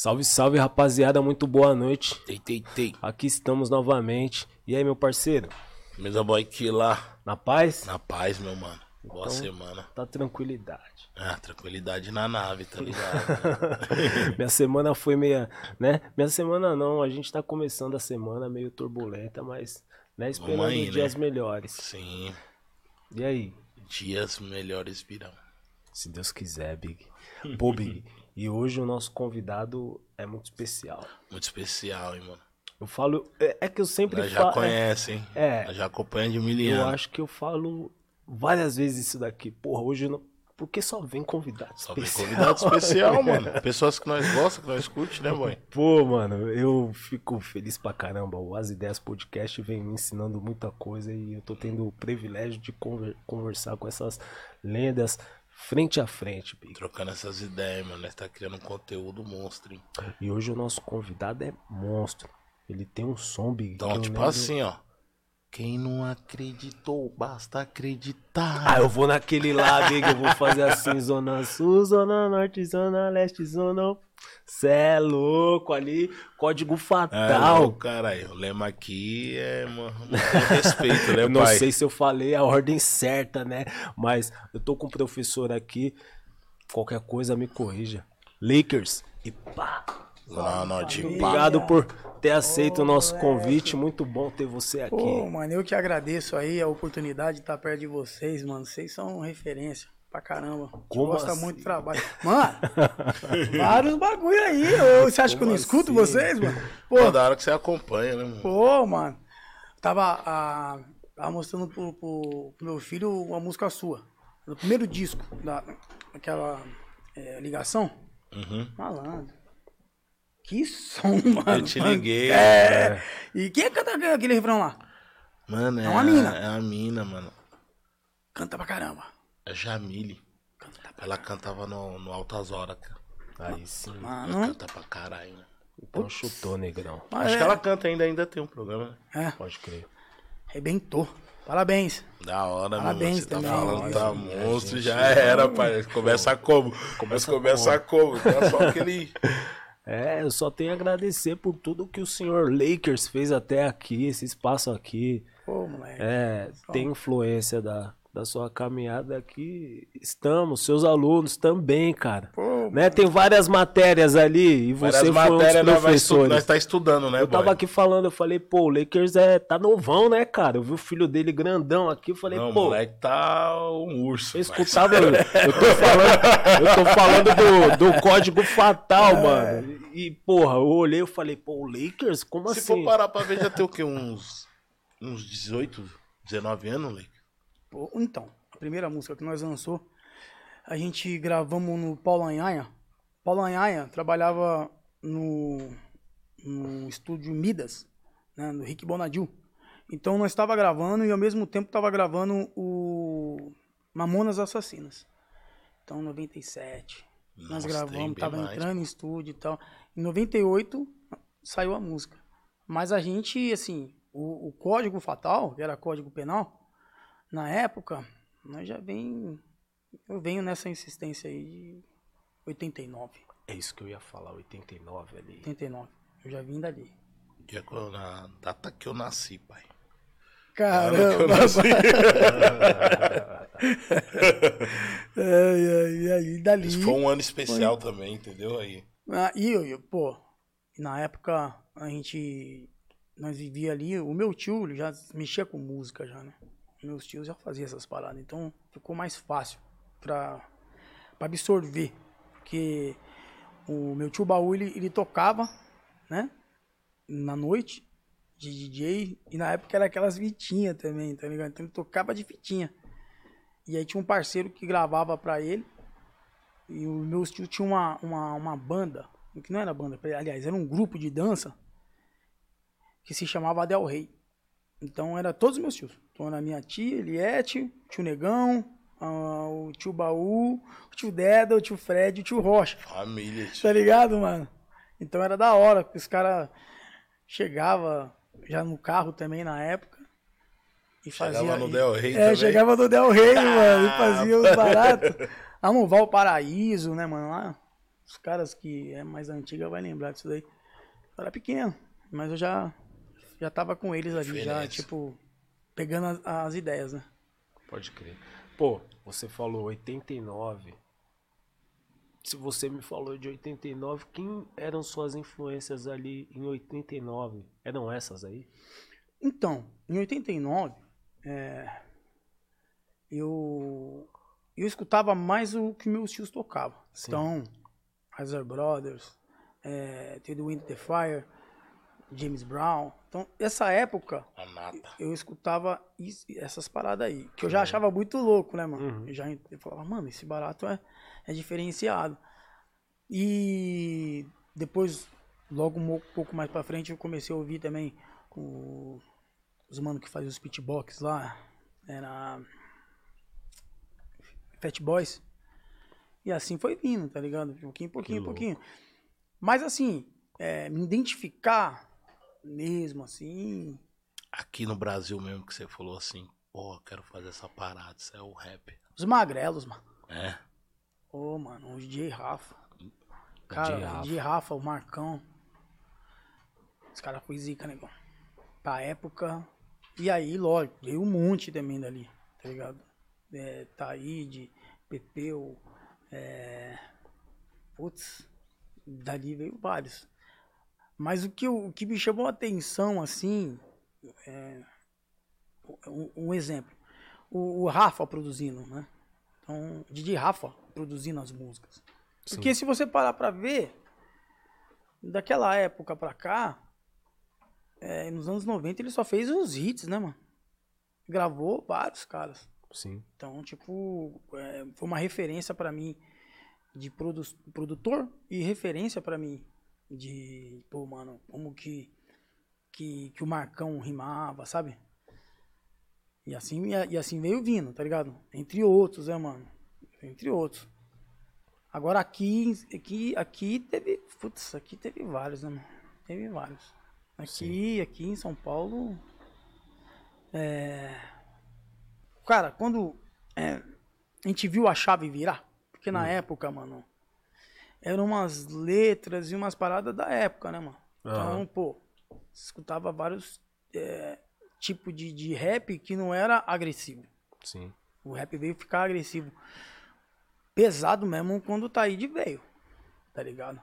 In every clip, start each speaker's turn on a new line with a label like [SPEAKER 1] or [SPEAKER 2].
[SPEAKER 1] Salve, salve, rapaziada. Muito boa noite.
[SPEAKER 2] Tei, tei, tei.
[SPEAKER 1] Aqui estamos novamente. E aí, meu parceiro?
[SPEAKER 2] Mesa boy que lá.
[SPEAKER 1] Na paz?
[SPEAKER 2] Na paz, meu mano. Boa
[SPEAKER 1] Então-
[SPEAKER 2] semana.
[SPEAKER 1] Tá tranquilidade.
[SPEAKER 2] Ah, tranquilidade na nave, tá ligado?
[SPEAKER 1] Minha semana foi meia, né? Minha semana não, a gente tá começando a semana meio turbulenta, mas, né, esperando
[SPEAKER 2] aí,
[SPEAKER 1] dias
[SPEAKER 2] né?
[SPEAKER 1] melhores.
[SPEAKER 2] Sim.
[SPEAKER 1] E aí?
[SPEAKER 2] Dias melhores virão.
[SPEAKER 1] Se Deus quiser, Big. Pô, Big, e hoje o nosso convidado é muito especial.
[SPEAKER 2] Muito especial, hein, mano.
[SPEAKER 1] Eu falo, é, é que eu sempre
[SPEAKER 2] Nós já
[SPEAKER 1] falo,
[SPEAKER 2] conhece, hein?
[SPEAKER 1] é.
[SPEAKER 2] Nós já acompanha de mil
[SPEAKER 1] eu
[SPEAKER 2] anos.
[SPEAKER 1] acho que eu falo várias vezes isso daqui. Porra, hoje eu não, porque só vem convidado
[SPEAKER 2] Só vem
[SPEAKER 1] especial.
[SPEAKER 2] convidado especial, mano. Pessoas que nós gostamos, que nós curte, né, boy?
[SPEAKER 1] Pô, mano, eu fico feliz pra caramba. O As Ideias Podcast vem me ensinando muita coisa e eu tô tendo o privilégio de conver- conversar com essas lendas frente a frente, Big.
[SPEAKER 2] Trocando essas ideias, mano. Nós tá criando um conteúdo monstro, hein?
[SPEAKER 1] E hoje o nosso convidado é monstro. Ele tem um som, Big.
[SPEAKER 2] Então, tipo
[SPEAKER 1] lembro-
[SPEAKER 2] assim, ó. Quem não acreditou, basta acreditar.
[SPEAKER 1] Ah, eu vou naquele lá, Big. Eu vou fazer assim: Zona Sul, Zona Norte, Zona Leste, Zona. Cê é louco ali. Código
[SPEAKER 2] É,
[SPEAKER 1] fatal.
[SPEAKER 2] louco, caralho. O lema aqui é, mano, respeito, né,
[SPEAKER 1] Eu não sei se eu falei a ordem certa, né? Mas eu tô com o professor aqui. Qualquer coisa me corrija. Lakers e pá.
[SPEAKER 2] Não, não, tipo,
[SPEAKER 1] Obrigado por ter aceito o nosso convite. Muito bom ter você aqui.
[SPEAKER 3] Pô, mano, eu que agradeço aí a oportunidade de estar perto de vocês, mano. Vocês são referência pra caramba.
[SPEAKER 1] Como
[SPEAKER 3] gosta
[SPEAKER 1] assim?
[SPEAKER 3] muito do trabalho. Mano, vários bagulho aí. Ô, Você acha que eu não
[SPEAKER 1] Como
[SPEAKER 3] escuto
[SPEAKER 1] assim?
[SPEAKER 3] vocês, mano? Pô,
[SPEAKER 2] pô, da hora que você acompanha, né, mano?
[SPEAKER 3] pô, mano. Tava, ah, tava mostrando pro, pro- pro meu filho uma música sua. No primeiro disco, da, aquela é, ligação.
[SPEAKER 2] Uhum.
[SPEAKER 3] Malandro. Que som, mano.
[SPEAKER 2] Eu te liguei.
[SPEAKER 3] É. E quem canta aquele refrão lá?
[SPEAKER 2] Mano, é,
[SPEAKER 3] É uma mina.
[SPEAKER 2] É uma mina, mano.
[SPEAKER 3] Canta pra caramba.
[SPEAKER 2] É Jamile. Ela cantava no, no Altas Horas, cara.
[SPEAKER 1] Aí sim.
[SPEAKER 2] Ela
[SPEAKER 3] Mano.
[SPEAKER 2] canta pra caralho, né?
[SPEAKER 1] Então chutou, negrão.
[SPEAKER 3] Mas
[SPEAKER 2] Acho
[SPEAKER 3] é,
[SPEAKER 2] que ela canta ainda, ainda tem um programa. né?
[SPEAKER 3] é,
[SPEAKER 1] Pode crer.
[SPEAKER 3] arrebentou. Parabéns.
[SPEAKER 2] Da hora, mano.
[SPEAKER 3] Parabéns
[SPEAKER 2] Você tá
[SPEAKER 3] também.
[SPEAKER 2] falando, tá
[SPEAKER 1] Nossa,
[SPEAKER 2] monstro,
[SPEAKER 1] gente.
[SPEAKER 2] já era, pai. Começa como? Começa, começa como? Dá só aquele...
[SPEAKER 1] É, eu só tenho a agradecer por tudo que o senhor Lakers fez até aqui, esse espaço aqui.
[SPEAKER 3] Pô, moleque.
[SPEAKER 1] É, tem influência da, da sua caminhada aqui. Estamos, seus alunos também, cara.
[SPEAKER 3] Pô,
[SPEAKER 1] Né? Tem várias matérias ali e você foi um dos
[SPEAKER 2] nós, estu-
[SPEAKER 1] professores.
[SPEAKER 2] nós tá estudando, né,
[SPEAKER 1] Eu tava
[SPEAKER 2] boy?
[SPEAKER 1] aqui falando, eu falei, pô, o Lakers é, tá novão, né, cara? Eu vi o filho dele grandão aqui, eu falei,
[SPEAKER 2] Não, o
[SPEAKER 1] pô,
[SPEAKER 2] moleque tá um urso.
[SPEAKER 1] eu escutava, eu, eu tô falando, eu tô falando do, do código fatal, mano. E, porra, eu olhei e falei, pô, o Lakers? Como
[SPEAKER 2] Se
[SPEAKER 1] assim?
[SPEAKER 2] for parar pra ver, já tem o quê? Uns, uns 18, 19 anos, Leque?
[SPEAKER 3] Então, a primeira música que nós lançou, a gente gravamos no Paulo Anhanha. Paulo Anhanha trabalhava no, no estúdio Midas, né, no Rick Bonadil. Então nós estava gravando e ao mesmo tempo estava gravando o Mamonas Assassinas. Então, 97. nós
[SPEAKER 2] Nossa, tem
[SPEAKER 3] gravamos,
[SPEAKER 2] bem
[SPEAKER 3] tava
[SPEAKER 2] mais,
[SPEAKER 3] entrando em estúdio e tal. Em 98 saiu a música. Mas a gente, assim, o, o código fatal, que era código penal, na época, nós já vem. Eu venho nessa insistência aí de 89.
[SPEAKER 1] É isso que eu ia falar, 89 ali.
[SPEAKER 3] 89. Eu já vim dali.
[SPEAKER 2] Dia que eu- na data que eu nasci, pai.
[SPEAKER 3] Caramba! ai, ai, ai, dali.
[SPEAKER 2] Isso foi um ano especial também, entendeu? Aí.
[SPEAKER 3] Ah, e eu, eu, pô, na época a gente. Nós vivia ali, o meu tio ele já mexia com música já, né? Meus tios já faziam essas paradas, então ficou mais fácil pra, pra absorver. Porque o meu tio Baú, ele, ele tocava, né? Na noite, de DJ, e na época era aquelas fitinhas também, tá ligado? Então ele tocava de fitinha. E aí tinha um parceiro que gravava pra ele, e o meu tio tinha uma, uma, uma banda, que não era banda, aliás, era um grupo de dança que se chamava Del Rey. Então era todos os meus tios. Então era minha tia, Eliette, o tio Negão, ah, o tio Baú, o tio Deda, o tio Fred e o tio Rocha.
[SPEAKER 2] Família, tio.
[SPEAKER 3] Tá ligado, mano? Então era da hora, porque os caras chegavam já no carro também na época. E
[SPEAKER 2] Chegava
[SPEAKER 3] fazia,
[SPEAKER 2] no
[SPEAKER 3] e-
[SPEAKER 2] Del Rey
[SPEAKER 3] É,
[SPEAKER 2] também?
[SPEAKER 3] chegava no Del Rey, mano, e fazia os baratos. Lá no Valparaíso, né, mano? Lá Os caras que é mais antiga vai lembrar disso daí. Eu era pequeno, mas eu já já tava com eles ali, já, tipo, pegando as, as ideias, né?
[SPEAKER 1] Pode crer. Pô, você falou 89. Se você me falou de 89, quem eram suas influências ali em 89? Eram essas aí?
[SPEAKER 3] Então, em 89, é, eu, eu escutava mais o que meus tios tocavam.
[SPEAKER 1] Sim.
[SPEAKER 3] Então, Hazard Brothers, é, The Wind the Fire, James Brown. Então, essa época,
[SPEAKER 2] nata.
[SPEAKER 3] eu escutava is- essas paradas aí, que eu já achava muito louco, né, mano?
[SPEAKER 1] Uhum.
[SPEAKER 3] Eu já eu falava, mano, esse barato é, é diferenciado. E depois, logo um pouco mais pra frente, eu comecei a ouvir também o- os mano que faziam os pitbox lá, era Fat Boys. E assim foi vindo, tá ligado? Pouquinho, pouquinho, pouquinho. Mas assim, é, me identificar mesmo, assim,
[SPEAKER 2] Aqui no Brasil mesmo que você falou assim, pô, quero fazer essa parada, isso é o rap.
[SPEAKER 3] os magrelos, mano.
[SPEAKER 2] É.
[SPEAKER 3] Ô, mano, o DJ Rafa. Cara,
[SPEAKER 1] DJ
[SPEAKER 3] o
[SPEAKER 1] Rafa.
[SPEAKER 3] DJ Rafa, o Marcão. Os caras foi zica, negão. Pra época. E aí, lógico, veio um monte também dali, tá ligado? É, Taíde, Pepeu, é... Putz, dali veio vários. Mas o que, o que me chamou a atenção, assim, é... um, um exemplo. O, o Rafa produzindo, né? Então, DJ Rafa produzindo as músicas. Porque se você parar pra ver, daquela época pra cá, é, nos anos 90 ele só fez os hits, né, mano? Gravou vários caras.
[SPEAKER 1] Sim.
[SPEAKER 3] Então, tipo, é, foi uma referência pra mim de produ produtor e referência pra mim de, pô, mano, como que, que, que o Marcão rimava, sabe? E assim, e, assim veio vindo, tá ligado? Entre outros, né, mano? Entre outros. Agora aqui, aqui, aqui teve, putz, aqui teve vários, né, mano? Teve vários. Aqui, aqui em São Paulo, é, Cara, quando é, a gente viu a chave virar, porque na época, mano, eram umas letras e umas paradas da época, né, mano? Então, pô, escutava vários é, tipos de, de rap que não era agressivo.
[SPEAKER 1] Sim.
[SPEAKER 3] O rap veio ficar agressivo. Pesado mesmo quando o Taíde veio, tá ligado?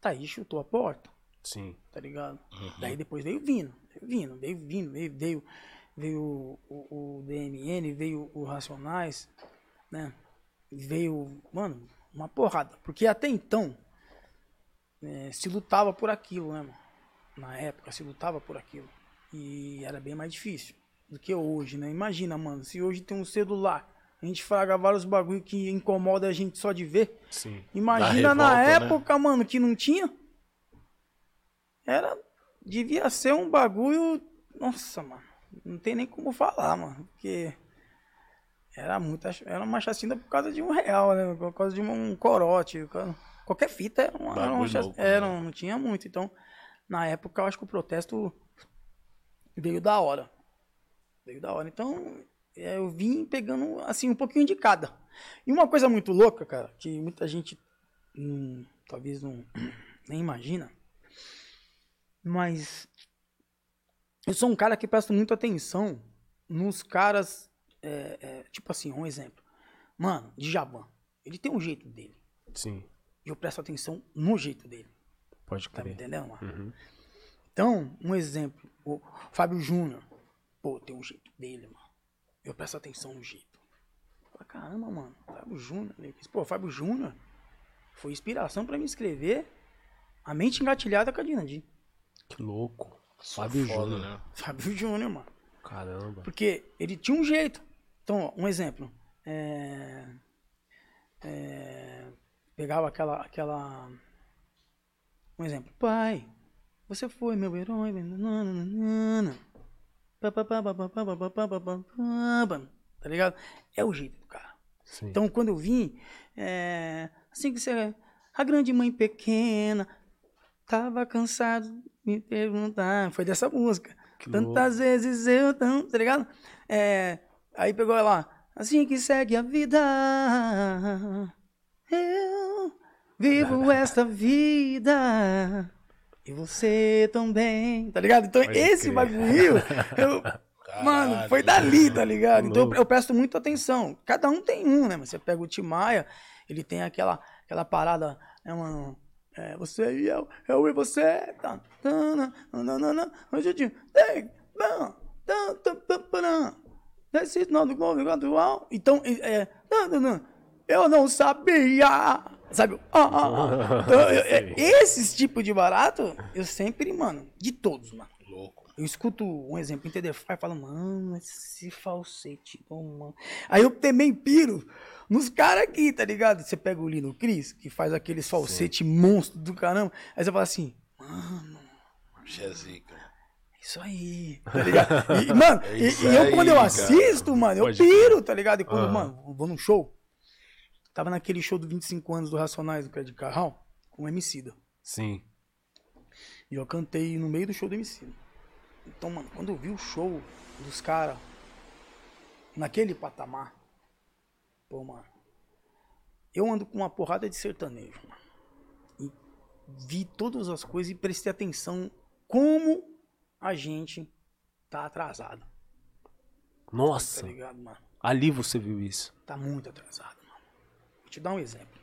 [SPEAKER 3] Taíde chutou a porta
[SPEAKER 1] Sim.
[SPEAKER 3] tá ligado? Daí depois veio vindo, veio vindo, veio vindo, veio, veio, veio o, o- o DMN, veio o Racionais, né? Veio, mano, uma porrada. Porque até então é, se lutava por aquilo, né, mano? Na época se lutava por aquilo. E era bem mais difícil do que hoje, né? Imagina, mano, se hoje tem um celular, a gente fraga vários bagulho que incomoda a gente só de ver.
[SPEAKER 1] Sim.
[SPEAKER 3] Imagina na
[SPEAKER 2] revolta, né?
[SPEAKER 3] época, mano, que não tinha. Era. Devia ser um bagulho. Nossa, mano. Não tem nem como falar, mano. Porque. Era muita. Era uma chacina por causa de um real, né? Por causa de um corote. Qualquer fita era uma. Era uma
[SPEAKER 2] Bagulho
[SPEAKER 3] chac-
[SPEAKER 2] louco,
[SPEAKER 3] era,
[SPEAKER 2] né?
[SPEAKER 3] não tinha muito. Então, na época, eu acho que o protesto veio da hora. Veio da hora. Então, é, eu vim pegando, assim, um pouquinho de cada. E uma coisa muito louca, cara, que muita gente não- talvez não nem imagina, mas eu sou um cara que presta muita atenção nos caras, é, é, tipo assim, um exemplo. Mano, Djavan, ele tem um jeito dele.
[SPEAKER 1] Sim.
[SPEAKER 3] E eu presto atenção no jeito dele.
[SPEAKER 1] Pode
[SPEAKER 3] Tá me
[SPEAKER 1] crer.
[SPEAKER 3] entendendo, mano?
[SPEAKER 1] Uhum.
[SPEAKER 3] Então, um exemplo, o Fábio Júnior. Pô, tem um jeito dele, mano. Eu presto atenção no jeito. Fala, caramba, mano, Fábio Júnior. né? Pô, Fábio Júnior foi inspiração pra me escrever A Mente Engatilhada com a Dinandi.
[SPEAKER 1] Que louco.
[SPEAKER 2] Só
[SPEAKER 1] Fábio Júnior.
[SPEAKER 2] né?
[SPEAKER 3] Fábio Júnior, mano.
[SPEAKER 1] Caramba.
[SPEAKER 3] Porque ele tinha um jeito. Então, um exemplo. É, é, pegava aquela, aquela. Um exemplo. Pai, você foi meu herói. Tá ligado? É o jeito do cara.
[SPEAKER 1] Sim.
[SPEAKER 3] Então, quando eu vim, é, assim que você. A grande mãe pequena tava cansado de me perguntar. Foi dessa música.
[SPEAKER 1] Que
[SPEAKER 3] Tantas louco. vezes eu. Tão, tá ligado? É, aí pegou lá. Assim que segue a vida. Eu Vivo esta vida. E você também. Tá ligado? Então,
[SPEAKER 1] Pode
[SPEAKER 3] esse
[SPEAKER 1] crer.
[SPEAKER 3] bagulho. eu- mano, foi dali, tá ligado? Então, eu, presto muita atenção. Cada um tem um, né? Mas você pega o Timaya, ele tem aquela, aquela parada, né, mano? É, você e eu, eu e você. Tá, tá, hoje eu te- atual. Então, é, tá, tá, tá. eu não sabia. Sabe? Ah, ah. Então, eu- é, esses tipos de barato, eu sempre, mano, de todos, mano.
[SPEAKER 2] Louco.
[SPEAKER 3] Eu escuto um exemplo em TDFI e falo, mano, esse falsete, oh, mano. Aí eu também piro nos caras aqui, tá ligado? Você pega o Lino Cris, que faz aqueles falsete monstro do caramba. Aí você fala assim, mano,
[SPEAKER 2] Bicho é zica.
[SPEAKER 3] Isso aí, tá ligado? E, mano,
[SPEAKER 2] É
[SPEAKER 3] e- e, eu
[SPEAKER 2] aí,
[SPEAKER 3] quando eu
[SPEAKER 2] cara.
[SPEAKER 3] assisto, mano, eu
[SPEAKER 1] Pode
[SPEAKER 3] piro, tá ligado? E quando,
[SPEAKER 1] Aham.
[SPEAKER 3] mano, eu vou num show, tava naquele show do 25 anos do Racionais do de Carral, com o Emicida.
[SPEAKER 1] Sim.
[SPEAKER 3] E eu cantei no meio do show do MC. Então, mano, quando eu vi o show dos caras naquele patamar, pô, mano, eu ando com uma porrada de sertanejo, mano. E vi todas as coisas e prestei atenção como a gente tá atrasado, tá
[SPEAKER 1] Nossa,
[SPEAKER 3] ligado, mano?
[SPEAKER 1] ali você viu isso.
[SPEAKER 3] Tá muito atrasado, mano. Vou te dar um exemplo.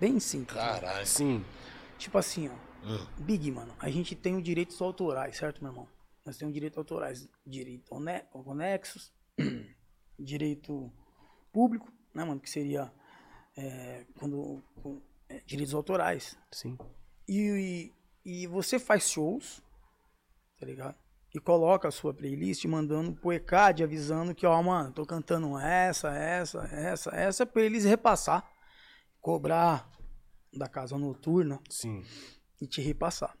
[SPEAKER 3] Bem simples. mano.
[SPEAKER 2] Caralho.
[SPEAKER 1] Sim.
[SPEAKER 3] Tipo assim, ó.
[SPEAKER 2] Hum.
[SPEAKER 3] Big, mano, a gente tem os direitos autorais, certo, meu irmão? Nós temos direitos autorais, direito one- conexos, direito público, né, mano? Que seria é, quando, com- é, direitos autorais.
[SPEAKER 1] Sim.
[SPEAKER 3] E, e, e você faz shows, tá ligado? E coloca a sua playlist mandando pro ECAD avisando que, ó, mano, tô cantando essa, essa, essa, essa, pra eles repassar, cobrar da casa noturna
[SPEAKER 1] Sim.
[SPEAKER 3] e te repassar.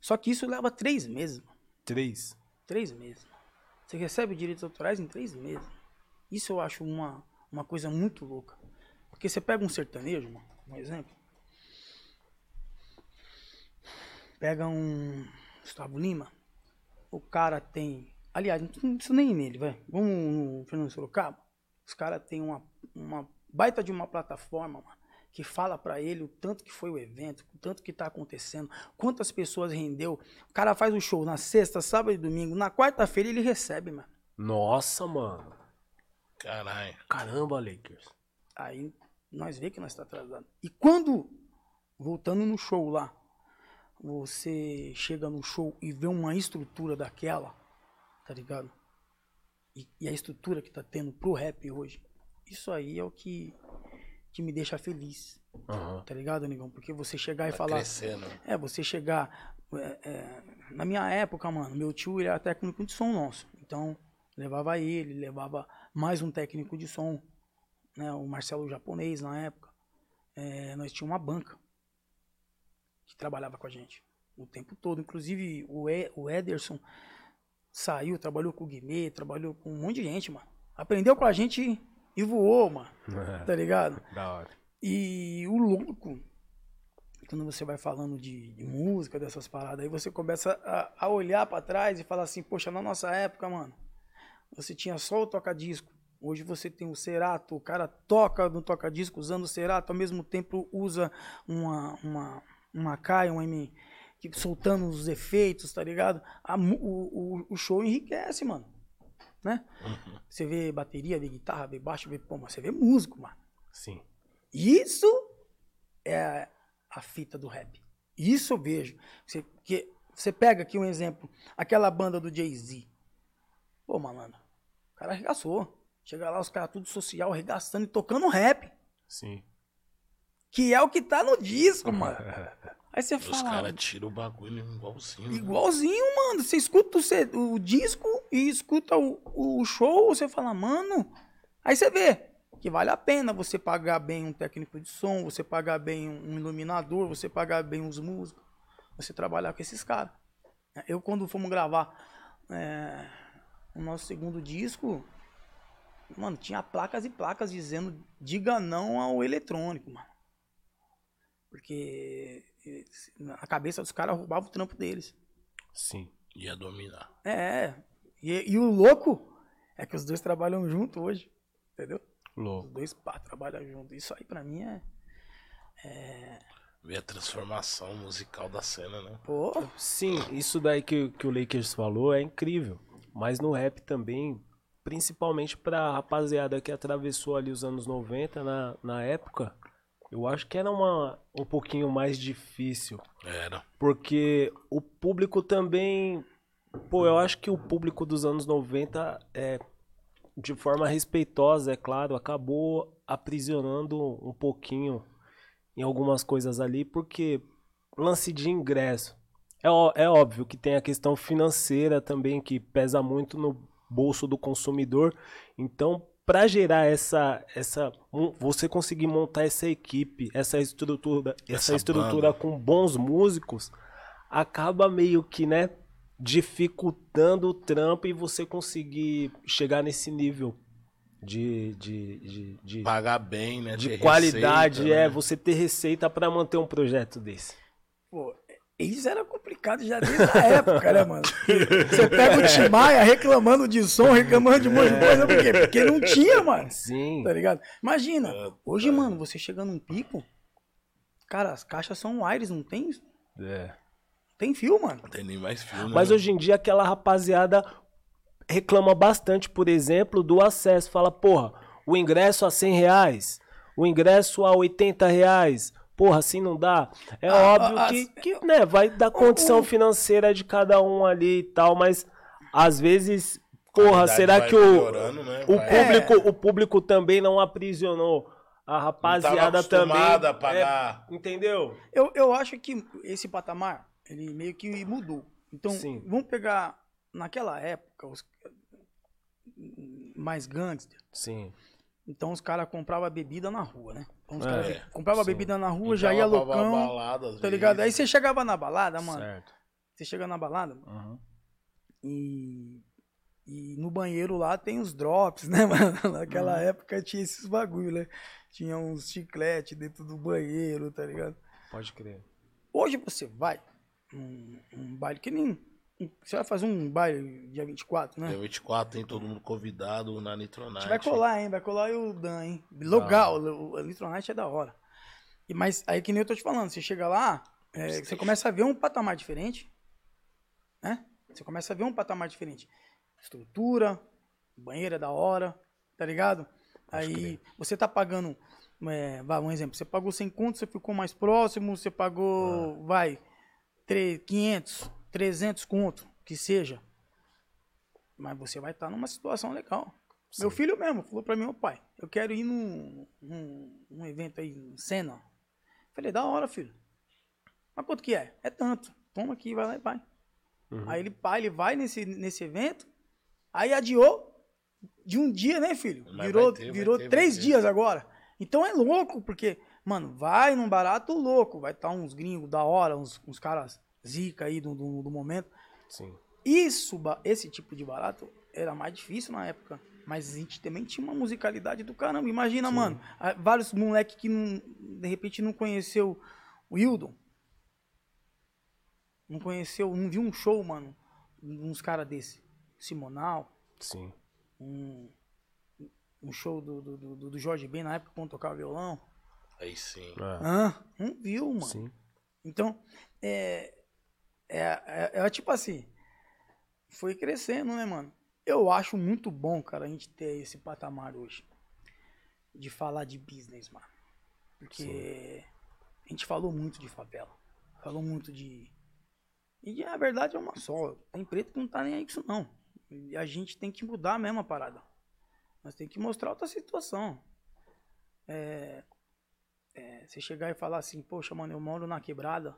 [SPEAKER 3] Só que isso leva três meses, mano.
[SPEAKER 1] Três.
[SPEAKER 3] Três meses. Você recebe direitos autorais em três meses. Isso eu acho uma, uma coisa muito louca. Porque você pega um sertanejo, mano, um exemplo. Pega um Gustavo Lima. O cara tem. Aliás, não precisa nem ir nele, vai. Vamos no Fernando Sorocaba. Os caras têm uma, uma baita de uma plataforma, mano, que fala pra ele o tanto que foi o evento, o tanto que tá acontecendo, quantas pessoas rendeu. O cara faz o show na sexta, sábado e domingo. Na quarta-feira ele recebe, mano.
[SPEAKER 1] Nossa, mano.
[SPEAKER 2] Caralho.
[SPEAKER 1] Caramba, Lakers.
[SPEAKER 3] Aí nós vê que nós tá atrasado. E quando, voltando no show lá, você chega no show e vê uma estrutura daquela, tá ligado? E, e a estrutura que tá tendo pro rap hoje, isso aí é o que, que me deixa feliz,
[SPEAKER 1] Aham.
[SPEAKER 3] tá ligado, negão? Porque você chegar e
[SPEAKER 2] Tá
[SPEAKER 3] falar.
[SPEAKER 2] crescendo.
[SPEAKER 3] É, você chegar. é, é, na minha época, mano, meu tio ele era técnico de som nosso. Então, levava ele, levava mais um técnico de som, né? O Marcelo japonês na época. É, nós tínhamos uma banca que trabalhava com a gente o tempo todo. Inclusive, o, e, o Ederson saiu, trabalhou com o Guimê, trabalhou com um monte de gente, mano. Aprendeu com a gente e voou, mano. Tá ligado?
[SPEAKER 1] da hora.
[SPEAKER 3] E o louco, quando você vai falando de, de música, dessas paradas, aí você começa a, a olhar pra trás e falar assim, poxa, na nossa época, mano, você tinha só o toca-disco. Hoje você tem o Cerato, o cara toca no toca-disco usando o Cerato, ao mesmo tempo usa uma, uma, uma Kai, um M, que, soltando os efeitos, tá ligado? A o, o, o show enriquece, mano. Né? Você vê bateria, vê guitarra, vê baixo, vê, pô, mas você vê músico, mano.
[SPEAKER 1] Sim.
[SPEAKER 3] Isso é a fita do rap. Isso eu vejo. Você, que, você pega aqui um exemplo, aquela banda do Jay-Z. Pô, malandro, o cara arregaçou. Chega lá, os caras tudo social, arregaçando e tocando rap.
[SPEAKER 1] Sim.
[SPEAKER 3] Que é o que tá no disco, mano. Aí você
[SPEAKER 2] Os
[SPEAKER 3] fala,
[SPEAKER 2] caras tiram o bagulho igualzinho. né?
[SPEAKER 3] igualzinho, mano. Você escuta o, o disco e escuta o, o show, você fala, mano. Aí você vê que vale a pena você pagar bem um técnico de som, você pagar bem um iluminador, você pagar bem os músicos, você trabalhar com esses caras. Eu, quando fomos gravar é, o nosso segundo disco, mano, tinha placas e placas dizendo diga não ao eletrônico, mano. Porque na cabeça dos caras roubava o trampo deles.
[SPEAKER 1] Sim.
[SPEAKER 2] Ia dominar.
[SPEAKER 3] É, e, e o louco é que os dois trabalham junto hoje, entendeu? Os
[SPEAKER 1] Louco.
[SPEAKER 3] dois pá, trabalham junto. Isso aí pra mim é,
[SPEAKER 2] Ver a transformação musical da cena, né?
[SPEAKER 3] Pô,
[SPEAKER 1] Sim, isso daí que, que o Lakers falou é incrível. Mas no rap também, principalmente pra rapaziada que atravessou ali os anos 90 na, na época, eu acho que era uma, um pouquinho mais difícil.
[SPEAKER 2] Era.
[SPEAKER 1] Porque o público também. Pô, eu acho que o público dos anos 90, é, de forma respeitosa, é claro, acabou aprisionando um pouquinho em algumas coisas ali, porque lance de ingresso. É, é óbvio que tem a questão financeira também, que pesa muito no bolso do consumidor. Então, para gerar essa, essa. um- Você conseguir montar essa equipe, essa estrutura, essa
[SPEAKER 2] Essa
[SPEAKER 1] estrutura
[SPEAKER 2] banda.
[SPEAKER 1] com bons músicos, acaba meio que, né? Dificultando o trampo e você conseguir chegar nesse nível de, de, de, de,
[SPEAKER 2] Pagar bem, né?
[SPEAKER 1] de qualidade,
[SPEAKER 2] receita,
[SPEAKER 1] é
[SPEAKER 2] né?
[SPEAKER 1] você ter receita para manter um projeto desse.
[SPEAKER 3] pô, isso era complicado já desde a época, né, mano? Você pega o Timaya reclamando de som, reclamando de um monte de coisa, por quê? Porque não tinha, mano.
[SPEAKER 1] Sim.
[SPEAKER 3] Tá ligado? Imagina,
[SPEAKER 2] É,
[SPEAKER 3] hoje, mano, você chega num pico, cara, as caixas são wires, não tem,
[SPEAKER 1] É.
[SPEAKER 3] tem fio, mano.
[SPEAKER 2] Não tem nem mais filme.
[SPEAKER 1] Mas
[SPEAKER 2] né?
[SPEAKER 1] hoje em dia aquela rapaziada reclama bastante, por exemplo, do acesso. Fala, porra, o ingresso a 100 reais, o ingresso a 80 reais. Porra, assim não dá. É
[SPEAKER 3] Ah,
[SPEAKER 1] óbvio
[SPEAKER 3] ah,
[SPEAKER 1] que, que, né, vai da condição
[SPEAKER 3] o-
[SPEAKER 1] financeira de cada um ali e tal, mas às vezes, porra, será que o,
[SPEAKER 2] né?
[SPEAKER 1] o público, o público também não aprisionou a rapaziada também?
[SPEAKER 2] a pagar.
[SPEAKER 1] É, entendeu?
[SPEAKER 3] Eu, eu acho que esse patamar, ele meio que mudou. Então,
[SPEAKER 1] Sim.
[SPEAKER 3] vamos pegar, naquela época, os mais gangster,
[SPEAKER 1] Sim.
[SPEAKER 3] Então os caras compravam bebida na rua, né? Então os
[SPEAKER 1] É,
[SPEAKER 3] caras compravam bebida na rua, já ia loucão,
[SPEAKER 2] balada,
[SPEAKER 3] tá ligado? Aí
[SPEAKER 2] vezes.
[SPEAKER 3] você chegava na balada, mano,
[SPEAKER 1] Certo.
[SPEAKER 3] você chega na balada
[SPEAKER 1] Uhum.
[SPEAKER 3] e... E no banheiro lá tem os drops, né, mano? Naquela
[SPEAKER 1] Uhum.
[SPEAKER 3] época tinha esses bagulho, né? Tinha uns chiclete dentro do banheiro, tá ligado?
[SPEAKER 1] Pode crer.
[SPEAKER 3] Hoje você vai num, num baile que nem. Você vai fazer um baile dia 24, né?
[SPEAKER 2] Dia 24 tem todo mundo convidado na
[SPEAKER 3] A
[SPEAKER 2] Nitronite.
[SPEAKER 3] gente vai colar, hein? Vai colar o Dan, hein? Legal, o Electronite é da hora. E, mas aí que nem eu tô te falando, você chega lá, é, você começa a ver um patamar diferente, né? Você começa a ver um patamar diferente. Estrutura, banheira é da hora, tá ligado? Aí você tá pagando, é, vai, um exemplo, você pagou 100 conto, você ficou mais próximo, você pagou, vai, 3, 500, 300 conto, que seja. Mas você vai estar numa situação legal. Meu filho mesmo falou pra mim, ô pai, eu quero ir num, num, num evento aí em Cena. Falei, da hora, filho. Mas quanto que é? É tanto. Toma aqui, vai lá e vai. Aí ele, pai, ele vai nesse, nesse evento, aí adiou de um dia, né, filho?
[SPEAKER 2] Mas
[SPEAKER 3] virou
[SPEAKER 2] ter,
[SPEAKER 3] virou
[SPEAKER 2] ter,
[SPEAKER 3] três dias agora. Então é louco, porque, mano, vai num barato louco. Vai estar uns gringos da hora, uns, uns caras zica aí do, do, do momento.
[SPEAKER 1] Sim.
[SPEAKER 3] Isso, esse tipo de barato era mais difícil na época. Mas a gente também tinha uma musicalidade do caramba. Imagina, mano, ah, vários moleques que não, de repente não conheceu o Hildon. Não conheceu, não viu um show, mano, uns caras desse. Simonal,
[SPEAKER 1] Sim.
[SPEAKER 3] um, um show do, do, do, do Jorge Ben na época quando tocava violão.
[SPEAKER 2] Aí sim.
[SPEAKER 1] É.
[SPEAKER 3] Ah, não viu, mano.
[SPEAKER 1] Sim.
[SPEAKER 3] Então, é, é, é, é tipo assim, foi crescendo, né, mano? Eu acho muito bom, cara, a gente ter esse patamar hoje. De falar de business, mano. Porque a gente falou muito de favela. Falou muito de. E a verdade é uma só. Tem preto que não tá nem aí com isso, não. E a gente tem que mudar mesmo a parada. Nós tem que mostrar outra situação. É, é, você chegar e falar assim, poxa, mano, eu moro na quebrada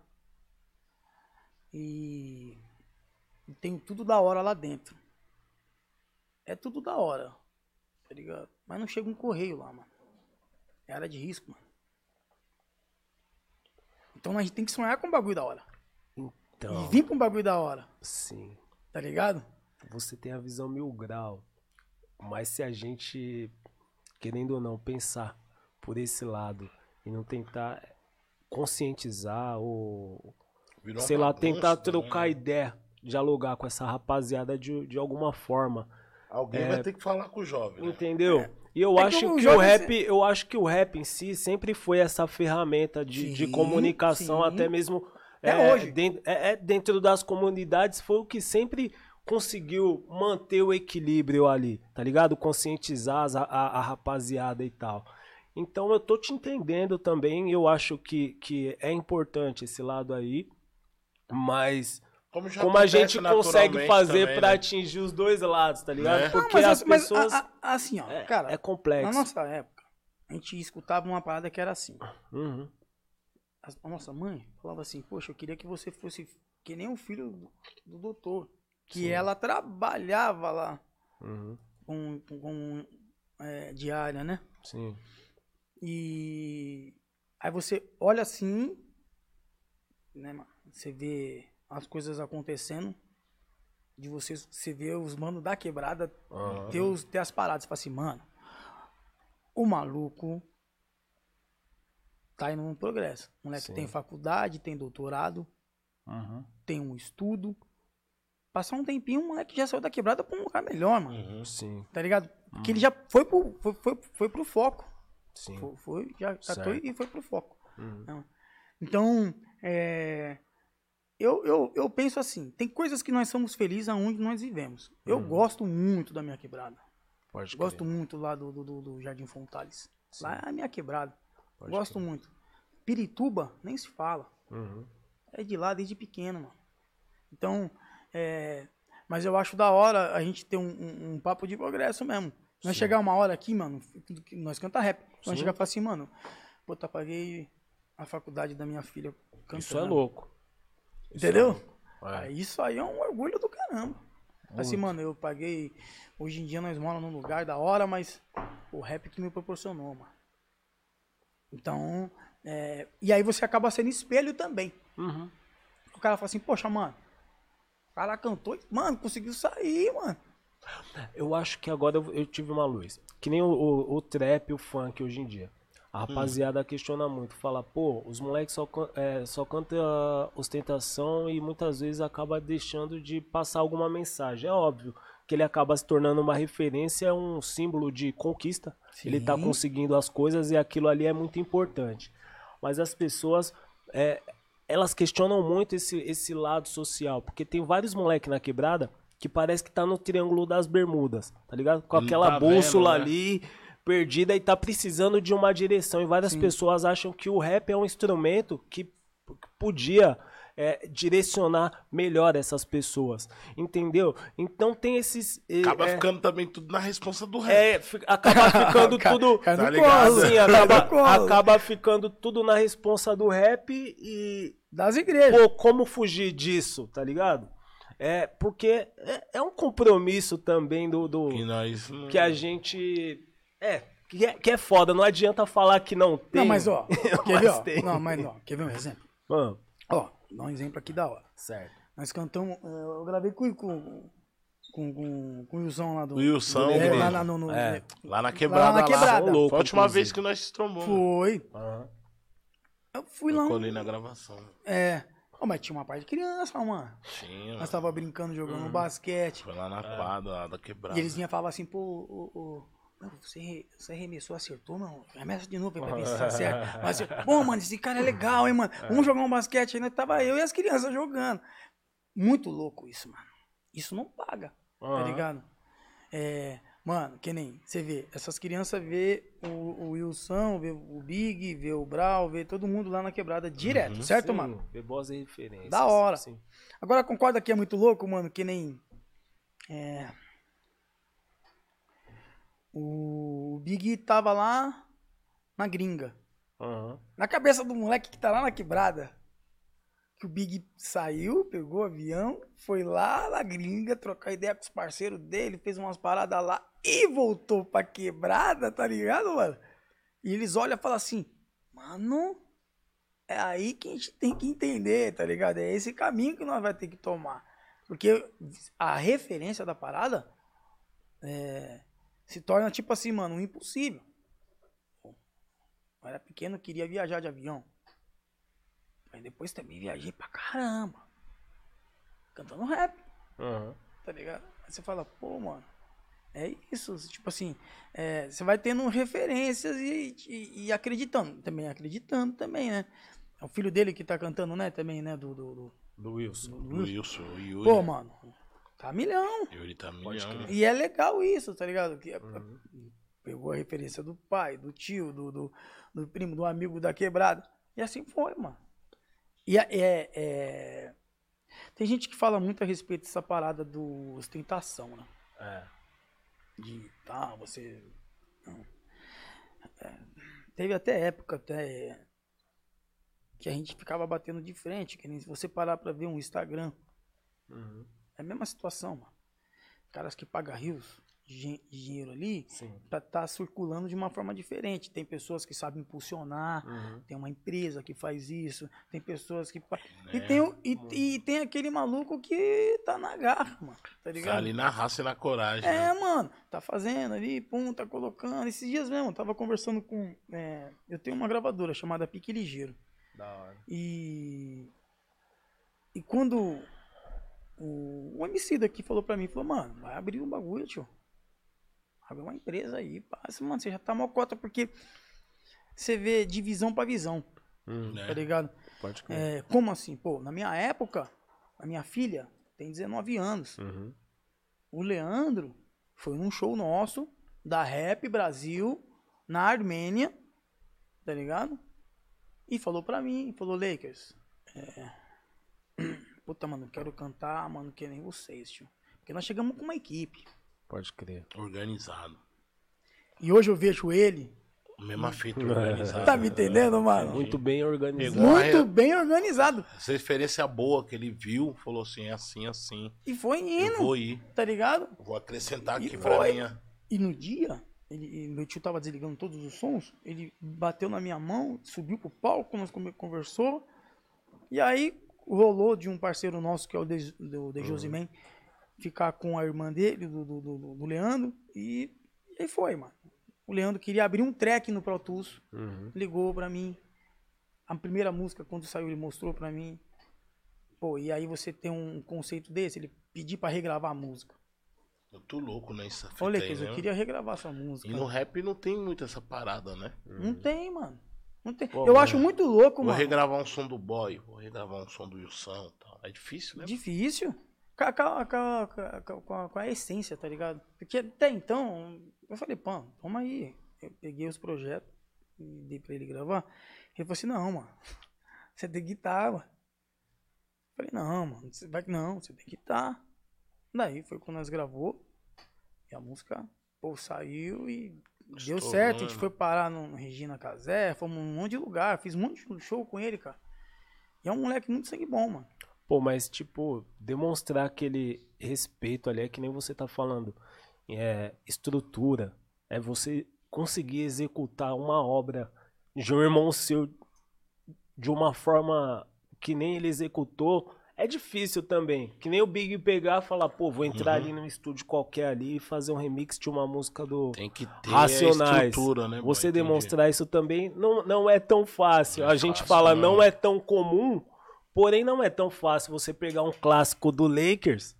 [SPEAKER 3] e, e tenho tudo da hora lá dentro. É tudo da hora, tá ligado? Mas não chega um correio lá, mano. É área de risco, mano. Então a gente tem que sonhar com um bagulho da hora.
[SPEAKER 1] Então,
[SPEAKER 3] E vir com um bagulho da hora,
[SPEAKER 1] sim.
[SPEAKER 3] tá ligado?
[SPEAKER 1] Você tem a visão mil grau. Mas se a gente, querendo ou não, pensar por esse lado e não tentar conscientizar ou,
[SPEAKER 2] Virou
[SPEAKER 1] sei lá, tentar trocar
[SPEAKER 2] né?
[SPEAKER 1] ideia, dialogar com essa rapaziada de, de alguma forma.
[SPEAKER 2] Alguém vai ter que falar com o jovem. Né?
[SPEAKER 1] Entendeu? E eu
[SPEAKER 3] É que
[SPEAKER 1] acho
[SPEAKER 3] o
[SPEAKER 1] que o rap, eu acho que o rap em si sempre foi essa ferramenta de, de
[SPEAKER 3] Sim,
[SPEAKER 1] comunicação,
[SPEAKER 3] sim.
[SPEAKER 1] até mesmo
[SPEAKER 3] Até hoje.
[SPEAKER 1] den- é- é dentro das comunidades, foi o que sempre conseguiu manter o equilíbrio ali, tá ligado? Conscientizar a, a- a rapaziada e tal. Então eu tô te entendendo também, eu acho que, que é importante esse lado aí, mas
[SPEAKER 2] Como, já
[SPEAKER 1] como a gente consegue fazer pra
[SPEAKER 2] né?
[SPEAKER 1] atingir os dois lados, tá ligado?
[SPEAKER 3] Não,
[SPEAKER 1] Porque
[SPEAKER 3] mas,
[SPEAKER 1] as
[SPEAKER 3] assim- mas,
[SPEAKER 1] pessoas.
[SPEAKER 3] a- a- assim, ó,
[SPEAKER 1] é,
[SPEAKER 3] cara,
[SPEAKER 1] é complexo.
[SPEAKER 3] na nossa época, a gente escutava uma parada que era assim.
[SPEAKER 1] Uhum.
[SPEAKER 3] A nossa mãe falava assim, poxa, eu queria que você fosse que nem o filho do, do doutor. Que
[SPEAKER 1] Sim.
[SPEAKER 3] ela trabalhava lá
[SPEAKER 1] Uhum.
[SPEAKER 3] com, com, com, é, diária, né?
[SPEAKER 1] Sim.
[SPEAKER 3] E aí você olha assim, né, mano? Você vê as coisas acontecendo, de você, você vê os manos da quebrada
[SPEAKER 1] Aham.
[SPEAKER 3] ter, os, ter as paradas. Você fala assim, mano, o maluco tá indo num progresso. O moleque
[SPEAKER 1] Sim.
[SPEAKER 3] tem faculdade, tem doutorado,
[SPEAKER 1] Uhum.
[SPEAKER 3] tem um estudo. Passar um tempinho, o moleque já saiu da quebrada pra um lugar melhor, mano.
[SPEAKER 2] Uhum.
[SPEAKER 1] Sim,
[SPEAKER 3] Tá ligado? Porque ele já foi pro, foi, foi, foi pro foco.
[SPEAKER 1] sim.
[SPEAKER 3] Foi, foi, já catou e foi pro foco.
[SPEAKER 1] Uhum.
[SPEAKER 3] Então, é, eu, eu, eu penso assim, tem coisas que nós somos felizes aonde nós vivemos. Eu
[SPEAKER 1] Uhum.
[SPEAKER 3] gosto muito da minha quebrada.
[SPEAKER 1] Pode
[SPEAKER 3] Gosto muito lá do, do, do- Jardim Fontales.
[SPEAKER 1] Sim.
[SPEAKER 3] Lá é a minha quebrada.
[SPEAKER 1] Pode
[SPEAKER 3] Gosto muito. Pirituba, nem se fala.
[SPEAKER 1] Uhum.
[SPEAKER 3] É de lá desde pequeno, mano. Então, é, mas eu acho da hora a gente ter um, um- um papo de progresso mesmo. Nós
[SPEAKER 1] Sim.
[SPEAKER 3] chegar uma hora aqui, mano, nós canta rap. Nós
[SPEAKER 1] Sim.
[SPEAKER 3] chegar e falar assim, mano, puta, paguei a faculdade da minha filha cantando.
[SPEAKER 1] Isso é louco.
[SPEAKER 3] Entendeu?
[SPEAKER 1] é
[SPEAKER 3] Isso aí é um orgulho do caramba. Assim, mano, eu paguei. Hoje em dia nós moramos num lugar da hora, mas o rap que me proporcionou, mano. Então, é, e aí você acaba sendo espelho também.
[SPEAKER 1] Uhum.
[SPEAKER 3] O cara fala assim, poxa, mano, o cara cantou, e, mano, conseguiu sair, mano.
[SPEAKER 1] Eu acho que agora eu, eu tive uma luz. Que nem o, o, o trap, o funk hoje em dia. A rapaziada questiona muito. Fala, pô, os moleques só, é, só cantam ostentação e muitas vezes acaba deixando de passar alguma mensagem. É óbvio que ele acaba se tornando uma referência, um símbolo de conquista. Ele tá
[SPEAKER 3] Sim.
[SPEAKER 1] conseguindo as coisas e aquilo ali é muito importante. Mas as pessoas, é, elas questionam muito esse, esse lado social. Porque tem vários moleques na quebrada que parece que tá no Triângulo das Bermudas, tá ligado? Com
[SPEAKER 2] Não
[SPEAKER 1] aquela
[SPEAKER 2] tá
[SPEAKER 1] bússola
[SPEAKER 2] vendo, né?
[SPEAKER 1] ali perdida e tá precisando de uma direção. E várias pessoas acham que o rap é um instrumento que podia é, direcionar melhor essas pessoas, entendeu? Então tem esses...
[SPEAKER 2] Acaba
[SPEAKER 1] é,
[SPEAKER 2] ficando também tudo na responsa do rap.
[SPEAKER 1] é, fi- acaba ficando tudo...
[SPEAKER 2] tá
[SPEAKER 1] Assim, acaba, acaba ficando tudo na responsa do rap e
[SPEAKER 3] Das igrejas.
[SPEAKER 1] Pô, como fugir disso, tá ligado? É, porque é, é um compromisso também do, do
[SPEAKER 2] Que nós
[SPEAKER 1] que a gente é que, é que é foda, não adianta falar que não tem.
[SPEAKER 3] não, mas ó, quer
[SPEAKER 1] Mas
[SPEAKER 3] ver, ó?
[SPEAKER 1] tem.
[SPEAKER 3] Não, mas ó, quer ver um exemplo?
[SPEAKER 1] Mano,
[SPEAKER 3] Ó, dá um exemplo aqui da hora.
[SPEAKER 1] certo.
[SPEAKER 3] Nós cantamos, eh, eu gravei com, com, com, com, com o Wilson lá do...
[SPEAKER 2] Wilson,
[SPEAKER 3] é, lá, lá no, no-
[SPEAKER 1] É.
[SPEAKER 2] Lá na quebrada.
[SPEAKER 3] Lá na quebrada.
[SPEAKER 2] Lá.
[SPEAKER 1] Louco,
[SPEAKER 2] Foi a última
[SPEAKER 1] inclusive.
[SPEAKER 2] vez que nós se trombamos.
[SPEAKER 3] Foi.
[SPEAKER 1] Aham.
[SPEAKER 3] Eu fui
[SPEAKER 2] Eu
[SPEAKER 3] lá.
[SPEAKER 2] colei na gravação.
[SPEAKER 3] É. Ó, mas tinha uma parte de criança, mano.
[SPEAKER 2] Tinha.
[SPEAKER 3] Nós tava brincando,
[SPEAKER 1] Uhum.
[SPEAKER 3] jogando basquete.
[SPEAKER 2] Foi lá na quadra lá da quebrada.
[SPEAKER 3] E eles vinham falar assim, pô, ô, não, você, você arremessou, acertou, não? Arremessa de novo aí pra ver se tá certo. Mas, pô, mano, esse cara é legal, hein, mano? Vamos jogar um basquete aí, né? Tava eu e as crianças jogando. Muito louco isso, mano. Isso não paga, tá
[SPEAKER 1] Aham.
[SPEAKER 3] ligado? É, mano, que nem, você vê, essas crianças vê o, o Wilson, vê o Big, vê o Brau, vê todo mundo lá na quebrada direto, certo,
[SPEAKER 1] Sim,
[SPEAKER 3] mano?
[SPEAKER 1] Ver boas referências.
[SPEAKER 3] Da hora.
[SPEAKER 1] Sim.
[SPEAKER 3] Agora concorda que é muito louco, mano, que nem. É. O Big tava lá na gringa.
[SPEAKER 1] Aham.
[SPEAKER 3] Na cabeça do moleque que tá lá na quebrada. Que o Big saiu, pegou o avião, foi lá na gringa, trocar ideia com os parceiros dele, fez umas paradas lá e voltou pra quebrada, tá ligado, mano? E eles olham e falam assim, mano, é aí que a gente tem que entender, tá ligado? É esse caminho que nós vai ter que tomar. Porque a referência da parada é, se torna tipo assim, mano, um impossível. Eu era pequeno, queria viajar de avião. Aí depois também viajei pra caramba. Cantando rap,
[SPEAKER 1] Aham.
[SPEAKER 3] tá ligado? Aí você fala, pô, mano, É isso, tipo assim, é, você vai tendo referências e, e, e acreditando, também acreditando também, né? É o filho dele que tá cantando, né, também, né, do... do, do,
[SPEAKER 1] Do Wilson.
[SPEAKER 3] do
[SPEAKER 2] O Wilson, Yuri.
[SPEAKER 3] Pô, mano, tá milhão.
[SPEAKER 2] Yuri tá milhão.
[SPEAKER 3] E é legal isso, tá ligado? Que é-
[SPEAKER 1] Uhum.
[SPEAKER 3] Pegou a referência do pai, do tio, do, do, do primo, do amigo da quebrada. E assim foi, mano. E é, é- é- Tem gente que fala muito a respeito dessa parada do ostentação, né?
[SPEAKER 1] É.
[SPEAKER 3] De, tá, você... É, teve até época, até... Que a gente ficava batendo de frente, que nem se você parar pra ver um Instagram,
[SPEAKER 1] Uhum.
[SPEAKER 3] É a mesma situação, mano. Caras que pagam rios de dinheiro ali
[SPEAKER 1] Sim.
[SPEAKER 3] pra tá circulando de uma forma diferente. Tem pessoas que sabem impulsionar,
[SPEAKER 1] Uhum.
[SPEAKER 3] tem uma empresa que faz isso, tem pessoas que.
[SPEAKER 2] É,
[SPEAKER 3] E, tem, e, e tem aquele maluco que tá na garra, mano. Tá
[SPEAKER 2] Tá
[SPEAKER 3] ligado?
[SPEAKER 2] ali na raça e na coragem.
[SPEAKER 3] É,
[SPEAKER 2] né?
[SPEAKER 3] mano, tá fazendo ali, pum, tá colocando. Esses dias mesmo, tava conversando com. é, eu tenho uma gravadora chamada Pique Ligeiro.
[SPEAKER 1] Da hora.
[SPEAKER 3] E. E quando o, o MC daqui falou pra mim, falou, mano, vai abrir um bagulho, tio. Abre uma empresa aí, passa, mano, você já tá mocota, porque você vê divisão pra visão.
[SPEAKER 2] Né?
[SPEAKER 3] tá ligado?
[SPEAKER 1] Pode crer.
[SPEAKER 3] É, como assim? Pô, na minha época, a minha filha tem 19 anos.
[SPEAKER 1] Uhum.
[SPEAKER 3] O Leandro foi num show nosso da Rap Brasil na Armênia, tá ligado? E falou pra mim, falou, Lakers, é... puta, mano, eu quero cantar, mano, que nem vocês, tio. Porque nós chegamos com uma equipe.
[SPEAKER 1] Pode crer.
[SPEAKER 2] Organizado.
[SPEAKER 3] E hoje eu vejo ele,
[SPEAKER 2] Mesma fita organizada.
[SPEAKER 3] tá me entendendo, mano?
[SPEAKER 1] Muito bem organizado.
[SPEAKER 3] Muito bem organizado.
[SPEAKER 2] Essa referência boa que ele viu, falou assim, é assim, assim.
[SPEAKER 3] E foi
[SPEAKER 2] Eu
[SPEAKER 3] indo,
[SPEAKER 2] vou ir,
[SPEAKER 3] tá ligado?
[SPEAKER 2] vou acrescentar
[SPEAKER 3] E
[SPEAKER 2] aqui pra
[SPEAKER 3] foi.
[SPEAKER 2] minha.
[SPEAKER 3] E no dia, ele, e meu tio tava desligando todos os sons, ele bateu na minha mão, subiu pro palco, nós come- conversou, e aí rolou de um parceiro nosso, que é o de, do de Josiman, ficar com a irmã dele, do, do, do- do Leandro, e, e aí foi, mano. O Leandro queria abrir um track no Pro Tools,
[SPEAKER 1] Uhum.
[SPEAKER 3] ligou pra mim, a primeira música, quando saiu, ele mostrou pra mim, pô, e aí você tem um conceito desse, ele pedir pra regravar a música.
[SPEAKER 2] Eu tô louco nessa fita
[SPEAKER 3] Olha,
[SPEAKER 2] aí,
[SPEAKER 3] eu
[SPEAKER 2] né?
[SPEAKER 3] queria regravar essa música.
[SPEAKER 2] E no rap não tem muito essa parada, né?
[SPEAKER 3] Não tem, mano. Tem.
[SPEAKER 1] Pô,
[SPEAKER 3] eu
[SPEAKER 1] mano.
[SPEAKER 3] acho muito louco,
[SPEAKER 2] Vou
[SPEAKER 3] mano.
[SPEAKER 2] regravar um som do boy, vou regravar um som do Wilson e tal. É difícil, né?
[SPEAKER 3] Difícil. Com a, com, a, com, a, essência, tá ligado? Porque até então, eu falei, pô, toma aí. Eu peguei os projetos e dei pra ele gravar. Ele falou assim, não, mano. Você tem guitarra, mano. Eu falei, não, mano. Você vai, não, você tem guitarra. Daí foi quando nós gravou. E a música, pô, saiu e deu certo. A gente foi parar no no Regina Casé, fomos num monte de lugar. Fiz um monte de show com ele, cara. E é um moleque muito sangue bom, mano.
[SPEAKER 1] Pô, mas tipo, demonstrar aquele respeito ali é que nem você tá falando. É estrutura. É você conseguir executar uma obra de um irmão seu de uma forma que nem ele executou. É difícil também. Que nem o Big pegar e falar, pô, vou entrar ali num estúdio qualquer ali e fazer um remix de uma música do
[SPEAKER 2] Tem que ter
[SPEAKER 1] Racionais.
[SPEAKER 2] estrutura, né? boy?
[SPEAKER 1] Você
[SPEAKER 2] Entendi.
[SPEAKER 1] demonstrar isso também não, não é tão fácil.
[SPEAKER 2] É
[SPEAKER 1] a gente
[SPEAKER 2] fácil,
[SPEAKER 1] fala
[SPEAKER 2] não.
[SPEAKER 1] não é tão comum, porém não é tão fácil você pegar um clássico do Lakers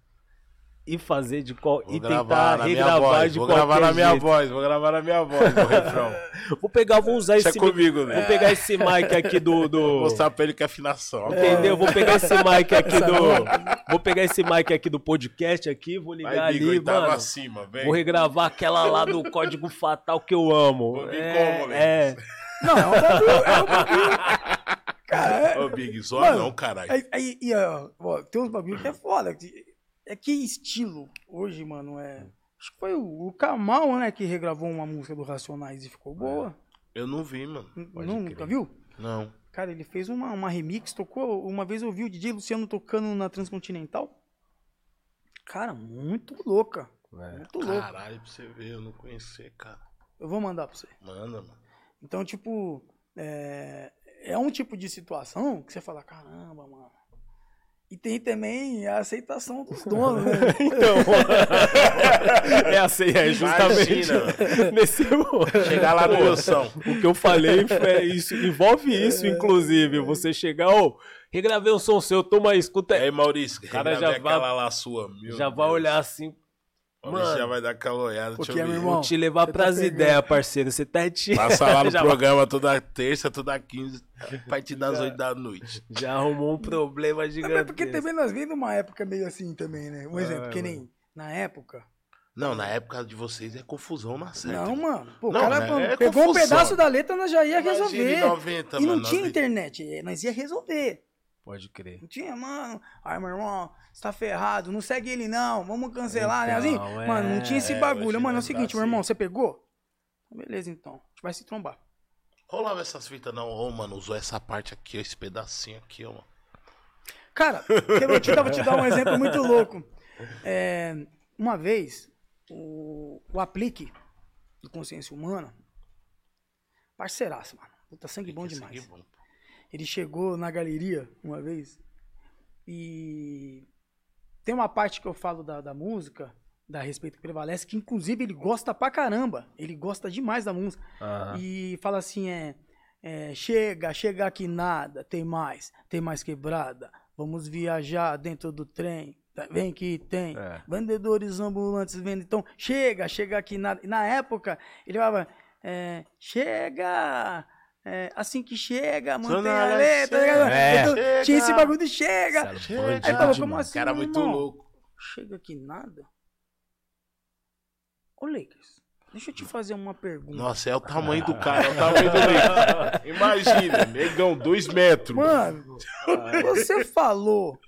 [SPEAKER 1] e fazer de qual
[SPEAKER 2] Vou
[SPEAKER 1] e tentar regravar
[SPEAKER 2] voz,
[SPEAKER 1] de
[SPEAKER 2] vou
[SPEAKER 1] qualquer
[SPEAKER 2] gravar na minha
[SPEAKER 1] jeito.
[SPEAKER 2] voz, vou gravar na minha voz o refrão.
[SPEAKER 1] Vou pegar, vou usar
[SPEAKER 2] Isso é
[SPEAKER 1] esse
[SPEAKER 2] comigo, né?
[SPEAKER 1] Vou pegar esse mic aqui do do
[SPEAKER 2] Vou mostrar pra ele que é afinação.
[SPEAKER 1] Entendeu? Vou pegar esse mic aqui do Vou pegar esse mic aqui do podcast aqui, vou ligar
[SPEAKER 2] Vai,
[SPEAKER 1] ali,
[SPEAKER 2] oitava
[SPEAKER 1] mano.
[SPEAKER 2] acima, vem.
[SPEAKER 1] Vou regravar aquela lá do Código Fatal que eu amo.
[SPEAKER 2] Vou
[SPEAKER 1] É,
[SPEAKER 2] como,
[SPEAKER 1] é?
[SPEAKER 3] Não, é um bagulho, é um bagulho. Cara, é,
[SPEAKER 2] Ô, Big,
[SPEAKER 3] Mano,
[SPEAKER 2] não, caralho.
[SPEAKER 3] Aí, aí, e, ó, ó, tem uns bagulho que é foda. que- É que estilo hoje, mano, é. Acho que foi o, o Kamal, né, que regravou uma música do Racionais e ficou boa.
[SPEAKER 2] Eu não vi, mano.
[SPEAKER 1] Pode
[SPEAKER 3] Nunca
[SPEAKER 1] crer.
[SPEAKER 3] viu?
[SPEAKER 2] Não.
[SPEAKER 3] Cara, ele fez uma, uma remix, tocou. Uma vez eu vi o DJ Luciano tocando na Transcontinental. Cara, muito louca.
[SPEAKER 1] É.
[SPEAKER 3] Muito louca.
[SPEAKER 2] Caralho, pra você ver, eu não conhecer, cara.
[SPEAKER 3] Eu vou mandar pra você.
[SPEAKER 2] Manda, mano.
[SPEAKER 3] Então, tipo, é, é um tipo de situação que você fala, caramba, mano. E tem também a aceitação dos donos, né?
[SPEAKER 1] Então, é assim, é justamente
[SPEAKER 2] Imagina.
[SPEAKER 1] nesse
[SPEAKER 2] Chegar lá no Wilson.
[SPEAKER 1] O que eu falei é isso, envolve isso, inclusive. Você chegar, ô, regravei um som seu, toma aí, escuta
[SPEAKER 2] E
[SPEAKER 1] aí.
[SPEAKER 2] aí, Maurício,
[SPEAKER 1] cara
[SPEAKER 2] regravei
[SPEAKER 1] já vai-
[SPEAKER 2] aquela lá sua. Meu
[SPEAKER 1] Já vai
[SPEAKER 2] Deus.
[SPEAKER 1] olhar assim,
[SPEAKER 2] O
[SPEAKER 1] Mano.
[SPEAKER 2] já vai dar aquela olhada.
[SPEAKER 3] Porque,
[SPEAKER 2] Deixa eu
[SPEAKER 3] meu
[SPEAKER 2] ver.
[SPEAKER 3] irmão,
[SPEAKER 1] Vou te levar
[SPEAKER 3] tá
[SPEAKER 1] pras
[SPEAKER 3] pegando.
[SPEAKER 1] ideias, parceiro. Você tá te...
[SPEAKER 2] Passa lá no
[SPEAKER 1] já,
[SPEAKER 2] programa toda terça, toda quinze, a partir das oito da noite.
[SPEAKER 1] já arrumou um problema gigante.
[SPEAKER 3] porque também nós vivemos uma época meio assim também, né? Um
[SPEAKER 1] Ah,
[SPEAKER 3] exemplo, que
[SPEAKER 1] mano.
[SPEAKER 3] nem na época.
[SPEAKER 2] Não, na época de vocês é confusão na certa.
[SPEAKER 3] Não, mano. Pô, o
[SPEAKER 2] Não,
[SPEAKER 3] cara
[SPEAKER 2] né? É
[SPEAKER 3] pegou um
[SPEAKER 2] confusão.
[SPEAKER 3] pedaço da letra, nós já ia resolver.
[SPEAKER 2] em 90,
[SPEAKER 3] e não
[SPEAKER 2] mano,
[SPEAKER 3] tinha
[SPEAKER 2] nós-
[SPEAKER 3] internet, nós ia resolver.
[SPEAKER 1] Pode crer.
[SPEAKER 3] Não tinha, mano. Ai, meu irmão, você tá ferrado, não segue ele não, vamos cancelar, né?
[SPEAKER 1] Então,
[SPEAKER 3] Assim,
[SPEAKER 1] é,
[SPEAKER 3] mano, não tinha esse
[SPEAKER 2] é,
[SPEAKER 3] bagulho. Mano, é o seguinte, meu irmão,
[SPEAKER 2] assim.
[SPEAKER 3] você pegou? Beleza, então. A gente vai se trombar.
[SPEAKER 2] Rolava essas fitas, não. Ô, mano, usou essa parte aqui, ó, esse pedacinho aqui, ó, mano.
[SPEAKER 3] Cara, eu vou te, dar, vou te dar um exemplo muito louco. É, uma vez, o, o Aplique do Consciência Humana, parceiraço, mano. Puta, sangue bom
[SPEAKER 2] Esse
[SPEAKER 3] demais.
[SPEAKER 2] é bom.
[SPEAKER 3] Ele chegou na galeria uma vez e tem uma parte que eu falo da, da música, da Respeito que Prevalece, que inclusive ele gosta pra caramba. Ele gosta demais da música.
[SPEAKER 1] Aham.
[SPEAKER 3] E fala assim, é, é, chega, chega aqui nada, tem mais, tem mais quebrada. Vamos viajar dentro do trem. tá- Vem que tem.
[SPEAKER 1] É.
[SPEAKER 3] Vendedores ambulantes vendem. Então, chega, chega aqui nada. E na época, ele falava, é, chega, é, assim que chega, mantém a letra.
[SPEAKER 2] Leste,
[SPEAKER 3] tá
[SPEAKER 1] é.
[SPEAKER 3] Então,
[SPEAKER 2] Chega.
[SPEAKER 3] Tinha esse bagulho de chega.
[SPEAKER 1] Cara,
[SPEAKER 2] Chega.
[SPEAKER 3] Aí tava, como assim,
[SPEAKER 2] Cara muito
[SPEAKER 3] irmão?
[SPEAKER 2] louco.
[SPEAKER 3] Chega aqui nada? Ô, Lakers, deixa eu te fazer uma pergunta.
[SPEAKER 2] Nossa, é o tamanho do cara, é o tamanho do negão. Imagina, negão, dois metros.
[SPEAKER 3] Mano, você falou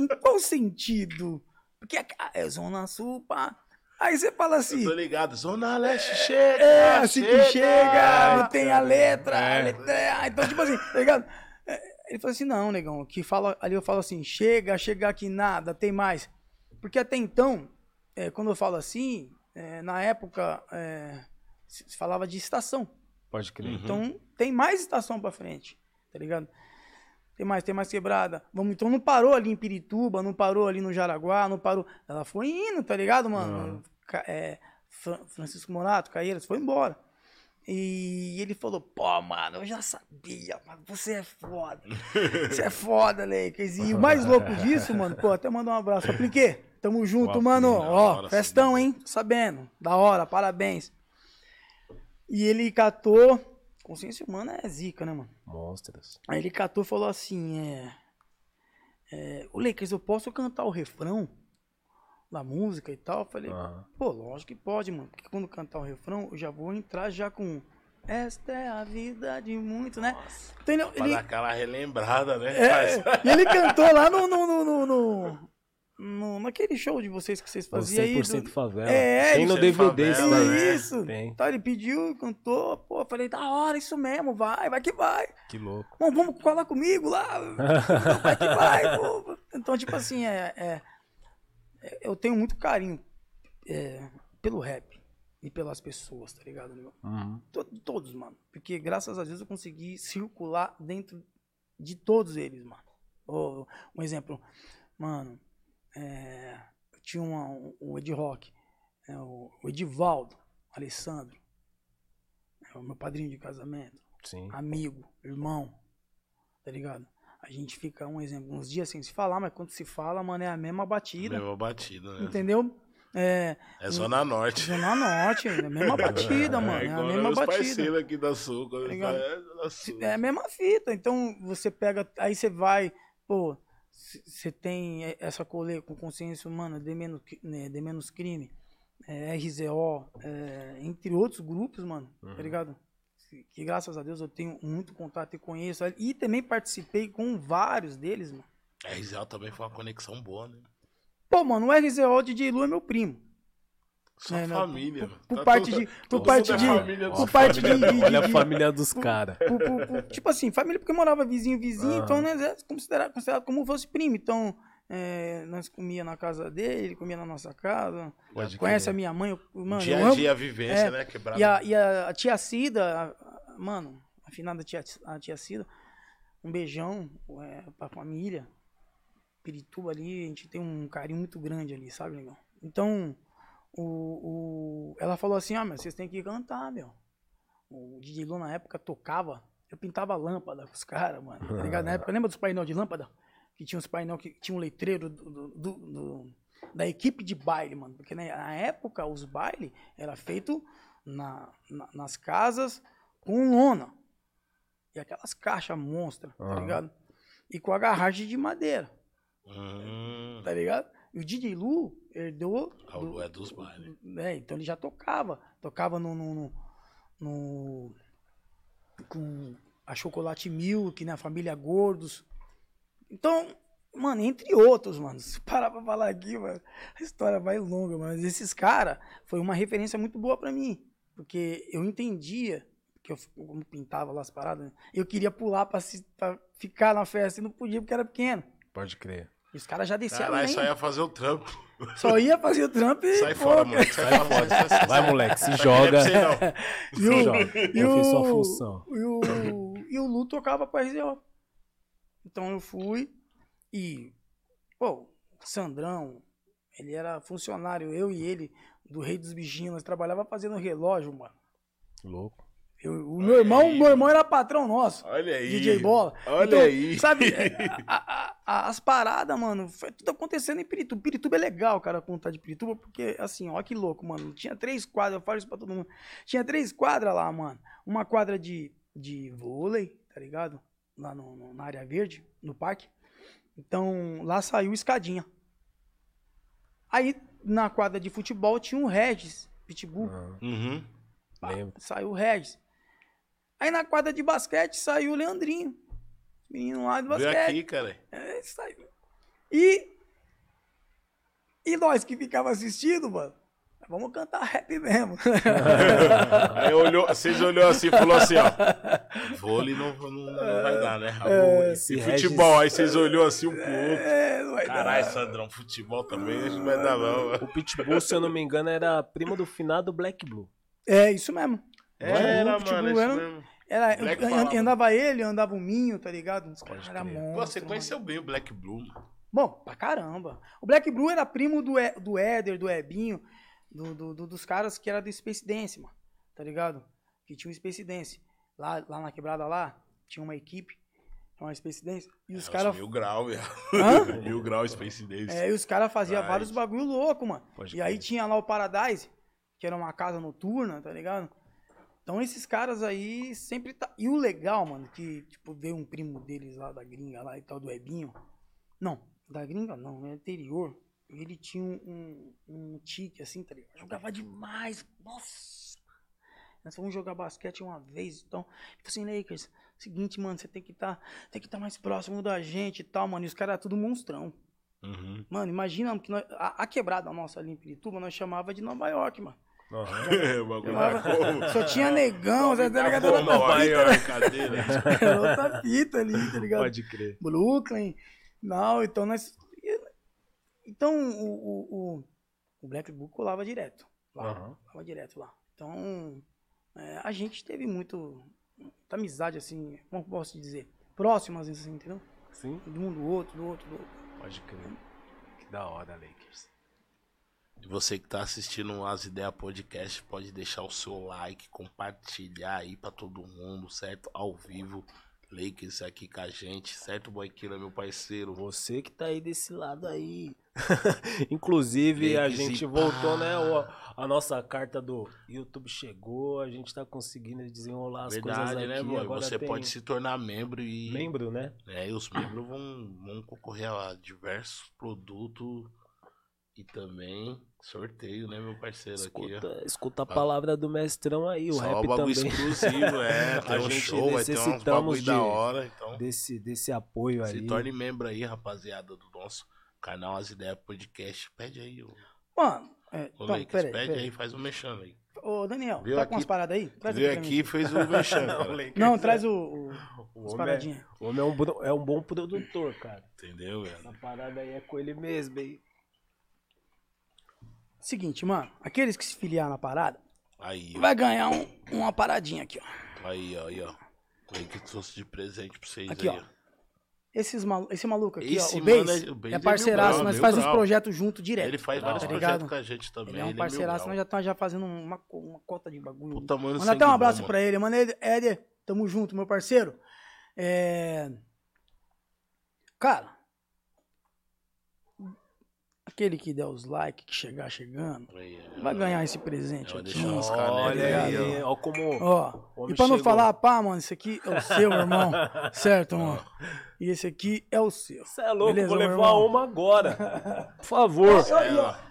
[SPEAKER 3] em qual sentido? Porque é Zona Sul, pá. Aí você fala assim,
[SPEAKER 2] Eu tô ligado, Zona Leste chega.
[SPEAKER 3] é, assim que chega, não
[SPEAKER 2] chega.
[SPEAKER 3] tem a letra,
[SPEAKER 1] É.
[SPEAKER 3] a letra é- então tipo assim, tá ligado? É, Ele falou assim, não, negão, que fala, ali eu falo assim, chega, chega aqui nada, tem mais. Porque até então, é, quando eu falo assim, é, na época, é, se falava de estação.
[SPEAKER 1] Pode crer.
[SPEAKER 2] Uhum.
[SPEAKER 3] Então tem mais estação pra frente, tá ligado? Tem mais, tem mais quebrada. Vamos, então não parou ali em Pirituba, não parou ali no Jaraguá, não parou. Ela foi indo, tá ligado, mano? Ca- é, Fra- Francisco Morato, Caeiras, foi embora. E ele falou, pô, mano, eu já sabia, mano, você é foda. Você é foda, Lakers. E o mais louco disso, mano, pô, até mandar um abraço. Apliquei. Tamo junto,
[SPEAKER 1] Ó,
[SPEAKER 3] mano. Ó, festão, hein? Sabendo. Da hora, parabéns. E ele catou. Consciência humana é zica, né, mano?
[SPEAKER 1] Monstros.
[SPEAKER 3] Aí ele catou e falou assim: é. é o Lakers, eu posso cantar o refrão da música e tal? Eu falei:
[SPEAKER 1] Aham.
[SPEAKER 3] pô, lógico que pode, mano. Porque quando cantar o refrão, eu já vou entrar já com. Esta é a vida de muito, né? Então ele,
[SPEAKER 2] Pra
[SPEAKER 3] ele-
[SPEAKER 2] dar aquela relembrada, né?
[SPEAKER 3] é, e ele cantou lá no, no, no, no, no- naquele show de vocês que vocês faziam aí.
[SPEAKER 1] 100%
[SPEAKER 3] do-
[SPEAKER 1] favela.
[SPEAKER 3] É,
[SPEAKER 1] Tem no
[SPEAKER 2] isso é
[SPEAKER 1] DVD isso daí.
[SPEAKER 3] Isso.
[SPEAKER 1] Tem.
[SPEAKER 3] Então ele pediu, cantou, pô, falei, da hora, isso mesmo, vai, vai que vai.
[SPEAKER 1] Que louco.
[SPEAKER 3] Bom, vamos colar comigo lá. Vai que vai, pô. Então, tipo assim, é, é- é- eu tenho muito carinho é, pelo rap e pelas pessoas, tá ligado? meu?
[SPEAKER 1] Uhum.
[SPEAKER 3] To- Todos, mano. Porque graças a Deus eu consegui circular dentro de todos eles, mano. Ô, um exemplo, mano, é, tinha uma, um, o Ed Rock, é, o, o Edivaldo, Alessandro, é o meu padrinho de casamento
[SPEAKER 1] Sim.
[SPEAKER 3] amigo, irmão, tá ligado? A gente fica, um exemplo, uns dias sem se falar, mas quando se fala, mano, é a mesma batida,
[SPEAKER 2] Mesma batida, né?
[SPEAKER 3] entendeu? É,
[SPEAKER 2] É Zona Norte.
[SPEAKER 3] Zona Norte, é a mesma batida, mano, é, a
[SPEAKER 2] igual
[SPEAKER 3] mesma batida.
[SPEAKER 2] aqui da Sul. fala, é Zona Sul.
[SPEAKER 3] É a mesma fita, então você pega, aí você vai, pô, você tem essa coleira com consciência humana, de menos, né, de menos crime, é, RZO, é, entre outros grupos, mano, tá ligado? Que graças a Deus eu tenho muito contato e conheço. E também participei com vários deles, mano.
[SPEAKER 2] A RZL também foi uma conexão boa, né?
[SPEAKER 3] Pô, mano, o RZO de Lu é meu primo.
[SPEAKER 2] Sua
[SPEAKER 3] É, não,
[SPEAKER 2] família,
[SPEAKER 3] por-
[SPEAKER 2] mano.
[SPEAKER 3] por
[SPEAKER 2] Tá
[SPEAKER 3] parte
[SPEAKER 2] todo-
[SPEAKER 3] de- por
[SPEAKER 2] todo
[SPEAKER 3] parte
[SPEAKER 2] é
[SPEAKER 3] de-
[SPEAKER 2] família
[SPEAKER 3] por parte de- de-
[SPEAKER 1] Olha a
[SPEAKER 3] de-
[SPEAKER 1] família dos caras.
[SPEAKER 3] Tipo assim, família porque morava vizinho, vizinho,
[SPEAKER 1] Aham.
[SPEAKER 3] então nós é considerado, considerado como fosse primo. Então, é, nós comia na casa dele, ele comia na nossa casa.
[SPEAKER 1] Pode
[SPEAKER 3] Conhece
[SPEAKER 1] crer.
[SPEAKER 3] a minha mãe, eu, mano,
[SPEAKER 2] Dia a dia, a vivência,
[SPEAKER 3] é,
[SPEAKER 2] né? Quebrada.
[SPEAKER 3] E a, e a tia Cida, a- a- mano, a finada tia, a tia Cida, um beijão é, pra família. Pirituba ali, a gente tem um carinho muito grande ali, sabe, legal? Então, o, o- ela falou assim, ah, mas vocês têm que cantar, meu. O DJ Lu na época tocava, eu pintava lâmpada com os caras, mano, tá ligado? Na época, lembra dos painel de lâmpada? Que tinha uns painel que tinha um letreiro do, do, do- do- da equipe de baile, mano. Porque né, na época os bailes era feito na, na- nas casas com lona. E aquelas caixas monstras, tá
[SPEAKER 1] Aham.
[SPEAKER 3] ligado? E com a garagem de madeira,
[SPEAKER 2] Hum,
[SPEAKER 3] tá ligado? E o DJ Lu herdou.
[SPEAKER 2] a Lu é dos bailes.
[SPEAKER 3] É, então ele já tocava. Tocava no. no, no- no- com a Chocolate Milk, na família Gordos. Então, mano, entre outros, mano. Se parar pra falar aqui, mano, a história vai longa, mas esses caras foi uma referência muito boa pra mim. Porque eu entendia que eu como pintava lá as paradas, né, eu queria pular pra, se- pra ficar na festa e não podia porque era pequeno.
[SPEAKER 1] Pode crer.
[SPEAKER 3] E os caras já desceram
[SPEAKER 2] Caralho, só ia fazer o trampo.
[SPEAKER 3] Só ia fazer o trampo e.
[SPEAKER 2] Sai
[SPEAKER 3] pô,
[SPEAKER 2] fora, mano. Sai fora. Sai fora.
[SPEAKER 1] Vai, moleque, se
[SPEAKER 2] Não
[SPEAKER 1] joga.
[SPEAKER 2] é você.
[SPEAKER 3] E
[SPEAKER 1] Se
[SPEAKER 3] o,
[SPEAKER 1] joga.
[SPEAKER 3] e
[SPEAKER 1] Eu fiz sua
[SPEAKER 3] o-
[SPEAKER 1] função.
[SPEAKER 3] E o, e o Lu tocava pra RZO. Então eu fui e, pô, o Sandrão, ele era funcionário, eu e ele, do Rei dos Bichinhos, nós trabalhava fazendo relógio, mano.
[SPEAKER 1] Louco.
[SPEAKER 3] Eu- o meu irmão, meu irmão era patrão nosso.
[SPEAKER 2] Olha aí.
[SPEAKER 3] DJ Bola.
[SPEAKER 2] Olha
[SPEAKER 3] Então,
[SPEAKER 2] aí.
[SPEAKER 3] Sabe, a- a- a- as paradas, mano, foi tudo acontecendo em Pirituba. Pirituba é legal, cara, contar de Pirituba, porque, assim, ó, que louco, mano. Tinha três quadras, eu falo isso pra todo mundo. Tinha três quadras lá, mano. Uma quadra de, de vôlei, tá ligado? Lá no- no- na área verde, no parque. Então, lá saiu escadinha. Aí, na quadra de futebol, tinha um Regis, Pitbull.
[SPEAKER 2] Uhum.
[SPEAKER 3] Pá. Saiu o Regis. Aí na quadra de basquete saiu o Leandrinho. Menino lá do
[SPEAKER 2] Veio
[SPEAKER 3] basquete.
[SPEAKER 2] aqui, cara.
[SPEAKER 3] É, saiu. E. E nós que ficava assistindo, mano. Vamos cantar rap mesmo.
[SPEAKER 2] Aí olhou, vocês olhou assim e falou assim, ó. Vôlei não, não, não vai dar, né?
[SPEAKER 1] esse
[SPEAKER 2] e
[SPEAKER 1] Regis-
[SPEAKER 2] futebol, aí vocês olhou assim um pro outro.
[SPEAKER 3] é, não vai dar.
[SPEAKER 2] Caralho, Sandrão, futebol também, não vai dar não.
[SPEAKER 1] O Pitbull, se eu não me engano, era primo do finado Black Blue.
[SPEAKER 3] É, isso mesmo.
[SPEAKER 2] Era,
[SPEAKER 3] Pitbull,
[SPEAKER 2] mano, isso
[SPEAKER 3] era-
[SPEAKER 2] mesmo.
[SPEAKER 3] Era, andava ele, andava o Minho, tá ligado?
[SPEAKER 1] Pode
[SPEAKER 3] eram
[SPEAKER 1] crer.
[SPEAKER 3] monstros.
[SPEAKER 2] Você conheceu bem o Black Blue, mano.
[SPEAKER 3] Bom, pra caramba. O Black Blue era primo do, E- do Éder, do Ebinho, do, do- do- dos caras que era do Space Dance, mano. Tá ligado? Que tinha o Space Dance. Lá, lá na quebrada lá, tinha uma equipe, uma Space Dance. E os
[SPEAKER 2] É,
[SPEAKER 3] caras.
[SPEAKER 2] Mil grau, velho. Mil grau Space Days.
[SPEAKER 3] É, e os caras faziam vários bagulho louco, mano.
[SPEAKER 1] Pode
[SPEAKER 3] e aí tinha lá o Paradise, que era uma casa noturna, tá ligado? Então esses caras aí sempre tá. E o legal, mano, que tipo, veio um primo deles lá da gringa lá e tal, do Ebinho. Não, da gringa não, é anterior. Ele tinha um, um, um tique assim, tá ligado? Jogava demais. Nossa! Nós fomos jogar basquete uma vez, então. Tipo assim, Lakers, seguinte, mano, você tem que estar tem que estar mais próximo da gente e tal, mano. E os caras tudo monstrão.
[SPEAKER 2] Uhum.
[SPEAKER 3] Mano, imagina que nós- a, a quebrada nossa ali em Pirituba, nós chamava de Nova York, mano.
[SPEAKER 2] tá como?
[SPEAKER 3] só tinha negão, tá ligado?
[SPEAKER 2] Como
[SPEAKER 3] Era outra
[SPEAKER 2] Nova
[SPEAKER 3] fita,
[SPEAKER 2] York, cadeira.
[SPEAKER 3] era outra fita ali, tá ligado?
[SPEAKER 1] Pode crer.
[SPEAKER 3] Brooklyn. Não, então nós. Então o, o, o, o Black Book colava direto. Lá,
[SPEAKER 1] Aham.
[SPEAKER 3] colava direto lá. Então é, a gente teve muito. Muita amizade, assim, como posso dizer? Próximas, assim, entendeu?
[SPEAKER 1] Sim?
[SPEAKER 3] De um do outro, do outro, do outro.
[SPEAKER 1] Pode crer. Que da hora, Lakers.
[SPEAKER 2] Você que tá assistindo As Ideias Podcast, pode deixar o seu like, compartilhar aí pra todo mundo, certo? Ao vivo. Lakers aqui com a gente, certo, Boiqueira, meu parceiro?
[SPEAKER 1] Você que tá aí desse lado aí. Inclusive, a
[SPEAKER 2] Lakers
[SPEAKER 1] gente
[SPEAKER 2] e
[SPEAKER 1] voltou,
[SPEAKER 2] pá.
[SPEAKER 1] né? o- a nossa carta do YouTube chegou, a gente tá conseguindo desenrolar as coisas
[SPEAKER 2] Verdade,
[SPEAKER 1] aqui.
[SPEAKER 2] né, boy?
[SPEAKER 1] Agora
[SPEAKER 2] Você
[SPEAKER 1] tem
[SPEAKER 2] pode se tornar membro e.
[SPEAKER 1] membro, né?
[SPEAKER 2] É, e os membros vão, vão concorrer a diversos produtos e também sorteio, né, meu parceiro aqui, ó.
[SPEAKER 1] Escuta, escuta a palavra do mestrão aí, o
[SPEAKER 2] Só
[SPEAKER 1] rap
[SPEAKER 2] bagulho
[SPEAKER 1] também.
[SPEAKER 2] exclusivo, é. Tem
[SPEAKER 1] A
[SPEAKER 2] um
[SPEAKER 1] gente
[SPEAKER 2] show, vai ter uns bagulho da
[SPEAKER 1] de-
[SPEAKER 2] hora, então.
[SPEAKER 1] Desse, desse apoio
[SPEAKER 2] Se
[SPEAKER 1] aí.
[SPEAKER 2] torne membro aí, rapaziada, do nosso canal As Ideias Podcast. Pede aí, ô,
[SPEAKER 3] Mano, é,
[SPEAKER 2] ô
[SPEAKER 3] então,
[SPEAKER 2] Lakers,
[SPEAKER 3] peraí,
[SPEAKER 2] pede
[SPEAKER 3] peraí.
[SPEAKER 2] aí, faz um mexendo aí.
[SPEAKER 3] Ô, Daniel,
[SPEAKER 2] Veio
[SPEAKER 3] tá
[SPEAKER 2] aqui-
[SPEAKER 3] com umas paradas aí? Traz
[SPEAKER 2] Veio aqui e fez o mexendo.
[SPEAKER 3] Não, traz o, o,
[SPEAKER 1] O
[SPEAKER 3] as
[SPEAKER 1] homem, é, o homem é um, é um bom produtor, cara.
[SPEAKER 2] Entendeu, velho?
[SPEAKER 1] Essa parada aí é com ele mesmo, hein?
[SPEAKER 3] Seguinte, mano, aqueles que se filiar na parada,
[SPEAKER 2] Aí,
[SPEAKER 3] vai ganhar um- uma paradinha aqui, ó.
[SPEAKER 2] Aí, ó, aí, ó. Aí que trouxe de presente pra vocês
[SPEAKER 3] Aqui,
[SPEAKER 2] aí,
[SPEAKER 3] ó. Esses malu esse maluco aqui,
[SPEAKER 2] Esse
[SPEAKER 3] ó, o Bass,
[SPEAKER 2] é- o
[SPEAKER 3] é
[SPEAKER 2] é
[SPEAKER 3] parceiraço, nós faz uns
[SPEAKER 2] grau.
[SPEAKER 3] projetos junto direto.
[SPEAKER 2] Ele faz
[SPEAKER 1] Da
[SPEAKER 2] vários
[SPEAKER 3] tá
[SPEAKER 2] projetos com a gente também.
[SPEAKER 3] Ele é um
[SPEAKER 2] mil
[SPEAKER 3] parceiraço,
[SPEAKER 2] grau.
[SPEAKER 3] nós já tá já fazendo uma, uma cota de bagulho.
[SPEAKER 2] Puta, mano,
[SPEAKER 3] Manda até um abraço
[SPEAKER 2] mano.
[SPEAKER 3] pra ele. Mano, Éder, tamo junto, meu parceiro. É... Cara, aquele que der os likes, que chegar chegando,
[SPEAKER 2] Aí,
[SPEAKER 3] vai ganhar esse presente
[SPEAKER 2] Vou
[SPEAKER 3] aqui.
[SPEAKER 2] deixar uns
[SPEAKER 1] Olha
[SPEAKER 2] canecos aí,
[SPEAKER 1] aí,
[SPEAKER 2] ó.
[SPEAKER 1] ó como...
[SPEAKER 3] Ó, e pra não
[SPEAKER 1] chegou.
[SPEAKER 3] falar, pá, mano, esse aqui é o seu, irmão. certo, mano? E esse aqui é o seu.
[SPEAKER 1] Você é louco,
[SPEAKER 3] Beleza,
[SPEAKER 1] vou levar
[SPEAKER 3] irmão?
[SPEAKER 1] uma agora. Por favor.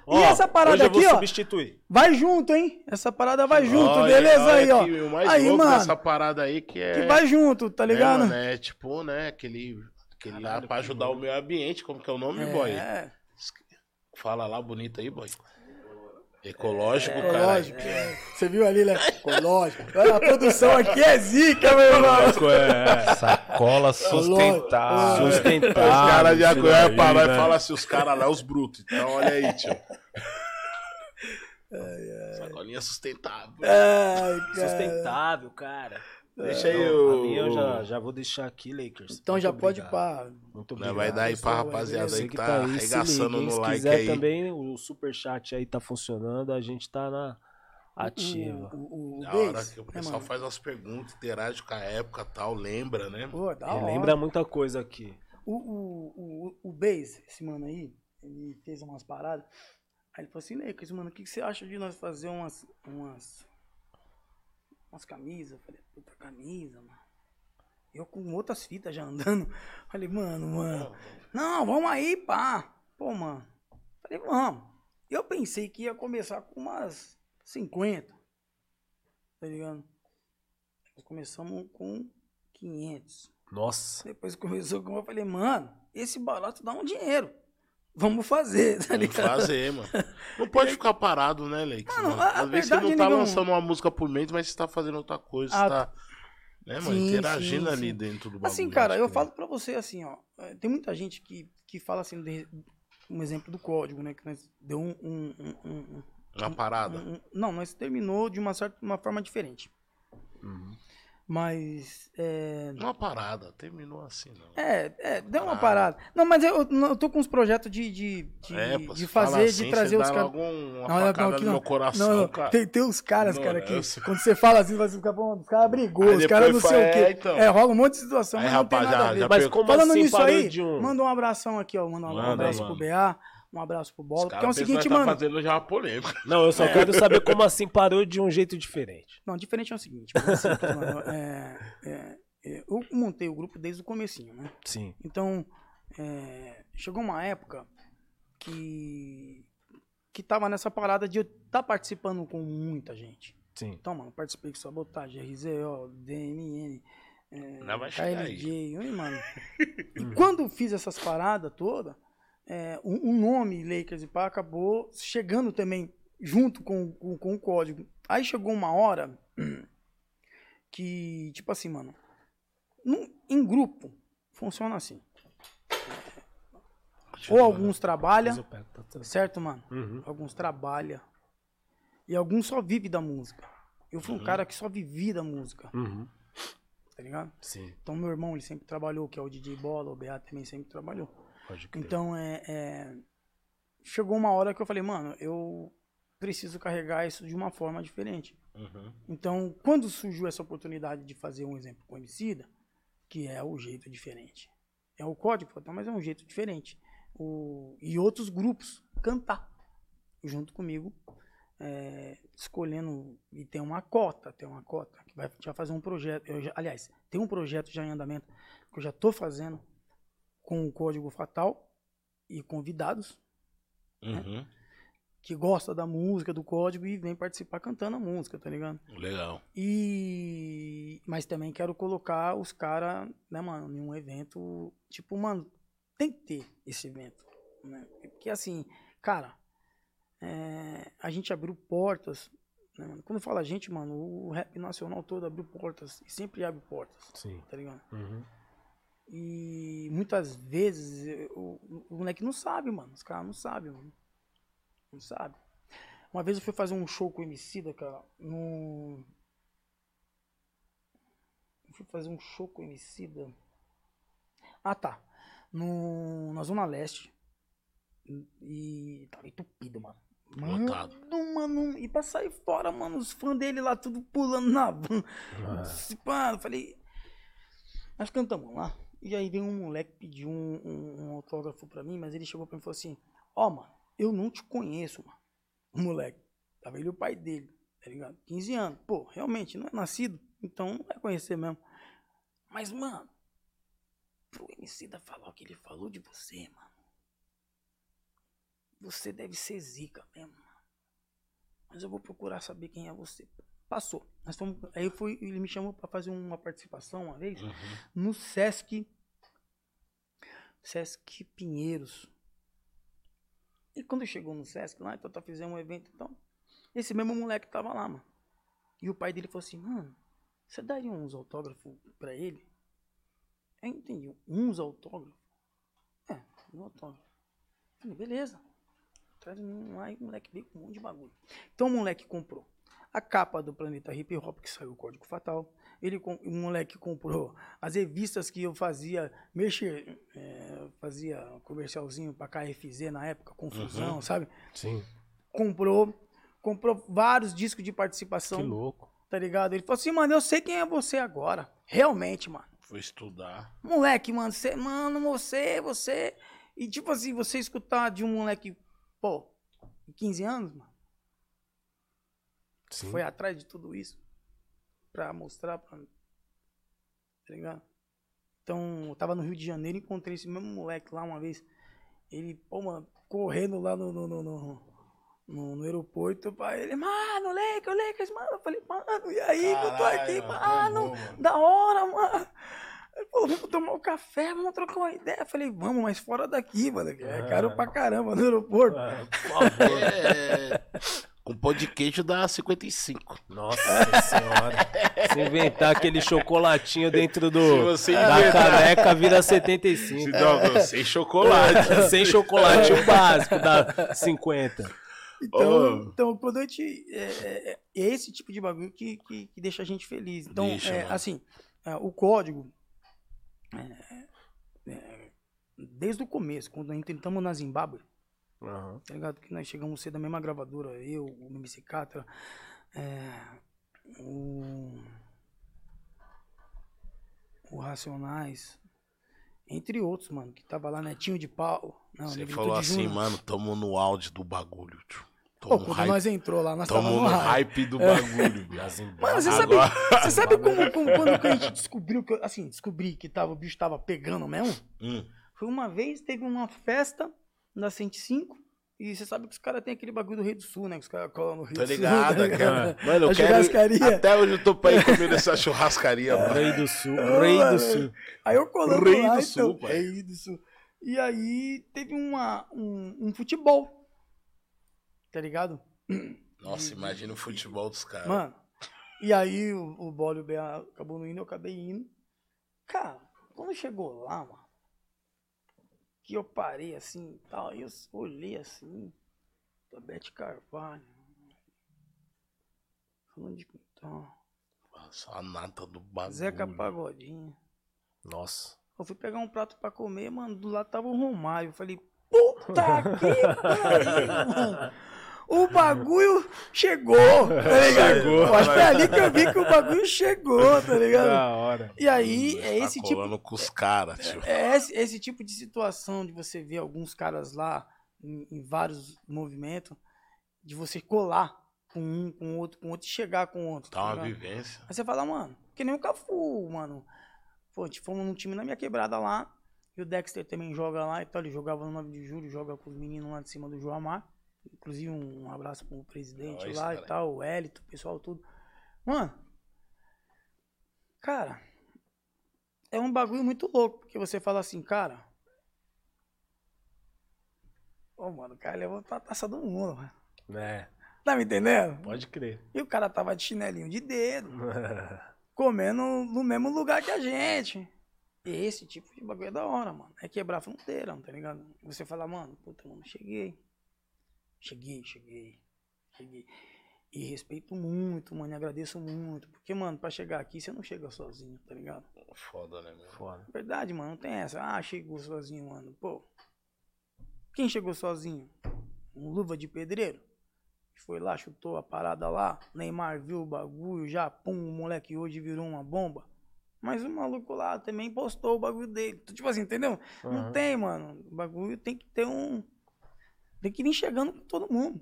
[SPEAKER 3] E essa parada
[SPEAKER 1] hoje eu vou
[SPEAKER 3] aqui, ó,
[SPEAKER 1] substituir.
[SPEAKER 3] vai junto, hein? Essa parada vai junto,
[SPEAKER 2] Olha,
[SPEAKER 3] beleza
[SPEAKER 2] olha
[SPEAKER 3] aí, ó.
[SPEAKER 2] aqui, o mais
[SPEAKER 3] Aí,
[SPEAKER 2] louco
[SPEAKER 3] mano,
[SPEAKER 2] dessa parada aí que é.
[SPEAKER 3] que vai junto, tá
[SPEAKER 2] né,
[SPEAKER 3] ligado?
[SPEAKER 2] mano, é tipo, né, aquele. aquele lá pra ajudar o meio ambiente, como que é o nome, boy?
[SPEAKER 3] É,
[SPEAKER 2] Fala lá bonito aí, boy. Ecológico,
[SPEAKER 3] é
[SPEAKER 2] cara.
[SPEAKER 3] lógico. Você viu ali, né? Ecológico. Olha, a produção aqui é zica, meu irmão.
[SPEAKER 1] É,
[SPEAKER 4] Sacola sustentável.
[SPEAKER 1] sustentável.
[SPEAKER 2] Os caras vai
[SPEAKER 1] daí,
[SPEAKER 2] parar e
[SPEAKER 1] né?
[SPEAKER 2] falar assim, os caras lá, é os brutos. Então olha aí, tio. Sacolinha sustentável.
[SPEAKER 3] Ai, cara.
[SPEAKER 1] Sustentável, cara.
[SPEAKER 2] Deixa aí
[SPEAKER 1] Não,
[SPEAKER 2] o.
[SPEAKER 1] A minha eu já, já vou deixar aqui, Lakers.
[SPEAKER 3] Então
[SPEAKER 1] Muito
[SPEAKER 3] já pode ir
[SPEAKER 1] obrigado.
[SPEAKER 3] pra...
[SPEAKER 1] Muito
[SPEAKER 2] Né,
[SPEAKER 1] obrigado.
[SPEAKER 2] vai dar aí pra
[SPEAKER 3] pessoal,
[SPEAKER 2] rapaziada aí que tá
[SPEAKER 1] aí, se
[SPEAKER 2] arregaçando no
[SPEAKER 1] Se
[SPEAKER 2] like
[SPEAKER 1] quiser
[SPEAKER 2] aí.
[SPEAKER 1] também, o superchat aí tá funcionando, a gente tá na ativa.
[SPEAKER 3] O, o, o
[SPEAKER 2] Da hora que o
[SPEAKER 3] né,
[SPEAKER 2] pessoal
[SPEAKER 3] mano?
[SPEAKER 2] faz umas perguntas, interage com a época e tal, lembra, né?
[SPEAKER 3] Pô, da
[SPEAKER 1] É,
[SPEAKER 3] hora.
[SPEAKER 1] lembra muita coisa aqui.
[SPEAKER 3] O, o, o, o Bass, esse mano aí, ele fez umas paradas. Aí ele falou assim, Lakers, mano, o que, que você acha de nós fazer umas, umas, umas camisas? Eu falei, puta camisa, mano. Eu com outras fitas já andando. Falei, mano, mano. Não, vamos aí, pá. Pô, mano. Falei, vamos. Eu pensei que ia começar com umas 50. Tá ligado? Nós começamos com 500.
[SPEAKER 1] Nossa.
[SPEAKER 3] Depois começou com eu falei, mano, esse barato dá um dinheiro. Vamos fazer, tá
[SPEAKER 2] Vamos
[SPEAKER 3] ligado?
[SPEAKER 2] fazer, mano. Não pode ficar parado, né, Lex?
[SPEAKER 3] Mano,
[SPEAKER 2] mano?
[SPEAKER 3] a- a
[SPEAKER 2] Às vezes você não tá
[SPEAKER 3] negão-
[SPEAKER 2] lançando uma música por mês, mas você tá fazendo outra coisa, você
[SPEAKER 3] Ah,
[SPEAKER 2] tá. Né, mano?
[SPEAKER 3] sim,
[SPEAKER 2] Interagindo
[SPEAKER 3] sim,
[SPEAKER 2] ali
[SPEAKER 3] sim.
[SPEAKER 2] dentro do bagulho.
[SPEAKER 3] Assim, cara, eu
[SPEAKER 2] que-
[SPEAKER 3] falo pra você assim, ó. é, Tem muita gente que, que fala assim, de- um exemplo do código, né? Que nós deu um. um, um, um-
[SPEAKER 2] Uma parada.
[SPEAKER 3] um- não, nós terminou de uma certa uma forma diferente.
[SPEAKER 2] Uhum.
[SPEAKER 3] Mas. É,
[SPEAKER 2] Uma parada, terminou assim, não.
[SPEAKER 3] é, é, deu uma
[SPEAKER 2] Parada.
[SPEAKER 3] Não, mas eu, eu tô com uns projetos de, de, de,
[SPEAKER 2] É, pô,
[SPEAKER 3] de fazer,
[SPEAKER 2] assim,
[SPEAKER 3] de trazer os caras.
[SPEAKER 2] um-
[SPEAKER 3] Não, não,
[SPEAKER 2] no meu coração,
[SPEAKER 3] Não, não.
[SPEAKER 2] cara.
[SPEAKER 3] Tem, tem uns caras,
[SPEAKER 2] Não,
[SPEAKER 3] cara,
[SPEAKER 2] eu
[SPEAKER 3] que
[SPEAKER 2] sei.
[SPEAKER 3] quando você fala assim, você fica, pô, os caras brigou,
[SPEAKER 2] Aí
[SPEAKER 3] os caras não sei o
[SPEAKER 2] fala,
[SPEAKER 3] quê.
[SPEAKER 2] é, então.
[SPEAKER 3] É, rola um monte de situação,
[SPEAKER 2] Aí,
[SPEAKER 3] mas não tem
[SPEAKER 2] rapaz,
[SPEAKER 3] nada
[SPEAKER 2] já-
[SPEAKER 3] a ver.
[SPEAKER 2] já
[SPEAKER 1] Mas como
[SPEAKER 3] Falando
[SPEAKER 1] assim
[SPEAKER 3] nisso aí,
[SPEAKER 1] um...
[SPEAKER 3] manda um abração aqui, ó. Manda um
[SPEAKER 2] Manda,
[SPEAKER 3] abraço
[SPEAKER 2] mano.
[SPEAKER 3] pro BA, um abraço pro Bola. Porque é o seguinte,
[SPEAKER 2] nós
[SPEAKER 3] mano.
[SPEAKER 2] tá fazendo já uma polêmica.
[SPEAKER 1] Não, eu só quero saber como assim parou de um jeito diferente.
[SPEAKER 3] Não, diferente é o seguinte, simples, mano. É, é, é, eu montei o grupo desde o comecinho, né?
[SPEAKER 1] Sim.
[SPEAKER 3] Então, é, chegou uma época que que tava nessa parada de eu estar participando com muita gente.
[SPEAKER 1] Sim.
[SPEAKER 3] Então, mano, participei com Sabotagem, RZO, DMN, é,
[SPEAKER 2] Não vai chegar aí.
[SPEAKER 3] Mano. e quando fiz essas paradas todas, é, o, o nome Lakers e pá acabou chegando também junto com, com, com o código. Aí chegou uma hora que, tipo assim, mano, num- em grupo funciona assim. Ou alguns trabalham,
[SPEAKER 1] eu pego, tá
[SPEAKER 3] certo, mano?
[SPEAKER 1] Uhum.
[SPEAKER 3] Alguns trabalham. E alguns só vivem da música. Eu fui um cara que só vivia da música,
[SPEAKER 1] Uhum.
[SPEAKER 3] tá ligado?
[SPEAKER 1] Sim,
[SPEAKER 3] Então meu irmão, ele sempre trabalhou, que é o DJ Bola, o BA também sempre trabalhou. Então, é, é, Chegou uma hora que eu falei, mano, eu preciso carregar isso de uma forma diferente.
[SPEAKER 2] Uhum.
[SPEAKER 3] Então, quando surgiu essa oportunidade de fazer um exemplo com o Emicida, que é o jeito diferente. É o código, tá, mas é um jeito diferente. O, e outros grupos cantar junto comigo, é, escolhendo e tem uma cota, tem uma cota que vai já fazer um projeto. Já- aliás, tem um projeto já em andamento que eu já estou fazendo com o código fatal e convidados
[SPEAKER 2] Uhum.
[SPEAKER 3] que gosta da música, do código e vem participar cantando a música, tá ligado?
[SPEAKER 2] Legal.
[SPEAKER 3] E mas também quero colocar os caras, né, mano, em um evento, tipo, mano, tem que ter esse evento, né? Porque assim, cara, é, a gente abriu portas, né, mano? Quando fala a gente, mano, o rap nacional todo abriu portas e sempre abre portas,
[SPEAKER 1] Sim.
[SPEAKER 3] tá ligado?
[SPEAKER 1] Uhum.
[SPEAKER 3] E muitas vezes eh, o, moleque não sabe, mano. Os caras não sabem, mano. Não sabe. Uma vez eu fui fazer um show com o Emicida, cara, no... Eu fui fazer um show com o Emicida. Ah, tá. No, na Zona Leste. E tava entupido, mano. Mano, mano, e pra sair fora, mano, os fãs dele lá tudo pulando na van. Mano, eu falei, nós cantamos lá. E aí veio um moleque pedir um, um- um autógrafo pra mim, mas ele chegou pra mim e falou assim: Ó, mano, eu não te conheço, mano. O moleque. Tava ele o pai dele, tá ligado? 15 anos. Pô, realmente, não é nascido, então não vai conhecer mesmo. Mas, mano, pro MC da falar o que ele falou de você, mano. Você deve ser zica mesmo, mano. Mas eu vou procurar saber quem é você. Passou. Nós fomos, aí eu fui, ele me chamou pra fazer uma participação uma vez no Sesc. Sesc Pinheiros. E quando chegou no Sesc lá, então tá fizemos um evento então. Esse mesmo moleque tava lá, mano. E o pai dele falou assim, mano, você daria uns autógrafos pra ele? Eu entendi, uns autógrafos? É, um autógrafo. Falei, beleza. Traz um lá e o moleque veio com um monte de bagulho. Então o moleque comprou a capa do Planeta Hip Hop, que saiu o Código Fatal. Ele, o moleque comprou as revistas que eu fazia, mexer, é, fazia comercialzinho pra KFZ na época, Confusão, sabe?
[SPEAKER 1] Sim.
[SPEAKER 3] Comprou, comprou vários discos de
[SPEAKER 1] Que
[SPEAKER 3] participação,
[SPEAKER 1] louco.
[SPEAKER 3] tá ligado? Ele falou assim, mano, eu sei quem é você agora. Realmente, mano.
[SPEAKER 2] Foi estudar.
[SPEAKER 3] Moleque, mano, você, mano, você, você. E tipo assim, você escutar de um moleque, pô, de 15 anos, mano,
[SPEAKER 1] Sim.
[SPEAKER 3] foi atrás de tudo isso pra mostrar pra. Tá ligado? Então, eu tava no Rio de Janeiro e encontrei esse mesmo moleque lá uma vez. Ele, pô, mano, correndo lá no, no, no, no, no- no aeroporto, pra ele, mano, Lakers, Lakers, mano. Eu falei, mano, e aí, que eu tô aqui, mano, da hora, mano. Ele falou, vamos tomar um café, vamos trocar uma ideia. Eu falei, vamos, mas fora daqui, mano. É caro pra caramba no aeroporto.
[SPEAKER 1] Ah, por favor.
[SPEAKER 2] É, com pão de queijo dá 55.
[SPEAKER 1] Nossa senhora. Se inventar aquele chocolatinho dentro do,
[SPEAKER 2] Se você
[SPEAKER 1] da
[SPEAKER 2] inventar-
[SPEAKER 1] caneca, vira 75.
[SPEAKER 2] Não, sem chocolate.
[SPEAKER 1] Sem chocolate, o básico dá 50.
[SPEAKER 3] Então,
[SPEAKER 2] Ô.
[SPEAKER 3] então quando a gente. É, é- é esse tipo de bagulho que, que, que deixa a gente feliz. Então,
[SPEAKER 2] Deixa,
[SPEAKER 3] é, assim, é, o código. é, é, desde o começo, quando nós entramos na Zimbábue,
[SPEAKER 1] Aham.
[SPEAKER 3] tá ligado? Que nós chegamos ser da mesma gravadora, eu, o MC Catra, é, o. O Racionais, entre outros, mano, que tava lá, Netinho de Pau. Não,
[SPEAKER 2] Você falou assim, mano, tamo no áudio do bagulho, tio.
[SPEAKER 3] Pô,
[SPEAKER 2] Tamo,
[SPEAKER 3] quando
[SPEAKER 2] hype,
[SPEAKER 3] nós entrou lá, nós
[SPEAKER 2] tamo no
[SPEAKER 3] hype.
[SPEAKER 2] hype do bagulho.
[SPEAKER 1] Na Zimbábue.
[SPEAKER 3] Mano, você sabe, você sabe como, como- quando a gente descobriu que, assim, descobri que tava, o bicho tava pegando mesmo?
[SPEAKER 2] Hum,
[SPEAKER 3] Foi uma vez, teve uma festa na 105, e você sabe que os caras têm aquele bagulho do Rei do Sul, né? Que os caras colam no Rio
[SPEAKER 2] tô
[SPEAKER 3] do Sul.
[SPEAKER 2] ligado,
[SPEAKER 3] tá ligado?
[SPEAKER 2] cara. Mano, eu
[SPEAKER 3] A
[SPEAKER 2] quero...
[SPEAKER 3] churrascaria.
[SPEAKER 2] Até hoje eu tô pra ir comer nessa churrascaria, mano.
[SPEAKER 1] Rei do Sul.
[SPEAKER 3] Ô,
[SPEAKER 1] Rei do Sul.
[SPEAKER 3] Aí eu colando
[SPEAKER 2] Rei
[SPEAKER 3] lá,
[SPEAKER 2] do
[SPEAKER 3] então,
[SPEAKER 2] Sul, pai.
[SPEAKER 3] Rei do Sul. E aí teve uma, um, um futebol, tá ligado?
[SPEAKER 2] Nossa, imagina o futebol dos caras.
[SPEAKER 3] Mano, e aí o, o Bola o BA acabou não indo, eu acabei indo. Cara, quando chegou lá, mano, que eu parei assim e tal, aí eu olhei assim, da Bete Carvalho. Falando de
[SPEAKER 2] Nossa, a nata do bagulho.
[SPEAKER 3] Zeca Pagodinho.
[SPEAKER 1] Nossa.
[SPEAKER 3] Eu fui pegar um prato pra comer, mano, do lado tava o Romário. Eu falei, puta que pariu, mano. O bagulho chegou, tá ligado?
[SPEAKER 1] Chegou,
[SPEAKER 3] Eu acho que é ali que eu vi que o bagulho chegou, tá ligado?
[SPEAKER 1] Da hora.
[SPEAKER 3] E aí, é
[SPEAKER 2] Tá
[SPEAKER 3] esse tipo,
[SPEAKER 2] colando com os caras, tio.
[SPEAKER 3] é esse, esse tipo de situação de você ver alguns caras lá em, em vários movimentos, de você colar com um, com outro, com outro e chegar com outro.
[SPEAKER 2] Tá uma
[SPEAKER 3] ligado?
[SPEAKER 2] vivência.
[SPEAKER 3] Aí você fala, mano, que nem o Cafu, mano. Pô, a gente fomos num time na minha quebrada lá. E o Dexter também joga lá. Então ele jogava no 9 de julho, joga com os meninos lá de cima do João Amar. Inclusive um abraço pro presidente
[SPEAKER 2] Nós,
[SPEAKER 3] lá
[SPEAKER 2] cara.
[SPEAKER 3] e tal, o Hélito, o pessoal tudo. Mano, cara, é um bagulho muito louco. Porque você fala assim, cara. Ô, mano, o cara levou a taça do mundo, mano.
[SPEAKER 1] É,
[SPEAKER 3] Tá me entendendo?
[SPEAKER 1] pode crer.
[SPEAKER 3] E o cara tava de chinelinho de dedo comendo no mesmo lugar que a gente. Esse tipo de bagulho é da hora, mano. É quebrar fronteira, tá ligado? Você fala, mano, puta, mano, cheguei. Cheguei, cheguei. Cheguei. E respeito muito, mano, e agradeço muito. Porque, mano, pra chegar aqui, você não chega sozinho, tá ligado?
[SPEAKER 2] Foda, né, meu?
[SPEAKER 1] Foda.
[SPEAKER 3] Verdade, mano, não tem essa. Ah, chegou sozinho, mano. Pô. Quem chegou sozinho? Um luva de pedreiro? Foi lá, chutou a parada lá. Neymar viu o bagulho, já, pum, o moleque hoje virou uma bomba. Mas o maluco lá também postou o bagulho dele. Tipo assim, entendeu? Não
[SPEAKER 1] Aham.
[SPEAKER 3] tem, mano. O bagulho tem que ter um. Tem que vir chegando com todo mundo.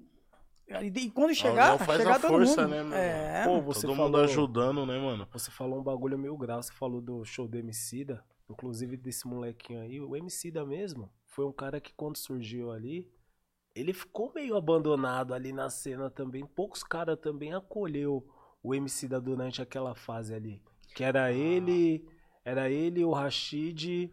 [SPEAKER 3] E, quando chegar,
[SPEAKER 2] faz
[SPEAKER 3] chegar
[SPEAKER 2] a
[SPEAKER 3] todo
[SPEAKER 2] força,
[SPEAKER 3] mundo.
[SPEAKER 2] né, mano?
[SPEAKER 3] É,
[SPEAKER 1] Pô,
[SPEAKER 2] Todo
[SPEAKER 1] falou,
[SPEAKER 2] mundo ajudando, né, mano?
[SPEAKER 1] Você falou um bagulho mil graus, você falou do show do Emicida, inclusive desse molequinho aí, o Emicida mesmo, foi um cara que quando surgiu ali, ele ficou meio abandonado ali na cena também, poucos caras também acolheu o Emicida durante aquela fase ali, que era ele, era ele, o Rashid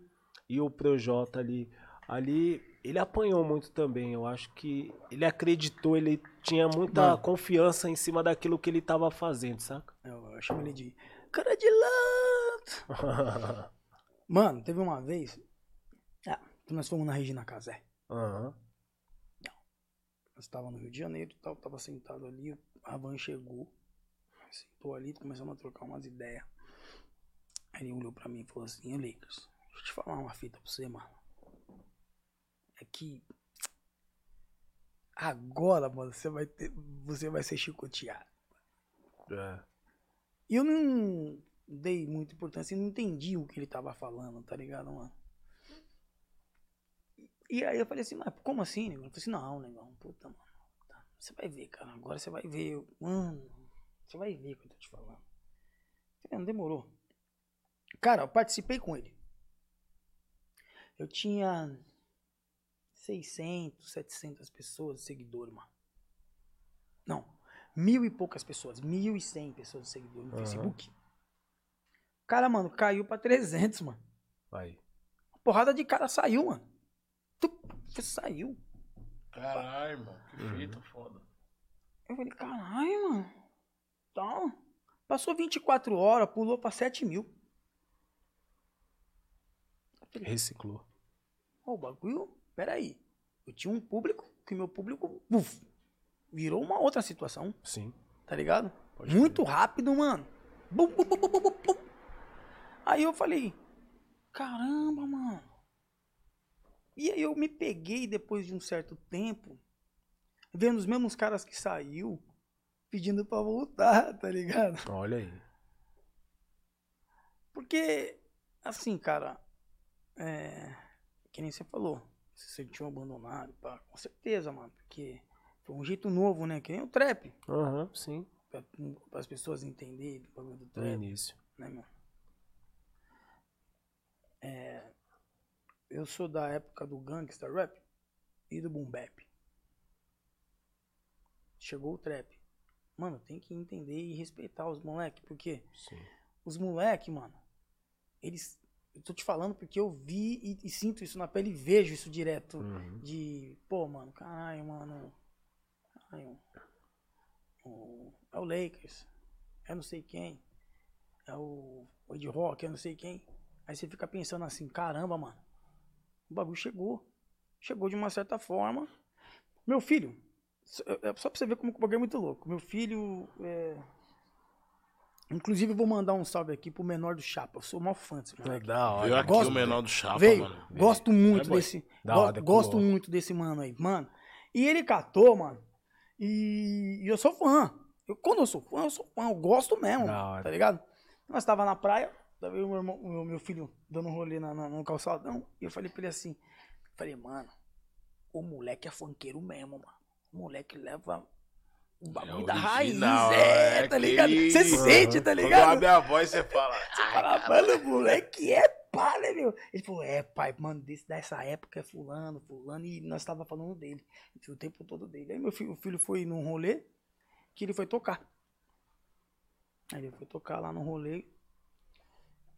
[SPEAKER 1] e o Projota ali, ali ele apanhou muito também, eu acho que ele acreditou, ele tinha muita
[SPEAKER 3] Mano.
[SPEAKER 1] confiança em cima daquilo que ele tava fazendo, saca?
[SPEAKER 3] Eu, eu chamo ele de cara de lado. Mano, teve uma vez. Ah, nós fomos na Regina Casé.
[SPEAKER 1] Aham.
[SPEAKER 3] Nós estávamos no Rio de Janeiro e tal, tava sentado ali, a van chegou, sentou ali, começamos a trocar umas ideias. Aí ele olhou pra mim e falou assim, Lakers, deixa eu te falar uma fita pra você, mano. É que agora, mano, você vai ter. Você vai ser chicoteado.
[SPEAKER 1] É.
[SPEAKER 3] E eu não dei muita importância não entendi o que ele tava falando, tá ligado, mano? E aí eu falei assim, mas como assim, negão? Ele falou assim, não, negão, puta, mano. tá, Você vai ver, cara, agora você vai ver. Eu, Mano, você vai ver o que eu tô te falando. Eu falei, não demorou. Cara, eu participei com ele. Eu tinha 600, 700 pessoas, seguidores, mano. Não, mil e poucas pessoas, mil e cem pessoas de seguidores no
[SPEAKER 1] Aham.
[SPEAKER 3] Facebook. Cara, mano, caiu pra 300, mano.
[SPEAKER 1] Aí.
[SPEAKER 3] Porrada de cara saiu, mano. Tup, saiu.
[SPEAKER 2] Caralho, irmão. Que fita foda.
[SPEAKER 3] Eu falei, caralho, mano. Tá. Passou 24 horas, pulou pra 7 mil. Falei,
[SPEAKER 1] Reciclou.
[SPEAKER 3] Ó, o bagulho, peraí. Eu tinha um público, que meu público, uf, virou uma outra situação,
[SPEAKER 1] Sim.
[SPEAKER 3] tá ligado?
[SPEAKER 1] Pode
[SPEAKER 3] Muito rápido, mano. Bum, bum, bum, bum, bum, bum, bum. Aí eu falei, caramba, mano. E aí eu me peguei depois de um certo tempo, vendo os mesmos caras que saiu, pedindo pra voltar, tá ligado?
[SPEAKER 1] Olha aí.
[SPEAKER 3] Porque, assim, cara, é. Que nem você falou. Se você tinha abandonado, pá, com certeza, mano. Porque foi um jeito novo, né? Que nem o trap.
[SPEAKER 1] Aham, sim.
[SPEAKER 3] Pra, as pessoas entenderem o bagulho do
[SPEAKER 1] No
[SPEAKER 3] trap,
[SPEAKER 1] início.
[SPEAKER 3] né, mano? É. Eu sou da época do gangsta rap e do boom bap. Chegou o trap. Mano, tem que entender e respeitar os moleques, porque
[SPEAKER 1] Sim.
[SPEAKER 3] os moleque, mano, eles. Eu tô te falando porque eu vi e, e sinto isso na pele e vejo isso direto.
[SPEAKER 1] Uhum.
[SPEAKER 3] De, pô, mano, caralho, mano. Caralho. O, é o Lakers. É não sei quem. É o, o Ed Rock, é não sei quem. Aí você fica pensando assim, caramba, mano. O bagulho chegou. Chegou de uma certa forma. Meu filho, só é só pra você ver como o bagulho é muito louco. Meu filho é, Inclusive, eu vou mandar um salve aqui pro menor do Chapa. Eu sou mal fã desse
[SPEAKER 1] É
[SPEAKER 3] moleque.
[SPEAKER 1] da
[SPEAKER 2] Veio
[SPEAKER 1] hora.
[SPEAKER 2] aqui
[SPEAKER 3] Gosto-
[SPEAKER 2] o menor do Chapa,
[SPEAKER 3] Veio.
[SPEAKER 2] mano.
[SPEAKER 3] Gosto muito
[SPEAKER 2] É,
[SPEAKER 3] desse.
[SPEAKER 1] Da
[SPEAKER 3] go-
[SPEAKER 1] hora,
[SPEAKER 3] gosto
[SPEAKER 1] colou.
[SPEAKER 3] muito desse mano aí, mano. E ele catou, mano. E, e eu sou fã. Eu, quando eu sou fã, eu sou fã. Eu gosto mesmo, mano, tá ligado? Nós tava na praia, tava eu o meu, irmão, meu, meu filho dando um rolê na, na- no calçadão. E eu falei pra ele assim: falei, mano, o moleque é funkeiro mesmo, mano. O moleque leva o bagulho da raiz.
[SPEAKER 2] original,
[SPEAKER 3] É, tá ligado? Você sente, tá
[SPEAKER 2] Quando
[SPEAKER 3] ligado?
[SPEAKER 2] abre a voz, você fala.
[SPEAKER 3] Fala, mano, o moleque é pá, né, meu? Ele falou, é, pai, mano, desse, dessa época é fulano, fulano, e nós tava falando dele, o tempo todo dele. Aí meu filho, o filho foi num rolê que ele foi tocar. Aí ele foi tocar lá no rolê.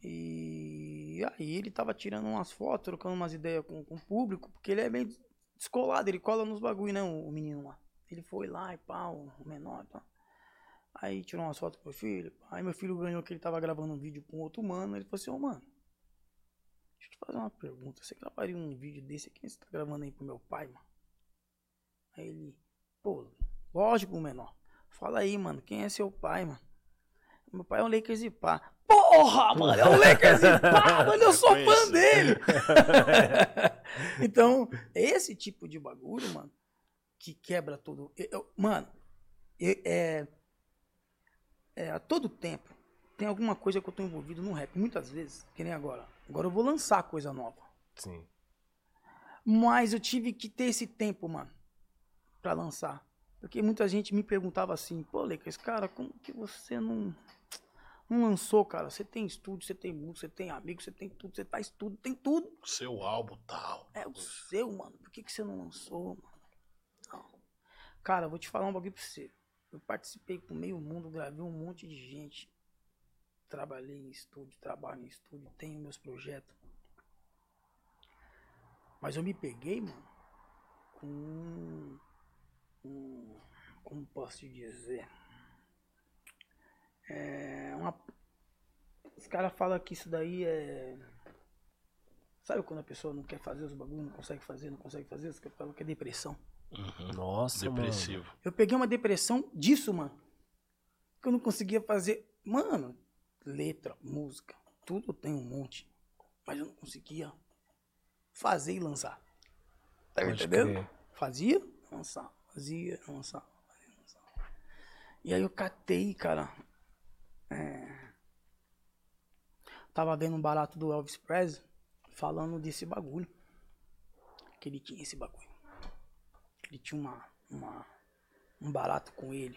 [SPEAKER 3] E aí ele tava tirando umas fotos, trocando umas ideias com, com o público, porque ele é bem descolado, ele cola nos bagulho, né, o menino lá. Ele foi lá e pá, o o menor e pá. Aí tirou umas fotos com meu filho. Aí meu filho ganhou que ele tava gravando um vídeo com outro mano. Ele falou assim, ô mano, deixa eu te fazer uma pergunta. Você gravaria um vídeo desse aqui você tá gravando aí pro meu pai, mano? Aí ele, pô, lógico, menor. Fala aí, mano, quem é seu pai, mano? Meu pai é um Lakers e pá. Porra, mano, é um Lakers e pá, mano, eu sou fã dele. então, esse tipo de bagulho, mano, que quebra tudo. Eu- eu- mano, eu- é, é, a todo tempo tem alguma coisa que eu tô envolvido no rap. Muitas vezes, que nem agora. Agora eu vou lançar coisa nova.
[SPEAKER 1] Sim.
[SPEAKER 3] Mas eu tive que ter esse tempo, mano. pra lançar. Porque muita gente me perguntava assim, pô, Lecas, cara, como que você não, não lançou, cara? Você tem estúdio, você tem música, você tem amigo, você tem tudo, você faz tudo, tem tudo.
[SPEAKER 2] Seu álbum tal.
[SPEAKER 3] É o seu, mano. Por que, que você não lançou, mano? Cara, vou te falar um bagulho pra você. Eu participei com meio mundo, gravei um monte de gente. Trabalhei em estúdio, trabalho em estúdio, tenho meus projetos. Mas eu me peguei, mano, com um- como posso te dizer? É uma os caras falam que isso daí é Sabe quando a pessoa não quer fazer os bagulhos, não consegue fazer, não consegue fazer? Os caras falam que é depressão.
[SPEAKER 1] Nossa, mano.
[SPEAKER 2] Depressivo.
[SPEAKER 3] Eu peguei uma depressão disso, mano. Que eu não conseguia fazer. Mano, letra, música, tudo tenho um monte. Mas eu não conseguia fazer e lançar. Tá me entendendo? Fazia, lançava. Fazia, lançava. Fazia, lançava. E aí eu catei, cara. É... Tava vendo um barato do Elvis Presley falando desse bagulho. Que ele tinha esse bagulho. Ele tinha uma, uma, um barato com ele.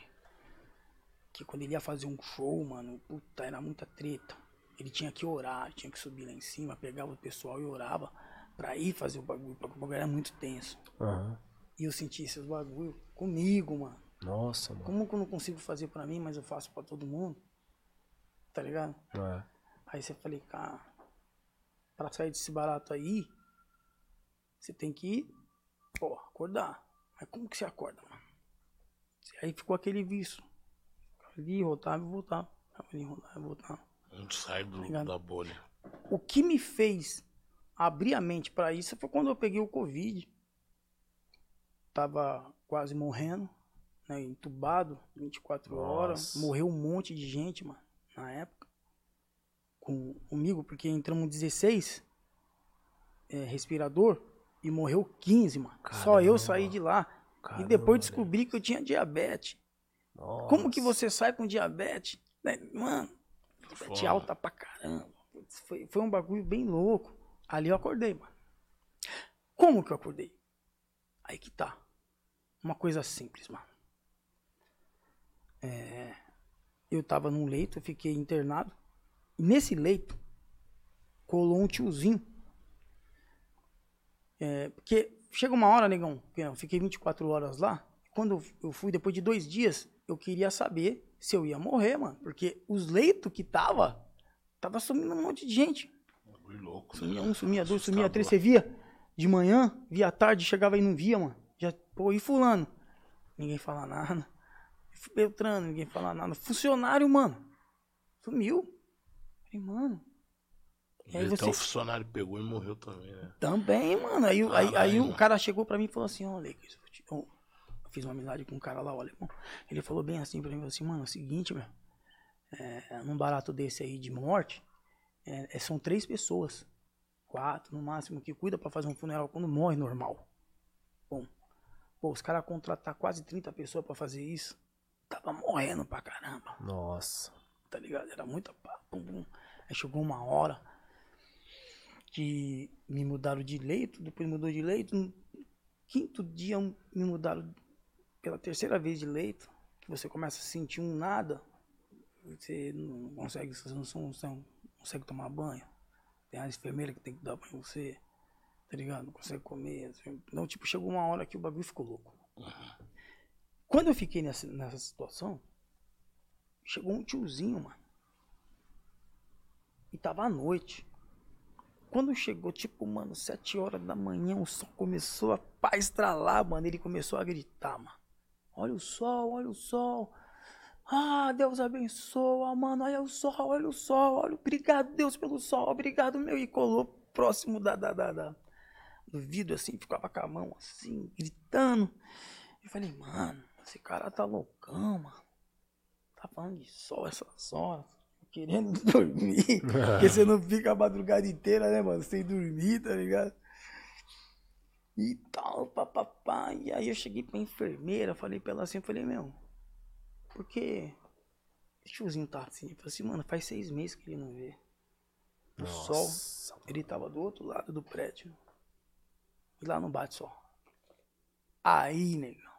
[SPEAKER 3] Que quando ele ia fazer um show, mano, puta, era muita treta. Ele tinha que orar, tinha que subir lá em cima, pegava o pessoal e orava pra ir fazer o bagulho, porque o bagulho era muito tenso.
[SPEAKER 1] Aham.
[SPEAKER 3] E eu senti esses bagulho comigo, mano.
[SPEAKER 1] Nossa, mano.
[SPEAKER 3] Como que eu não consigo fazer pra mim, mas eu faço pra todo mundo? Tá ligado?
[SPEAKER 1] É.
[SPEAKER 3] Aí você falei, cara, pra sair desse barato aí, você tem que, pô, acordar. Mas como que você acorda, mano? Aí ficou aquele vício. Ali, voltava e voltava. Ali, voltava e voltava.
[SPEAKER 2] Não sai do,
[SPEAKER 3] Obrigado.
[SPEAKER 2] da bolha.
[SPEAKER 3] O que me fez abrir a mente pra isso foi quando eu peguei o Covid. Tava quase morrendo, né, entubado, 24 horas.
[SPEAKER 1] Nossa.
[SPEAKER 3] Morreu um monte de gente, mano, na época. Com, comigo, porque entramos 16 é, respirador e morreu 15, mano. Só eu
[SPEAKER 1] Caramba.
[SPEAKER 3] saí de lá.
[SPEAKER 1] Caramba,
[SPEAKER 3] e depois descobri que eu tinha diabetes.
[SPEAKER 1] Nossa.
[SPEAKER 3] Como que você sai com diabetes? né? Mano, diabetes
[SPEAKER 2] Foda.
[SPEAKER 3] alta pra caramba. Foi, foi um bagulho bem louco. Ali eu acordei, mano. Como que eu acordei? Aí que tá. Uma coisa simples, mano. É, eu tava num leito, eu fiquei internado. E nesse leito, colou um tiozinho. É, porque chega uma hora, negão, que eu fiquei 24 horas lá. Quando eu- fui, depois de dois dias, eu queria saber se eu ia morrer, mano. Porque os leitos que tava, tava sumindo um monte de gente.
[SPEAKER 2] Bagulho louco, né?
[SPEAKER 3] Sumia um, sumia dois, sumia três. Você via de manhã, via à tarde, chegava e não via, mano. Já, pô, e fulano? Ninguém fala nada. Beltrano, ninguém fala nada. Funcionário, mano. Sumiu. Falei, mano. E aí você.
[SPEAKER 2] o funcionário pegou e morreu também, né?
[SPEAKER 3] Também, mano. Aí, aí, aí
[SPEAKER 2] Caralho.
[SPEAKER 3] o cara chegou pra mim e falou assim, Leques, eu fiz uma amizade com um cara lá, o alemão. Ele falou bem assim pra mim, falou assim, mano, é o seguinte, meu. É, num barato desse aí de morte, é, é, são três pessoas. Quatro, no máximo, que cuida pra fazer um funeral quando morre normal. Bom, pô, os caras contratar quase 30 pessoas pra fazer isso. Tava morrendo pra caramba
[SPEAKER 1] Nossa.
[SPEAKER 3] tá ligado? Era muita pá, pum, pum. Aí chegou uma hora que me mudaram de leito, depois mudou de leito. No quinto dia me mudaram pela terceira vez de leito, que você começa a sentir um nada, você não consegue, você não, você não consegue tomar banho. Tem as enfermeiras que tem que dar banho em você, tá ligado? Não consegue comer. Então, tipo, chegou uma hora que o bagulho ficou louco. Quando eu fiquei nessa, nessa situação, chegou um tiozinho, mano. E tava à noite. Quando chegou, tipo, mano, sete horas da manhã, o sol começou a pá, estralar, mano. Ele começou a gritar, mano. Olha o sol, olha o sol. Ah, Deus abençoa, mano. Olha o sol, olha o sol. Olha, obrigado, Deus, pelo sol. Obrigado, meu. E colou próximo da, da, da, da- do vidro, assim. Ficava com a mão, assim, gritando. Eu falei, mano, esse cara tá loucão, mano. Tá falando de sol essas horas. Querendo dormir. Porque você não fica a madrugada inteira, né, mano? Sem dormir, tá ligado? E tal, papapá. E aí eu cheguei pra enfermeira, falei pra ela assim, falei, meu, por que esse tiozinho tá assim? Eu falei assim, mano, faz seis meses que ele não vê. O
[SPEAKER 1] Nossa,
[SPEAKER 3] sol, ele tava do outro lado do prédio. E lá não bate sol. Aí, negão,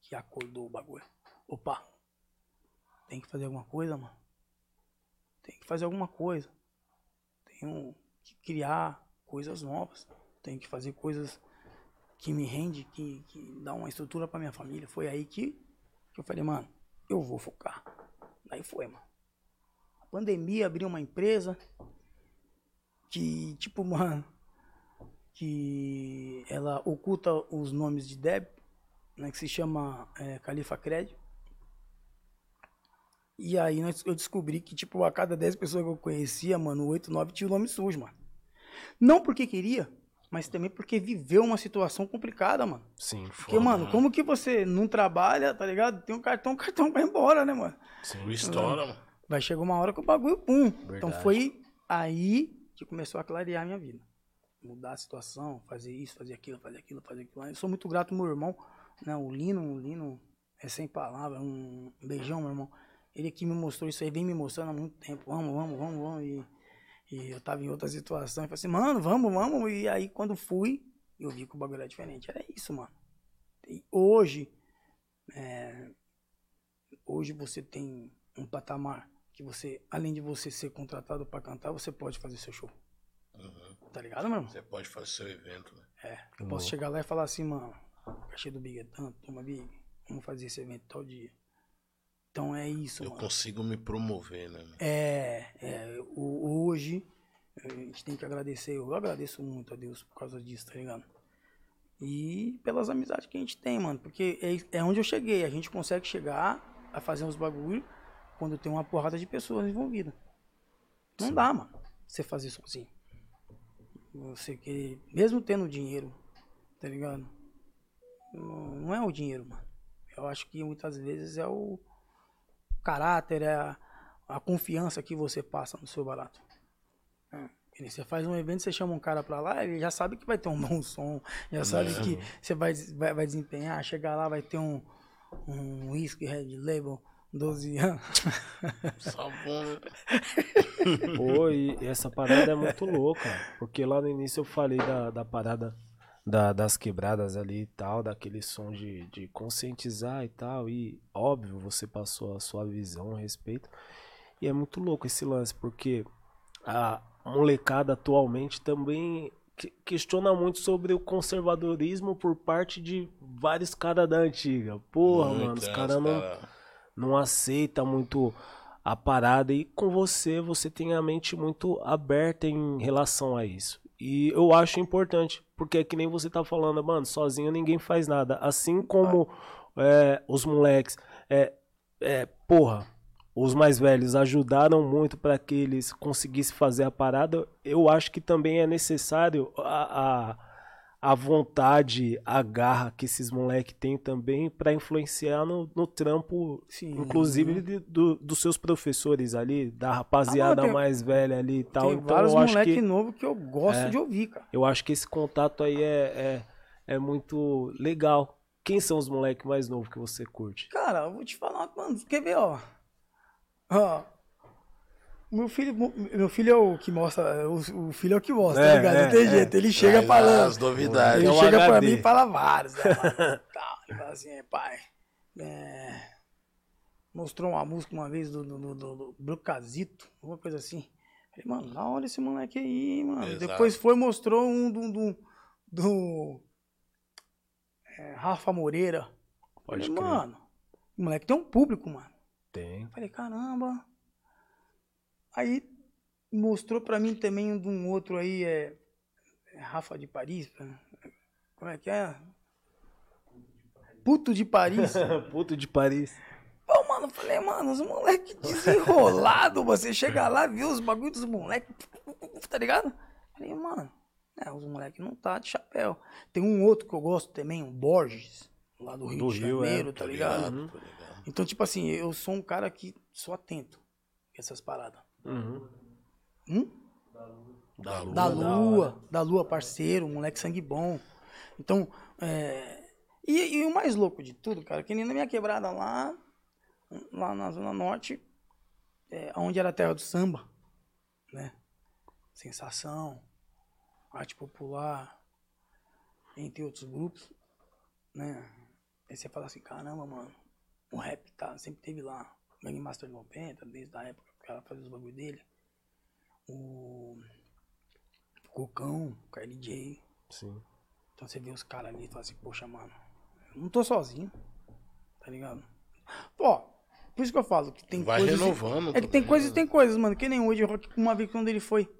[SPEAKER 3] que acordou o bagulho. Opa, tem que fazer alguma coisa, mano. Tem que fazer alguma coisa. Tenho que criar coisas novas. Tenho que fazer coisas que me rende, que, que dá uma estrutura pra minha família. Foi aí que, que eu falei, mano, eu vou focar. Daí foi, mano. A pandemia abriu uma empresa que, tipo, mano, que ela oculta os nomes de débito, né, que se chama é, Califa Crédito. E aí nós- eu descobri que, tipo, a cada 10 pessoas que eu conhecia, mano, 8, 9 tinha o nome sujo, mano. Não porque queria, mas também porque viveu uma situação complicada, mano.
[SPEAKER 1] Sim,
[SPEAKER 3] Porque, mano, como que você não trabalha, tá ligado? Tem um cartão, o cartão vai embora, né, mano?
[SPEAKER 2] O estoura, mano.
[SPEAKER 3] Vai chegar uma hora que o bagulho, pum. Então
[SPEAKER 1] Verdade.
[SPEAKER 3] foi aí que começou a clarear a minha vida. Mudar a situação, fazer isso, fazer aquilo, fazer aquilo, fazer aquilo. Eu sou muito grato ao meu irmão, né? O Lino, o Lino é sem palavras, um beijão, meu irmão. Ele que me mostrou isso aí, vem me mostrando há muito tempo. Vamos, vamos, vamos, vamos. E, e eu tava em outra situação. E falei assim, mano, vamos, vamos. E aí quando fui, eu vi que o bagulho era diferente. Era isso, mano. E hoje, é, hoje você tem um patamar que você, além de você ser contratado pra cantar, você pode fazer seu show. Tá ligado, meu irmão?
[SPEAKER 2] Você pode fazer seu evento, né?
[SPEAKER 3] É. Eu posso chegar lá e falar assim, mano, o cachê do Big é tanto, toma Big, vamos fazer esse evento tal dia. Então é isso,
[SPEAKER 2] Eu
[SPEAKER 3] mano.
[SPEAKER 2] consigo me promover, né?
[SPEAKER 3] É, é, o- hoje a gente tem que agradecer, eu agradeço muito a Deus por causa disso, tá ligado? E pelas amizades que a gente tem, mano, porque é, é onde eu cheguei, a gente consegue chegar a fazer uns bagulho quando tem uma porrada de pessoas envolvidas. Não dá, mano, você fazer sozinho. Você que, mesmo tendo dinheiro, tá ligado? Não, não é o dinheiro, mano. Eu acho que muitas vezes é o caráter, é a, a confiança que você passa no seu barato. É, Você faz um evento, você chama um cara pra lá, ele já sabe que vai ter um bom som, já sabe que você vai, vai, vai desempenhar, chegar lá vai ter um, um whisky Red Label 12 anos.
[SPEAKER 2] Só bom, né?
[SPEAKER 1] Pô, e essa parada é muito louca. Porque lá no início eu falei da, da parada da- das quebradas ali e tal, daquele som de, de conscientizar e tal. E óbvio, você passou a sua visão a respeito. E é muito louco esse lance, porque a molecada atualmente também que- questiona muito sobre o conservadorismo por parte de vários caras da antiga. Porra, mano, os caras não
[SPEAKER 2] cara.
[SPEAKER 1] não aceita muito a parada e com você você tem a mente muito aberta em relação a isso. E eu acho importante, porque é que nem você tá falando, mano, sozinho ninguém faz nada. Assim como é, os moleques, é, é, porra, os mais velhos ajudaram muito para que eles conseguissem fazer a parada, eu acho que também é necessário a, a, a vontade, a garra que esses moleques têm também para influenciar no, no trampo,
[SPEAKER 3] Sim.
[SPEAKER 1] inclusive de- do- dos seus professores ali, da rapaziada
[SPEAKER 3] Ah, não, tem-
[SPEAKER 1] mais velha ali e tal.
[SPEAKER 3] Tem
[SPEAKER 1] então
[SPEAKER 3] vários
[SPEAKER 1] eu acho
[SPEAKER 3] moleque
[SPEAKER 1] que
[SPEAKER 3] novo que eu gosto
[SPEAKER 1] É.
[SPEAKER 3] de ouvir, cara.
[SPEAKER 1] eu acho que esse contato aí é, é, é muito legal. Quem são os moleques mais novos que você curte?
[SPEAKER 3] Cara, eu vou te falar, mano, quer ver, ó. Ó. Meu filho, meu filho é o que mostra, o, o filho é o que mostra,
[SPEAKER 1] É,
[SPEAKER 3] tá ligado?
[SPEAKER 1] é,
[SPEAKER 3] Não tem
[SPEAKER 1] é.
[SPEAKER 3] jeito, ele chega
[SPEAKER 2] Traz
[SPEAKER 3] falando.
[SPEAKER 2] As novidades.
[SPEAKER 3] Ele
[SPEAKER 1] É
[SPEAKER 3] chega pra
[SPEAKER 1] HD.
[SPEAKER 3] mim e fala vários, né? Tal, Ele fala assim, pai, é, mostrou uma música uma vez do, do, do, do, do Brucazito, alguma coisa assim. Falei, mano, da hora esse moleque aí, mano.
[SPEAKER 2] Exato.
[SPEAKER 3] Depois foi mostrou um do, do, do é, Rafa Moreira.
[SPEAKER 1] Pode
[SPEAKER 3] Falei, mano, o moleque tem um público, mano.
[SPEAKER 1] Tem.
[SPEAKER 3] Falei, caramba. Aí mostrou pra mim também um de um outro aí, é, é Rafa de Paris. Como é que é? Puto de Paris.
[SPEAKER 1] Puto de Paris.
[SPEAKER 3] Pô, mano, eu falei, mano, os moleques desenrolados, você chega lá, vê os bagulhos dos moleques, tá ligado? Falei, mano, é, os moleques não tá de chapéu. Tem um outro que eu gosto também, um Borges, lá do Rio
[SPEAKER 1] Do
[SPEAKER 3] de
[SPEAKER 1] Rio, é,
[SPEAKER 3] Janeiro, tá
[SPEAKER 2] Tô
[SPEAKER 3] ligado?
[SPEAKER 2] ligado.
[SPEAKER 3] Então, tipo assim, eu sou um cara que sou atento a essas paradas.
[SPEAKER 1] Uhum.
[SPEAKER 3] Hum?
[SPEAKER 2] Da lua.
[SPEAKER 3] Da Lua, da Lua, parceiro, moleque sangue bom. Então, é... E, e o mais louco de tudo, cara, que nem na minha quebrada lá, lá na Zona Norte, é, onde era a terra do samba, né? Sensação, arte popular, entre outros grupos, né? Aí você fala assim, caramba, mano, o rap tá, sempre teve lá. Gang Master 90, desde a época ela fazia os bagulho dele. O Cocão, o KLJ.
[SPEAKER 1] Sim.
[SPEAKER 3] Então você vê os caras ali e fala assim, poxa, mano, eu não tô sozinho. Tá ligado? Pô, por isso que eu falo que tem
[SPEAKER 2] Vai
[SPEAKER 3] coisas.
[SPEAKER 2] renovando
[SPEAKER 3] É que tem
[SPEAKER 2] também,
[SPEAKER 3] coisas e
[SPEAKER 2] né?
[SPEAKER 3] tem coisas, mano. Que nem hoje, o Rock, uma vez quando ele foi.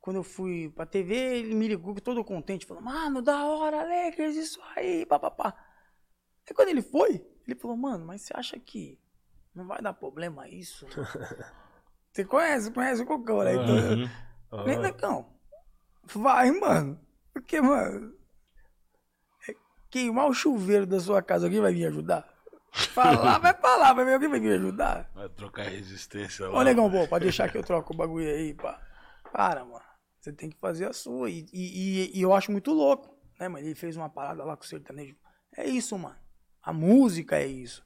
[SPEAKER 3] Quando eu fui pra TV, ele me ligou todo contente, falou, mano, da hora, Lakers, isso aí, papapá. Aí quando ele foi, ele falou, mano, mas você acha que não vai dar problema isso? você conhece, conhece o Cocão, né? Então,
[SPEAKER 2] Uhum.
[SPEAKER 3] Falei, Necão, vai, mano. Porque, mano, é queimar o chuveiro da sua casa, alguém vai vir ajudar? Falar, vai falar, vai ver alguém vai vir ajudar.
[SPEAKER 2] Vai trocar resistência lá.
[SPEAKER 3] Ô, negão, pô, pode deixar que eu troco o bagulho aí, pá. Para, mano. Você tem que fazer a sua. E, e, e- e eu acho muito louco, né, mano? Ele fez uma parada lá com o sertanejo. É isso, mano. A música é isso.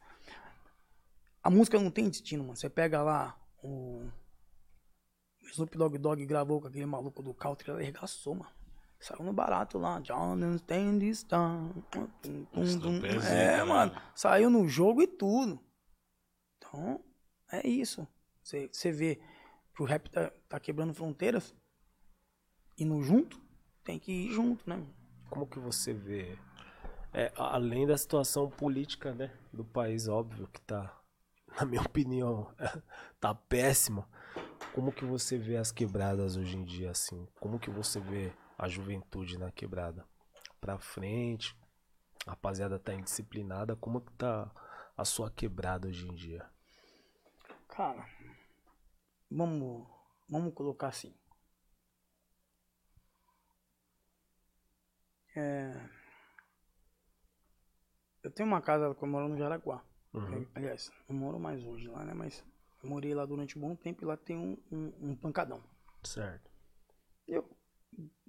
[SPEAKER 3] A música não tem destino, mano. Você pega lá o. o Snoop Dogg Dogg gravou com aquele maluco do country, ele arregaçou, mano. Saiu no barato lá. This time.
[SPEAKER 2] Snoop
[SPEAKER 3] tum.
[SPEAKER 2] é né, mano.
[SPEAKER 3] Saiu no jogo e tudo. Então, é isso. Você você vê que o rap tá, tá quebrando fronteiras. Indo junto, tem que ir junto, né? mano?
[SPEAKER 1] Como que você vê, é, além da situação política, né, do país, óbvio que tá, na minha opinião, tá péssima. Como que você vê as quebradas hoje em dia, assim? Como que você vê a juventude na quebrada? Pra frente, a rapaziada tá indisciplinada, como que tá a sua quebrada hoje em dia?
[SPEAKER 3] Cara, vamos, vamos colocar assim. É, eu tenho uma casa que eu moro no Jaraguá.
[SPEAKER 1] Uhum.
[SPEAKER 3] Aliás, não moro mais hoje lá, né? Mas eu morei lá durante um bom tempo e lá tem um, um, um pancadão.
[SPEAKER 1] Certo.
[SPEAKER 3] Eu,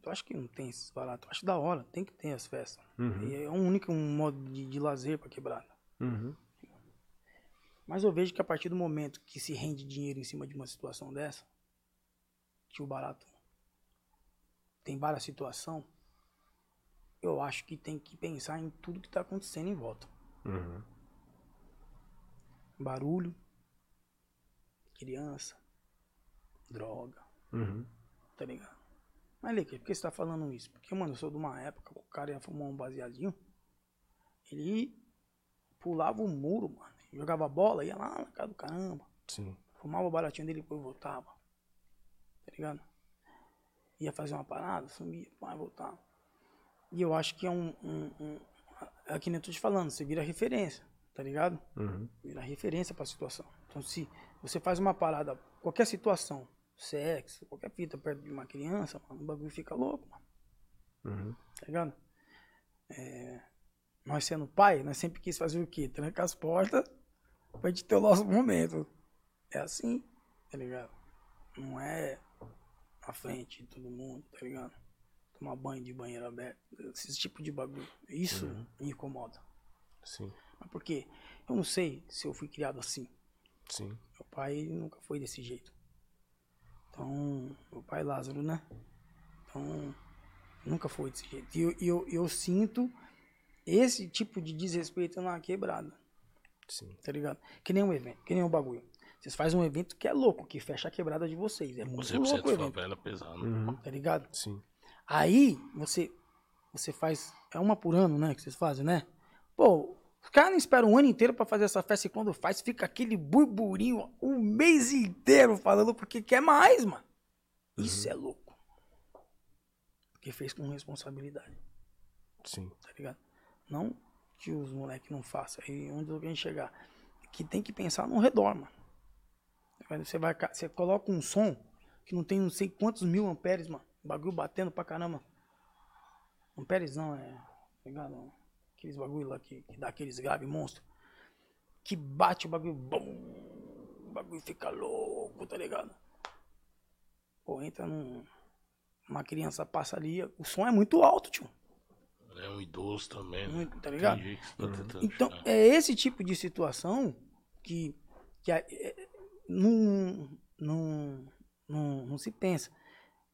[SPEAKER 3] eu acho que não tem esses baratos. Acho da hora, tem que ter as festas.
[SPEAKER 1] Uhum.
[SPEAKER 3] E é um único modo de, de lazer pra quebrada.
[SPEAKER 1] Uhum.
[SPEAKER 3] Mas eu vejo que a partir do momento que se rende dinheiro em cima de uma situação dessa, que o barato tem várias situações, eu acho que tem que pensar em tudo que está acontecendo em volta.
[SPEAKER 1] Uhum.
[SPEAKER 3] Barulho, criança, droga,
[SPEAKER 1] Uhum.
[SPEAKER 3] tá ligado? Mas, Leque, por que você tá falando isso? Porque, mano, eu sou de uma época que o cara ia fumar um baseadinho, ele pulava o muro, mano. Jogava bola, ia lá na casa do caramba.
[SPEAKER 1] Sim.
[SPEAKER 3] Fumava o baratinho dele e depois voltava. Tá ligado? Ia fazer uma parada, sumia, vai voltar. E eu acho que é um. um, um é que nem eu tô te falando, você vira referência, tá ligado?
[SPEAKER 1] Uhum.
[SPEAKER 3] Vira referência pra situação. Então, se você faz uma parada, qualquer situação, sexo, qualquer fita perto de uma criança, mano, o bagulho fica louco, mano.
[SPEAKER 1] Uhum.
[SPEAKER 3] Tá ligado? É, nós sendo pai, nós sempre quis fazer o quê? Tranca as portas pra gente ter o nosso momento. É assim, tá ligado? Não é na frente de todo mundo, tá ligado? Tomar banho de banheiro aberto, esse tipo de bagulho. Isso me incomoda.
[SPEAKER 1] Sim.
[SPEAKER 3] Mas por quê? Eu não sei se eu fui criado assim.
[SPEAKER 1] Sim.
[SPEAKER 3] Meu pai nunca foi desse jeito. Então, meu pai Lázaro, né? Então, nunca foi desse jeito. E eu, e eu, eu sinto esse tipo de desrespeito na quebrada,
[SPEAKER 1] Sim.
[SPEAKER 3] tá ligado? Que nem um evento, que nem um bagulho. Vocês fazem um evento que é louco, que fecha a quebrada de vocês. É muito
[SPEAKER 2] 100%
[SPEAKER 3] louco o evento,
[SPEAKER 2] favela pesado.
[SPEAKER 1] Uhum.
[SPEAKER 3] tá ligado?
[SPEAKER 1] Sim.
[SPEAKER 3] Aí, você, você faz. É uma por ano, né? Que vocês fazem, né? Pô, os caras não esperam um ano inteiro pra fazer essa festa e quando faz, fica aquele burburinho o mês inteiro falando porque quer mais, mano. Isso é louco. Porque fez com responsabilidade,
[SPEAKER 1] Sim.
[SPEAKER 3] tá ligado? Não que os moleques não façam. Aí onde a gente chegar. Que tem que pensar no redor, mano. Você, vai, você coloca um som que não tem não sei quantos mil amperes, mano. O bagulho batendo pra caramba. Amperes não, é. Tá ligado? Aqueles bagulho lá que, que dá aqueles grave monstro. Que bate o bagulho. Bum, o bagulho fica louco, tá ligado? Pô, entra num. Uma criança passa ali. O som é muito alto, tio.
[SPEAKER 2] É um idoso também, né?
[SPEAKER 3] Muito, tá ligado?
[SPEAKER 2] Entendi tá
[SPEAKER 3] Então,
[SPEAKER 2] chegar.
[SPEAKER 3] é esse tipo de situação que, que é, não, não, não, não se pensa.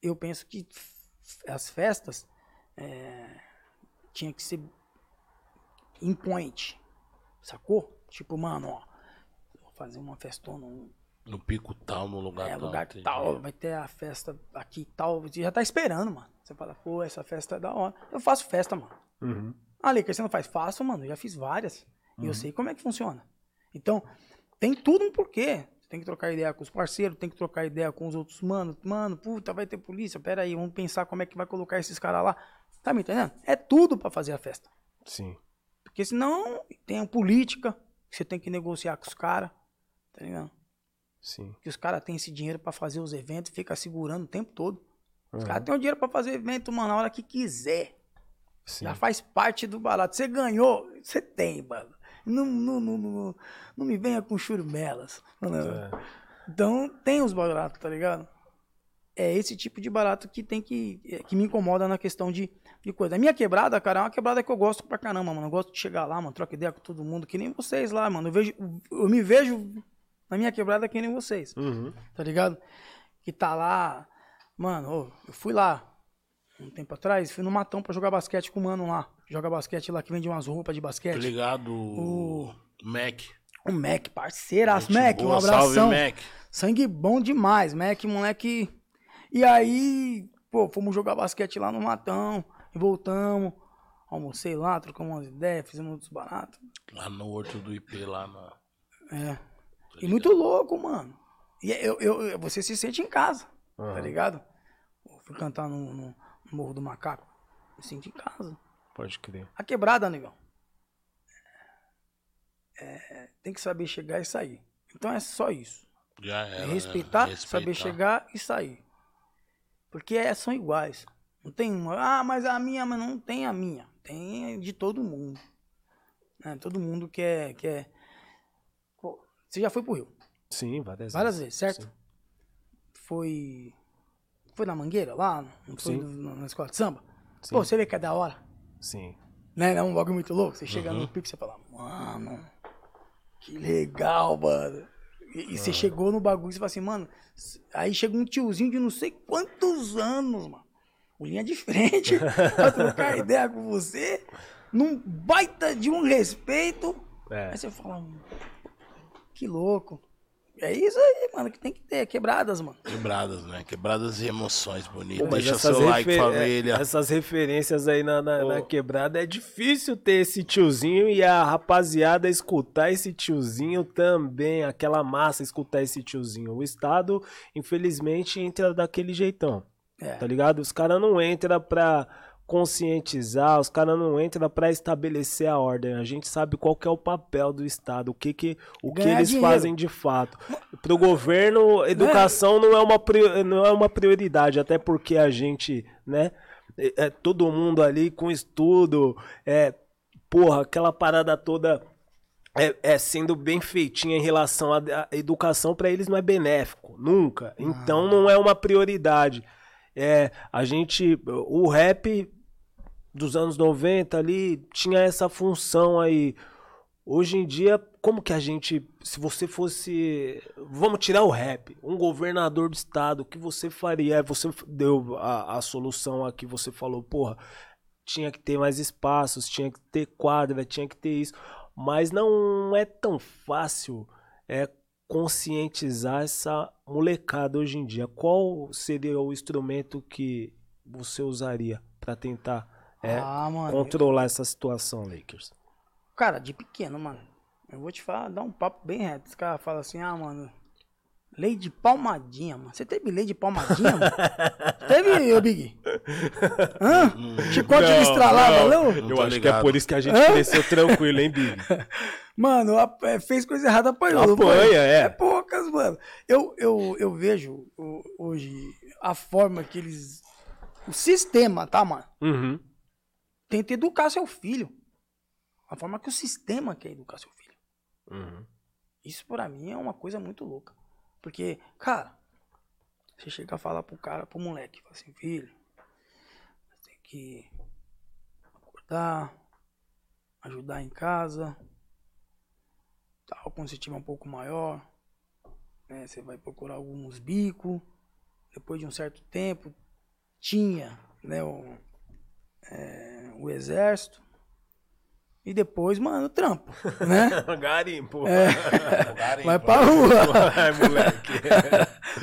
[SPEAKER 3] Eu penso que as festas é, tinha que ser em point, Sacou? Tipo, mano, ó. Vou fazer uma festona, um,
[SPEAKER 2] No pico tal, no lugar
[SPEAKER 3] é,
[SPEAKER 2] tal.
[SPEAKER 3] lugar
[SPEAKER 2] entendi.
[SPEAKER 3] tal, vai ter a festa aqui e tal. Você já tá esperando, mano. Você fala, pô, essa festa é da hora. Eu faço festa, mano.
[SPEAKER 1] Uhum.
[SPEAKER 3] Ah, Lica, você não faz? Faço, mano. Eu já fiz várias. E
[SPEAKER 1] Uhum.
[SPEAKER 3] eu sei como é que funciona. Então, tem tudo um porquê. Você tem que trocar ideia com os parceiros, tem que trocar ideia com os outros manos. Mano, puta, vai ter polícia. Pera aí, vamos pensar como é que vai colocar esses caras lá. Tá me entendendo? É tudo pra fazer a festa.
[SPEAKER 1] Sim.
[SPEAKER 3] Porque senão tem a política, que você tem que negociar com os caras. Tá ligado?
[SPEAKER 1] Sim.
[SPEAKER 3] que os caras têm esse dinheiro pra fazer os eventos, fica segurando o tempo todo. Os
[SPEAKER 1] Uhum.
[SPEAKER 3] caras têm o dinheiro pra fazer evento, mano, na hora que quiser.
[SPEAKER 1] Sim.
[SPEAKER 3] Já faz parte do barato. Você ganhou, você tem, mano. Não, não, não, não, não me venha com churumelas.
[SPEAKER 1] É.
[SPEAKER 3] Então tem os baratos, tá ligado? É esse tipo de barato que tem que. que me incomoda na questão de, de coisa. A minha quebrada, cara, é uma quebrada que eu gosto pra caramba, mano. Eu gosto de chegar lá, mano, troca ideia com todo mundo, que nem vocês lá, mano. Eu, vejo, eu me vejo na minha quebrada que nem vocês
[SPEAKER 1] Uhum.
[SPEAKER 3] tá ligado? Que tá lá. Mano, ô, eu fui lá um tempo atrás, fui no Matão pra jogar basquete com o mano lá. Joga basquete lá que vende umas roupas de basquete.
[SPEAKER 2] ligado?
[SPEAKER 3] O-
[SPEAKER 2] Mac.
[SPEAKER 3] O Mac, parceiraço.
[SPEAKER 2] Gente
[SPEAKER 3] Mac, um
[SPEAKER 2] boa,
[SPEAKER 3] abração.
[SPEAKER 2] Salve, Mac.
[SPEAKER 3] Sangue bom demais, Mac, moleque. E aí, pô, fomos jogar basquete lá no Matão, voltamos. Almocei lá, trocamos umas ideias, fizemos outros baratos.
[SPEAKER 2] Lá no Horto do IP, lá na.
[SPEAKER 3] É. E muito louco, mano. E eu, eu, eu- você se sente em casa, tá
[SPEAKER 1] Aham.
[SPEAKER 3] ligado? Eu fui cantar no, no- Morro do Macaco. Me senti em casa.
[SPEAKER 1] Pode crer.
[SPEAKER 3] A quebrada, negão. É, tem que saber chegar e sair. Então é só isso.
[SPEAKER 2] Já
[SPEAKER 3] É
[SPEAKER 2] era. né?
[SPEAKER 3] respeitar,
[SPEAKER 2] Respeitar.
[SPEAKER 3] saber chegar e sair. Porque é, são iguais. Não tem uma. Ah, mas a minha, mas não tem a minha. Tem de todo mundo. né? Todo mundo quer. quer... Pô, você já foi pro Rio?
[SPEAKER 1] Sim, várias,
[SPEAKER 3] Várias vezes, certo?
[SPEAKER 1] Sim.
[SPEAKER 3] Foi. Foi na Mangueira lá? Não foi no- na escola de samba?
[SPEAKER 1] Sim.
[SPEAKER 3] Pô, você vê que é da hora.
[SPEAKER 1] Sim.
[SPEAKER 3] Né? É um bagulho muito louco. Você chega
[SPEAKER 2] Uhum.
[SPEAKER 3] no pico e você fala, mano, que legal, mano. E, e você chegou no bagulho e você fala assim, mano. Aí chega um tiozinho de não sei quantos anos, mano. O linha de frente pra trocar ideia com você. Num baita de um respeito.
[SPEAKER 1] É.
[SPEAKER 3] Aí você fala, "Hum, que louco. É isso aí, mano, que tem que ter. Quebradas, mano.
[SPEAKER 2] Quebradas, né? Quebradas e emoções bonitas.
[SPEAKER 1] Pô,
[SPEAKER 2] Deixa seu like, família.
[SPEAKER 1] é, Essas referências aí na, na, na quebrada é difícil ter esse tiozinho e a rapaziada escutar esse tiozinho também, aquela massa escutar esse tiozinho. O Estado, infelizmente, entra daquele jeitão,
[SPEAKER 3] É.
[SPEAKER 1] tá ligado? Os caras não entram pra conscientizar, os caras não entram pra estabelecer a ordem. A gente sabe qual que é o papel do Estado, o que que, o que eles
[SPEAKER 3] dinheiro.
[SPEAKER 1] fazem de fato. Pro governo, educação não é uma, não é uma prioridade, até porque a gente, né, é, é todo mundo ali com estudo, é, porra, aquela parada toda é, é sendo bem feitinha em relação à educação, pra eles não é benéfico, nunca. Então não é uma prioridade. É, a gente, o rap dos anos 90 ali tinha essa função aí. Hoje em dia, como que a gente, se você fosse, vamos tirar o rap, um governador do estado, o que você faria? Você deu a, a solução aqui, você falou, porra, tinha que ter mais espaços, tinha que ter quadra, tinha que ter isso, mas não é tão fácil é conscientizar essa molecada hoje em dia. Qual seria o instrumento que você usaria para tentar é,
[SPEAKER 3] ah, mano.
[SPEAKER 1] controlar essa situação, Lakers?
[SPEAKER 3] Cara, de pequeno, mano. Eu vou te falar, dar um papo bem reto. Os caras falam assim, ah, mano. Lei de palmadinha, mano. Você teve lei de palmadinha, mano? teve, ô Big? Hã? Chicote
[SPEAKER 1] Não,
[SPEAKER 3] de estralar,
[SPEAKER 2] não. Não
[SPEAKER 1] Eu acho que é
[SPEAKER 2] ligado.
[SPEAKER 1] por isso que a gente
[SPEAKER 3] Hã?
[SPEAKER 1] cresceu tranquilo, hein, Big?
[SPEAKER 3] Mano, a- é, fez coisa errada, apanhou. não
[SPEAKER 1] Apanha, é.
[SPEAKER 3] É poucas, mano. Eu, eu, eu vejo hoje a forma que eles. O sistema, tá, mano?
[SPEAKER 1] Uhum.
[SPEAKER 3] Tenta educar seu filho. A forma que o sistema quer educar seu filho.
[SPEAKER 1] Uhum.
[SPEAKER 3] Isso pra mim é uma coisa muito louca. Porque, cara, você chega a falar pro cara, pro moleque, fala assim, filho, você tem que acordar, ajudar em casa, tal, quando você tiver um pouco maior, né, você vai procurar alguns bicos, depois de um certo tempo, tinha, né, o, é, o exército, E depois, mano, trampo, né?
[SPEAKER 1] Garimpo.
[SPEAKER 3] É.
[SPEAKER 2] Garimpo.
[SPEAKER 3] Vai pra rua.
[SPEAKER 1] Ai, moleque.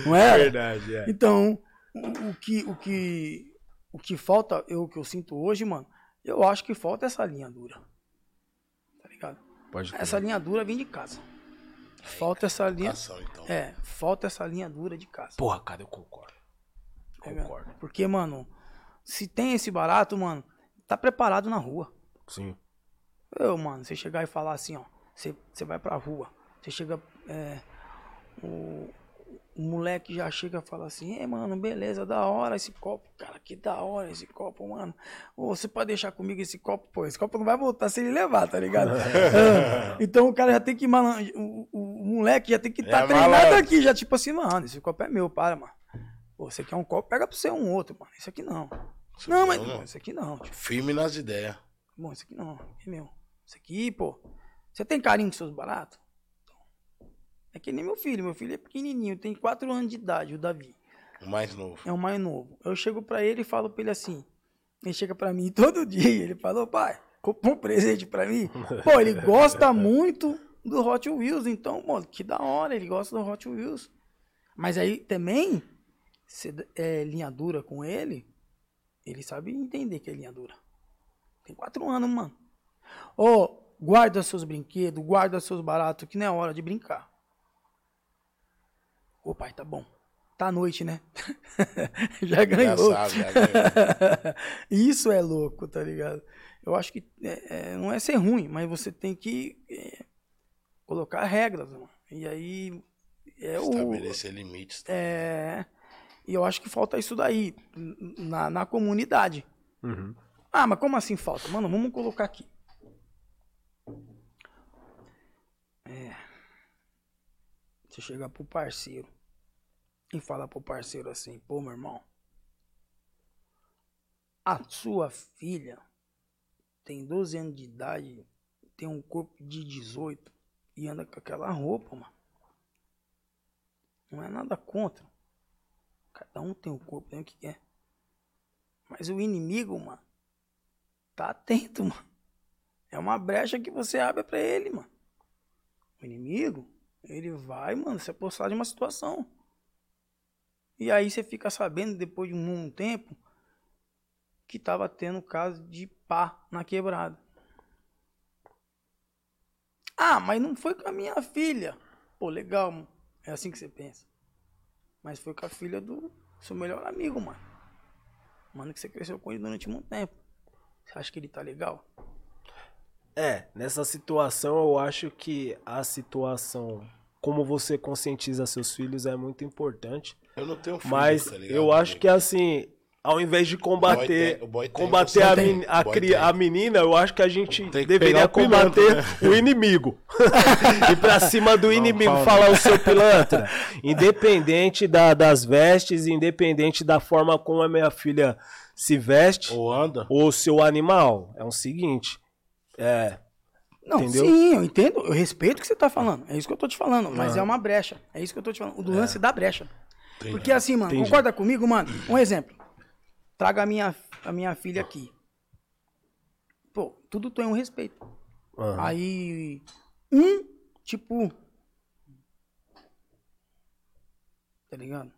[SPEAKER 3] Não é?
[SPEAKER 1] Verdade, é.
[SPEAKER 3] Então, o o que, o que, o que falta, eu, o que eu sinto hoje, mano, eu acho que falta essa linha dura. Tá ligado?
[SPEAKER 1] Pode.
[SPEAKER 3] Essa linha dura vem de casa. Falta essa linha.
[SPEAKER 2] Ação, então.
[SPEAKER 3] É, falta essa linha dura de casa.
[SPEAKER 1] Porra, cara, eu concordo.
[SPEAKER 3] tá?
[SPEAKER 1] Concordo.
[SPEAKER 3] Porque, mano, se tem esse barato, mano, tá preparado na rua.
[SPEAKER 1] Sim.
[SPEAKER 3] Eu, mano, você chegar e falar assim, ó, você, você vai pra rua, você chega, é, o, o moleque já chega e fala assim, é, mano, beleza, da hora esse copo, cara, que da hora esse copo, mano. Ô, você pode deixar comigo esse copo? Pô, esse copo não vai voltar se ele levar, tá ligado? Ah, então o cara já tem que, malan... o, o, o moleque já tem que estar
[SPEAKER 2] É
[SPEAKER 3] treinado
[SPEAKER 2] malandro.
[SPEAKER 3] aqui, já tipo assim, mano, esse copo é meu, para, mano. Pô, você quer um copo, pega pra você um outro, mano, esse aqui não.
[SPEAKER 2] Isso
[SPEAKER 3] Não, mas, pô, esse aqui não, tipo,
[SPEAKER 2] Firme nas ideias.
[SPEAKER 3] Bom, esse aqui não, é meu. Esse aqui, pô. Você tem carinho com seus baratos? É que nem meu filho. Meu filho é pequenininho, tem 4 anos de idade, o Davi.
[SPEAKER 2] O mais novo.
[SPEAKER 3] É o mais novo. Eu chego pra ele e falo pra ele assim. Ele chega pra mim todo dia. Ele falou, pai, comprou um presente pra mim. Pô, ele gosta muito do Hot Wheels. Então, mano, que da hora. Ele gosta do Hot Wheels. Mas aí também, se é linha dura com ele, ele sabe entender que é linha dura. Tem quatro anos, mano. Ô, guarda seus brinquedos, guarda seus baratos, que não é hora de brincar. Ô, pai, tá bom. Tá à noite, né? Já ganhou.
[SPEAKER 2] Já sabe, já ganhou.
[SPEAKER 3] Isso é louco, tá ligado? Eu acho que é, é, não é ser ruim, mas você tem que é, colocar regras, mano. E aí é o.
[SPEAKER 2] Estabelecer limites. tá?
[SPEAKER 3] É, e eu acho que falta isso daí na, na comunidade.
[SPEAKER 1] Uhum.
[SPEAKER 3] Ah, mas como assim falta? Mano, vamos colocar aqui. É. Você chegar pro parceiro e falar pro parceiro assim, pô, meu irmão, a sua filha tem 12 anos de idade, tem um corpo de 18 e anda com aquela roupa, mano. Não é nada contra. Cada um tem o corpo, tem o que quer. Mas o inimigo, mano, tá atento, mano. É uma brecha que você abre pra ele, mano. O inimigo, ele vai, mano, se apossar de uma situação. E aí você fica sabendo, depois de um, tempo, que tava tendo caso de pá na quebrada. Ah, mas não foi com a minha filha. Pô, legal, mano. É assim que você pensa. Mas foi com a filha do seu melhor amigo, mano. Mano, que você cresceu com ele durante muito tempo. Você acha que ele tá legal?
[SPEAKER 1] É, nessa situação eu acho que a situação, como você conscientiza seus filhos é muito importante.
[SPEAKER 2] Eu não tenho filho,
[SPEAKER 1] Mas
[SPEAKER 2] tá ligado?
[SPEAKER 1] eu acho que assim, ao invés de combater,
[SPEAKER 2] tem-
[SPEAKER 1] combater a, men- a, cri- a menina, eu acho que a gente
[SPEAKER 2] que
[SPEAKER 1] deveria
[SPEAKER 2] o pilantra,
[SPEAKER 1] combater o inimigo. Ir pra cima do inimigo,
[SPEAKER 4] pau,
[SPEAKER 1] falar o seu pilantra. Independente da- das vestes, independente da forma como a minha filha se veste,
[SPEAKER 2] Ou anda.
[SPEAKER 1] ou seu animal. É o seguinte, é,
[SPEAKER 3] Não,
[SPEAKER 1] Entendeu?
[SPEAKER 3] sim, eu entendo. Eu respeito o que você tá falando. É isso que eu tô te falando. Mas é uma brecha. É isso que eu tô te falando. O do lance da brecha.
[SPEAKER 2] Entendi.
[SPEAKER 3] Porque assim, mano,
[SPEAKER 1] Entendi.
[SPEAKER 3] concorda comigo, mano? Um exemplo. Traga a minha, a minha filha aqui. Pô, tudo tem um respeito.
[SPEAKER 1] aham.
[SPEAKER 3] Aí, um, tipo. Tá ligado?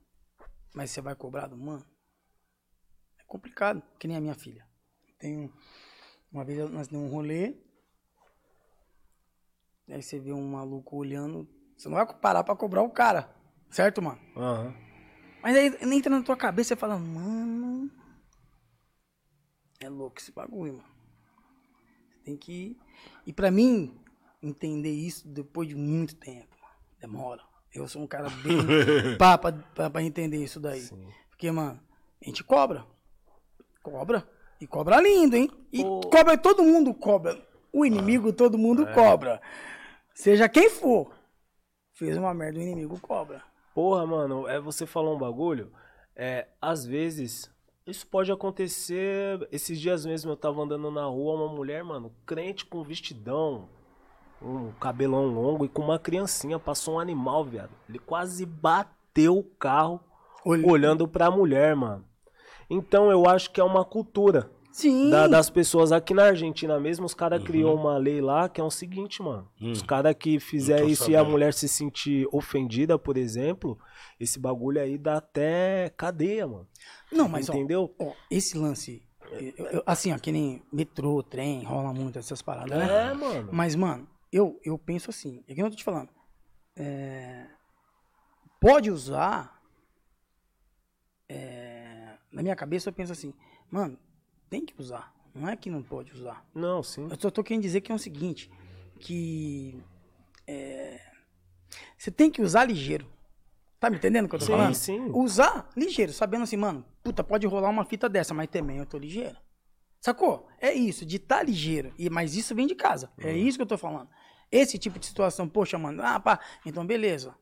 [SPEAKER 3] Mas você vai cobrar do mano? É complicado, que nem a minha filha. Tem um- uma vez nós demos um rolê. Aí você vê um maluco olhando. Você não vai parar pra cobrar o cara. Certo, mano?
[SPEAKER 1] aham.
[SPEAKER 3] Mas aí entra na tua cabeça e fala, mano. É louco esse bagulho, mano. Você tem que. E pra mim, entender isso depois de muito tempo, mano, demora. Eu sou um cara bem pá pra, pra, pra entender isso daí. Porque, mano, a gente cobra. Cobra. E cobra lindo, hein? E cobra, todo mundo cobra. O inimigo, todo mundo cobra. Seja quem for. Fez uma merda, o inimigo cobra.
[SPEAKER 1] Porra, mano, é você falou um bagulho. É, às vezes, isso pode acontecer. Esses dias mesmo eu tava andando na rua, uma mulher, mano, crente com vestidão, um cabelão longo e com uma criancinha, passou um animal, viado. Ele quase bateu o carro
[SPEAKER 3] Olha-
[SPEAKER 1] olhando pra mulher, mano. Então eu acho que é uma cultura.
[SPEAKER 3] Sim.
[SPEAKER 1] da- das pessoas aqui na Argentina mesmo, os caras
[SPEAKER 2] Uhum.
[SPEAKER 1] criou uma lei lá que é o seguinte, mano.
[SPEAKER 2] Hum.
[SPEAKER 1] Os caras que fizer isso e a
[SPEAKER 2] sabendo.
[SPEAKER 1] mulher se sentir ofendida, por exemplo, esse bagulho aí dá até cadeia, mano.
[SPEAKER 3] Não, mas ó,
[SPEAKER 1] Entendeu?
[SPEAKER 3] ó, esse lance, eu- eu- assim, ó, que nem metrô, trem, rola muito essas paradas, né?
[SPEAKER 1] É, mano.
[SPEAKER 3] Mas, mano, eu, eu penso assim, é que eu tô te falando. é, pode usar. é, na minha cabeça eu penso assim, mano, tem que usar. Não é que não pode usar.
[SPEAKER 1] Não, sim.
[SPEAKER 3] Eu só tô querendo dizer que é o seguinte, que é, você tem que usar ligeiro. Tá me entendendo o que eu tô
[SPEAKER 1] Sim,
[SPEAKER 3] falando?
[SPEAKER 1] sim.
[SPEAKER 3] Usar ligeiro, sabendo assim, mano, puta, pode rolar uma fita dessa, mas também eu tô ligeiro. Sacou? É isso, de tá ligeiro. E, mas isso vem de casa. É
[SPEAKER 1] Uhum.
[SPEAKER 3] isso que eu tô falando. Esse tipo de situação, poxa, mano, ah, pá, então beleza.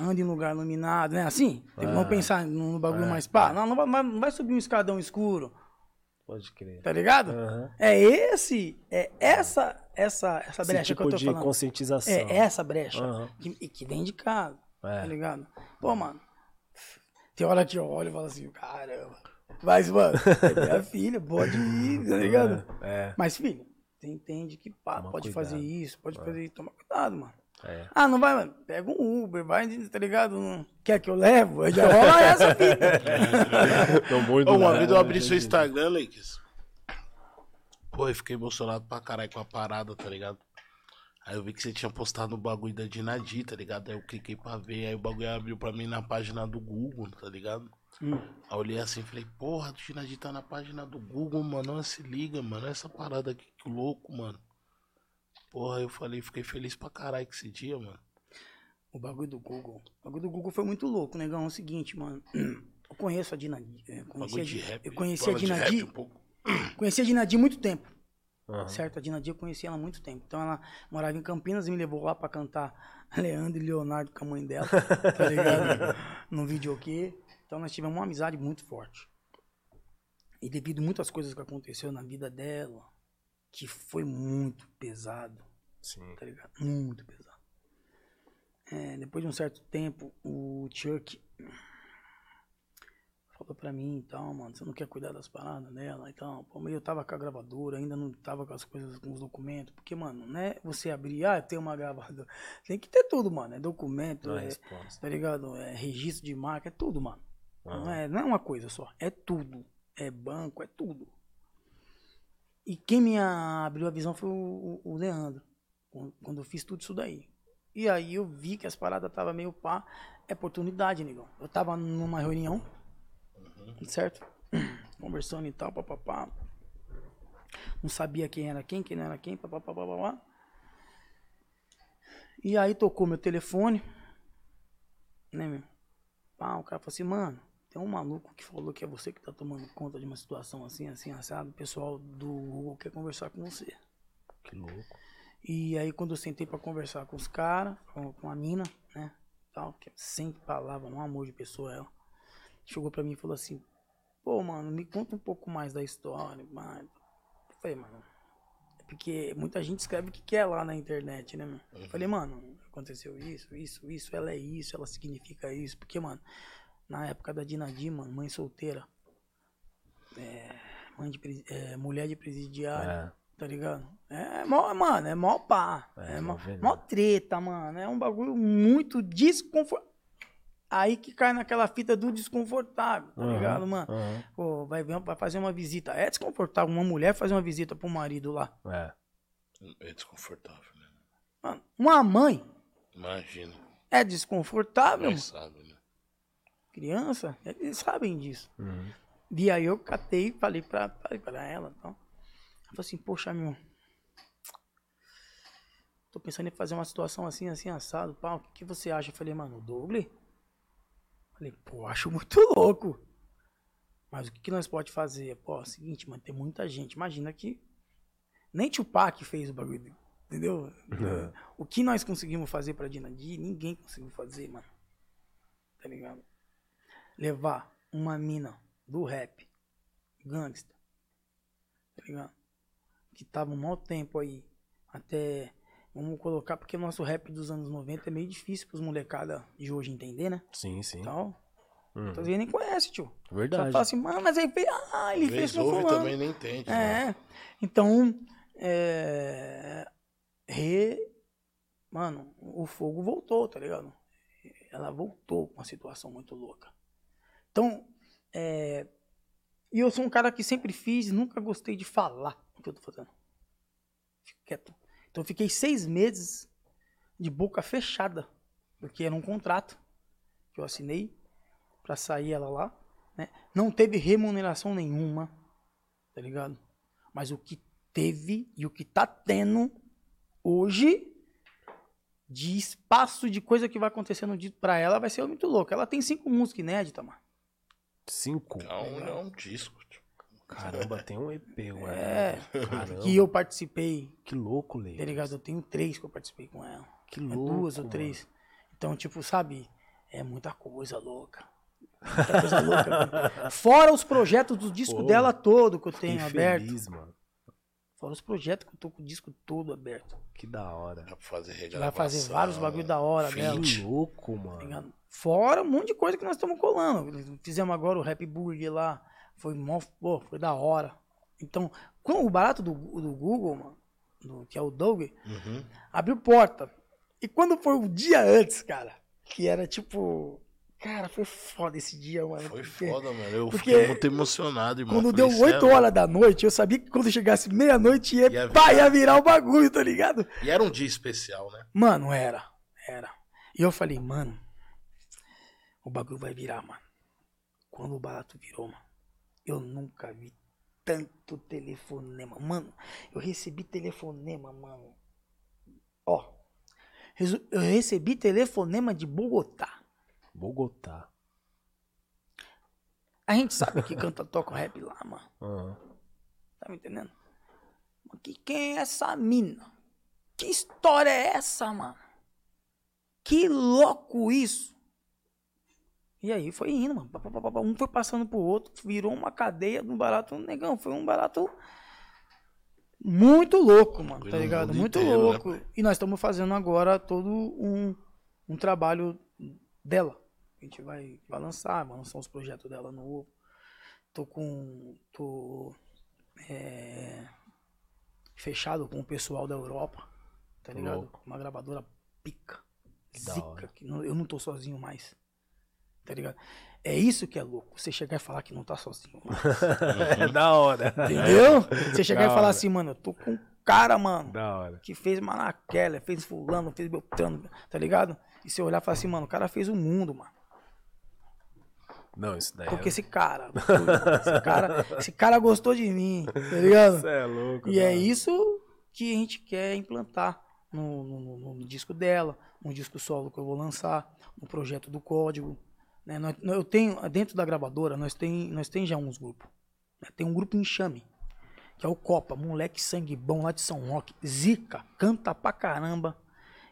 [SPEAKER 3] Anda em lugar iluminado, né? Assim? Vamos pensar num bagulho mais pá. Não, não vai, não vai- subir um escadão escuro,
[SPEAKER 1] Pode crer.
[SPEAKER 3] tá ligado?
[SPEAKER 1] Aham.
[SPEAKER 3] É esse, é essa, essa, essa brecha
[SPEAKER 1] tipo
[SPEAKER 3] que eu tô
[SPEAKER 1] de
[SPEAKER 3] falando.
[SPEAKER 1] conscientização.
[SPEAKER 3] É essa brecha.
[SPEAKER 1] Aham.
[SPEAKER 3] que- que vem de casa.
[SPEAKER 1] É.
[SPEAKER 3] Tá ligado? Pô, mano. Tem hora que eu olho e falo assim, caramba. Mas, mano, é minha filha, pode ir, tá ligado?
[SPEAKER 1] É.
[SPEAKER 3] Mas, filho, você entende que pá,
[SPEAKER 1] Toma
[SPEAKER 3] pode
[SPEAKER 1] cuidado.
[SPEAKER 3] fazer isso, pode fazer isso. Toma cuidado, mano.
[SPEAKER 1] É.
[SPEAKER 3] Ah, não vai, mano. Pega um Uber, vai, tá ligado? Não- Quer que eu levo? Já rola essa,
[SPEAKER 1] muito
[SPEAKER 2] Ô, uma vez eu abri seu Instagram, Lakes. Pô, eu fiquei emocionado pra caralho com a parada, tá ligado? Aí eu vi que você tinha postado o bagulho da Dinadi, tá ligado? Aí eu cliquei pra ver, aí o bagulho abriu pra mim na página do Google, tá ligado?
[SPEAKER 3] Hum.
[SPEAKER 2] Aí eu olhei assim e falei, porra, o Dinadi tá na página do Google, mano. Olha, se liga, mano. Olha essa parada aqui, que louco, mano. Porra, eu falei, fiquei feliz pra caralho com esse dia, mano.
[SPEAKER 3] O bagulho do Google. O bagulho do Google foi muito louco, negão. É o seguinte, mano. Eu conheço a Dinadi. é, Conheci
[SPEAKER 2] Bagulho
[SPEAKER 3] a,
[SPEAKER 2] de
[SPEAKER 3] Di-
[SPEAKER 2] rap.
[SPEAKER 3] eu conheci a Dinadi.
[SPEAKER 2] um pouco.
[SPEAKER 3] Conheci a Dinadi há muito tempo.
[SPEAKER 1] Aham.
[SPEAKER 3] Certo? A Dinadi eu conheci ela há muito tempo. Então ela morava em Campinas e me levou lá pra cantar Leandro e Leonardo com a mãe dela, tá ligado? no videokê. Então nós tivemos uma amizade muito forte. E devido a muitas coisas que aconteceu na vida dela, que foi muito pesado,
[SPEAKER 1] Sim.
[SPEAKER 3] tá ligado? Muito pesado. É, depois de um certo tempo, o Chuck falou pra mim e tal, mano, você não quer cuidar das paradas dela e tal. Pô, eu tava com a gravadora, ainda não tava com as coisas, com os documentos. Porque, mano, né? Você abrir, ah, tem uma gravadora. Tem que ter tudo, mano. É documento,
[SPEAKER 1] Não é resposta.
[SPEAKER 3] tá ligado? É registro de marca, é tudo, mano. Não,
[SPEAKER 1] Aham.
[SPEAKER 3] é, não é uma coisa só, é tudo. É banco, é tudo. E quem me abriu a visão foi o, o- Leandro, quando- eu fiz tudo isso daí. E aí eu vi que as paradas estavam meio pá, é oportunidade, negão. Eu tava numa reunião, certo? Conversando e tal, papapá. Não sabia quem era quem, quem não era quem, papapá, papapá. E aí tocou meu telefone, né, meu? Pá, o cara falou assim, mano, tem um maluco que falou que é você que tá tomando conta de uma situação assim, assim, assado. O pessoal do Google quer conversar com você.
[SPEAKER 1] Que louco.
[SPEAKER 3] E aí quando eu sentei pra conversar com os caras, com, com a mina, né? Tal, que é sem palavra, um amor de pessoa ela. Chegou pra mim e falou assim, pô, mano, me conta um pouco mais da história, mano. Eu falei, mano, é porque muita gente escreve o que quer lá na internet, né, mano? Eu falei, mano, aconteceu isso, isso, isso, ela é isso, ela significa isso. Porque, mano, na época da Dinadi, mano, mãe solteira, é, mãe de, é, mulher de presidiário,
[SPEAKER 1] É.
[SPEAKER 3] tá ligado? É mó, mano, é mó pá.
[SPEAKER 1] É,
[SPEAKER 3] É, mó,
[SPEAKER 1] mó
[SPEAKER 3] treta, mano. É um bagulho muito desconfortável. Aí que cai naquela fita do desconfortável, tá
[SPEAKER 1] Aham,
[SPEAKER 3] ligado, mano?
[SPEAKER 1] aham.
[SPEAKER 3] Pô, vai, ver- vai fazer uma visita. É desconfortável uma mulher fazer uma visita pro marido lá.
[SPEAKER 1] É.
[SPEAKER 2] É desconfortável, né?
[SPEAKER 3] Mano, uma mãe
[SPEAKER 2] Imagina.
[SPEAKER 3] é desconfortável, mano. Criança, eles sabem disso.
[SPEAKER 1] Uhum.
[SPEAKER 3] E aí eu catei e falei pra, falei pra ela. Então. Ela falou assim, poxa, meu. Tô pensando em fazer uma situação assim, assim, assado, pau. O que, que você acha? Eu falei, mano, o Douglas? Falei, pô, acho muito louco. Mas o que, que nós pode fazer? Pô, é o seguinte, mano, tem muita gente. Imagina que nem Tupac fez o bagulho, entendeu? O que nós conseguimos fazer pra Dinadi, ninguém conseguiu fazer, mano. Tá ligado? Levar uma mina do rap, gangsta, tá ligado? Que tava um mau tempo aí, até, vamos colocar, porque o nosso rap dos anos 90 é meio difícil pros molecada de hoje entender, né?
[SPEAKER 1] Sim, sim.
[SPEAKER 3] Tal.
[SPEAKER 1] Hum.
[SPEAKER 3] Vezes nem conhece, tio. Só
[SPEAKER 1] Verdade.
[SPEAKER 3] fala assim, mano, mas aí fez. Ah, ele fez com fulano.
[SPEAKER 2] também nem entende. né?
[SPEAKER 3] É. Então, é, re, mano, o fogo voltou, tá ligado? Ela voltou com uma situação muito louca. Então, é, e eu sou um cara que sempre fiz nunca gostei de falar o que eu tô fazendo. Fico quieto. Então, eu fiquei seis meses de boca fechada, porque era um contrato que eu assinei pra sair ela lá, né? Não teve remuneração nenhuma, tá ligado? Mas o que teve e o que tá tendo hoje de espaço de coisa que vai acontecendo pra ela vai ser muito louco. Ela tem cinco músicas inéditas, mano.
[SPEAKER 1] Cinco.
[SPEAKER 2] Não, não é um disco. tio.
[SPEAKER 1] Caramba, tem um EP, mano.
[SPEAKER 3] É.
[SPEAKER 1] Caramba.
[SPEAKER 3] Que eu participei,
[SPEAKER 1] Que louco, Lê.
[SPEAKER 3] tá ligado? Eu tenho três que eu participei com ela.
[SPEAKER 1] Que
[SPEAKER 3] É
[SPEAKER 1] louco.
[SPEAKER 3] duas ou
[SPEAKER 1] mano.
[SPEAKER 3] três. Então, tipo, sabe? É muita coisa louca. Muita coisa louca. mano. Fora os projetos do disco
[SPEAKER 1] Pô,
[SPEAKER 3] dela todo que eu tenho aberto.
[SPEAKER 1] feliz, mano.
[SPEAKER 3] Fora os projetos que eu tô com o disco todo aberto.
[SPEAKER 1] Que da hora.
[SPEAKER 2] Dá pra fazer regravação.
[SPEAKER 3] Vai fazer vários bagulho da hora dela.
[SPEAKER 1] Que louco,
[SPEAKER 3] tá
[SPEAKER 1] mano.
[SPEAKER 3] Fora um monte de coisa que nós estamos colando. Fizemos agora o Rap Burger lá. Foi mó, pô, foi da hora. Então, com o barato do, do Google, mano, do- que é o Doug,
[SPEAKER 2] Uhum.
[SPEAKER 3] abriu porta. E quando foi o dia antes, cara, que era tipo. Cara, foi foda esse dia, mano.
[SPEAKER 2] Foi
[SPEAKER 3] porque
[SPEAKER 2] foda, mano. Eu
[SPEAKER 3] porque
[SPEAKER 2] fiquei muito emocionado, irmão.
[SPEAKER 3] Quando deu
[SPEAKER 2] "Cê é
[SPEAKER 3] 8 horas da noite, eu sabia que quando chegasse meia-noite ia,
[SPEAKER 2] Ia
[SPEAKER 3] pá,
[SPEAKER 2] virar.
[SPEAKER 3] ia virar o bagulho, tá ligado?
[SPEAKER 2] E era um dia especial, né?
[SPEAKER 3] Mano, era. Era. E eu falei, mano, o bagulho vai virar, mano. Quando o barato virou, mano, eu nunca vi tanto telefonema. Mano, eu recebi telefonema, mano. Ó, eu recebi telefonema de Bogotá.
[SPEAKER 1] Bogotá.
[SPEAKER 3] A gente sabe que canta, toca rap lá, mano.
[SPEAKER 1] Aham.
[SPEAKER 3] Tá me entendendo? Mas que, quem é essa mina? Que história é essa, mano? Que louco isso! E aí foi indo, mano. Um foi passando pro outro, virou uma cadeia do barato negão. Foi um barato muito louco, mano. Tá ligado? Muito
[SPEAKER 2] inteiro, né,
[SPEAKER 3] louco.
[SPEAKER 2] pai?
[SPEAKER 3] e nós estamos fazendo agora todo um, um trabalho dela. A gente vai, vai lançar, vai lançar os projetos dela novo. Tô com. tô é, fechado com o pessoal da Europa, tá ligado?
[SPEAKER 1] Louco.
[SPEAKER 3] Uma gravadora pica,
[SPEAKER 1] da
[SPEAKER 3] zica, que não- eu não tô sozinho mais, tá ligado? É isso que é louco, você chegar e falar que não tá sozinho.
[SPEAKER 1] É da hora.
[SPEAKER 3] entendeu? Você chegar
[SPEAKER 1] Da
[SPEAKER 3] e falar
[SPEAKER 1] hora.
[SPEAKER 3] assim, mano, eu tô com um cara, mano,
[SPEAKER 1] Da hora.
[SPEAKER 3] que fez Manaquela, fez fulano, fez Beltrano, tá ligado? E você olhar e falar assim, mano, o cara fez o mundo, mano.
[SPEAKER 1] Não, isso daí
[SPEAKER 3] Porque
[SPEAKER 1] é...
[SPEAKER 3] esse cara, esse cara, esse cara gostou de mim, tá ligado?
[SPEAKER 1] Isso é louco.
[SPEAKER 3] E é
[SPEAKER 1] da hora.
[SPEAKER 3] isso que a gente quer implantar no, no- no- no disco dela, no disco solo que eu vou lançar, no projeto do código. né? Nós- Eu tenho, dentro da gravadora, nós tem, nós tem já uns grupos. né? Tem um grupo enxame, que é o Copa, moleque sangue bom lá de São Roque, zica, canta pra caramba.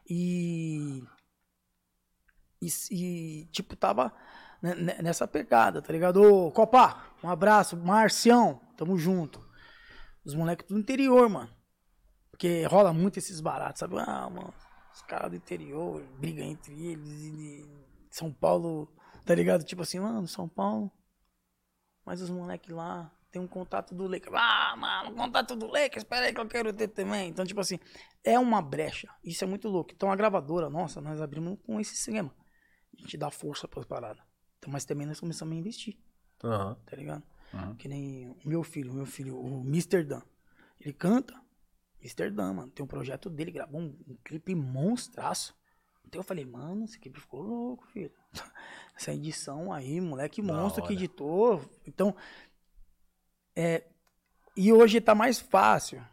[SPEAKER 3] E, e, e, tipo, tava nessa pegada, tá ligado? Ô, Copa, um abraço, Marcião, tamo junto. Os moleques do interior, mano. Porque rola muito esses baratos, sabe? Ah, mano, os caras do interior brigam entre eles e São Paulo, tá ligado? Tipo assim, mano, São Paulo. Mas os moleques lá tem um contato do Lakers. Ah, mano, contato do Lakers, espera aí que eu quero ter também. Então, tipo assim, é uma brecha. Isso é muito louco. Então, a gravadora, nossa, nós abrimos com esse esquema. A gente dá força pras paradas. Então, mas também nós começamos a investir
[SPEAKER 1] Aham.
[SPEAKER 3] tá ligado?
[SPEAKER 4] Uhum.
[SPEAKER 3] Que nem o meu filho, o meu filho, o Mr. Dan. Ele canta, Mr. Dan, mano. Tem um projeto dele, gravou um, um clipe monstraço. Então eu falei, mano, esse clipe ficou louco, filho. Essa edição aí, moleque monstro que editou. Então, é. E hoje tá mais fácil.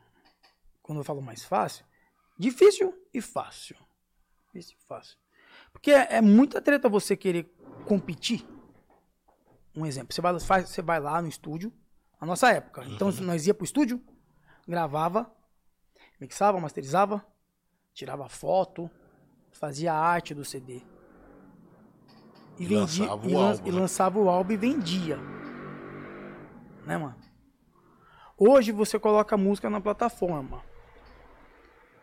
[SPEAKER 3] Quando eu falo mais fácil, difícil e fácil. Difícil e fácil. Porque é, é muita treta você querer competir um exemplo, você vai, faz- você vai lá no estúdio, na nossa época. Então nós ia pro estúdio, gravava, mixava, masterizava, tirava foto, fazia a arte do CD. E,
[SPEAKER 2] E
[SPEAKER 3] vendia,
[SPEAKER 2] lançava o
[SPEAKER 3] e, lan-
[SPEAKER 2] álbum,
[SPEAKER 3] e
[SPEAKER 2] né?
[SPEAKER 3] lançava o álbum e vendia. Né, mano? Hoje você coloca a música na plataforma.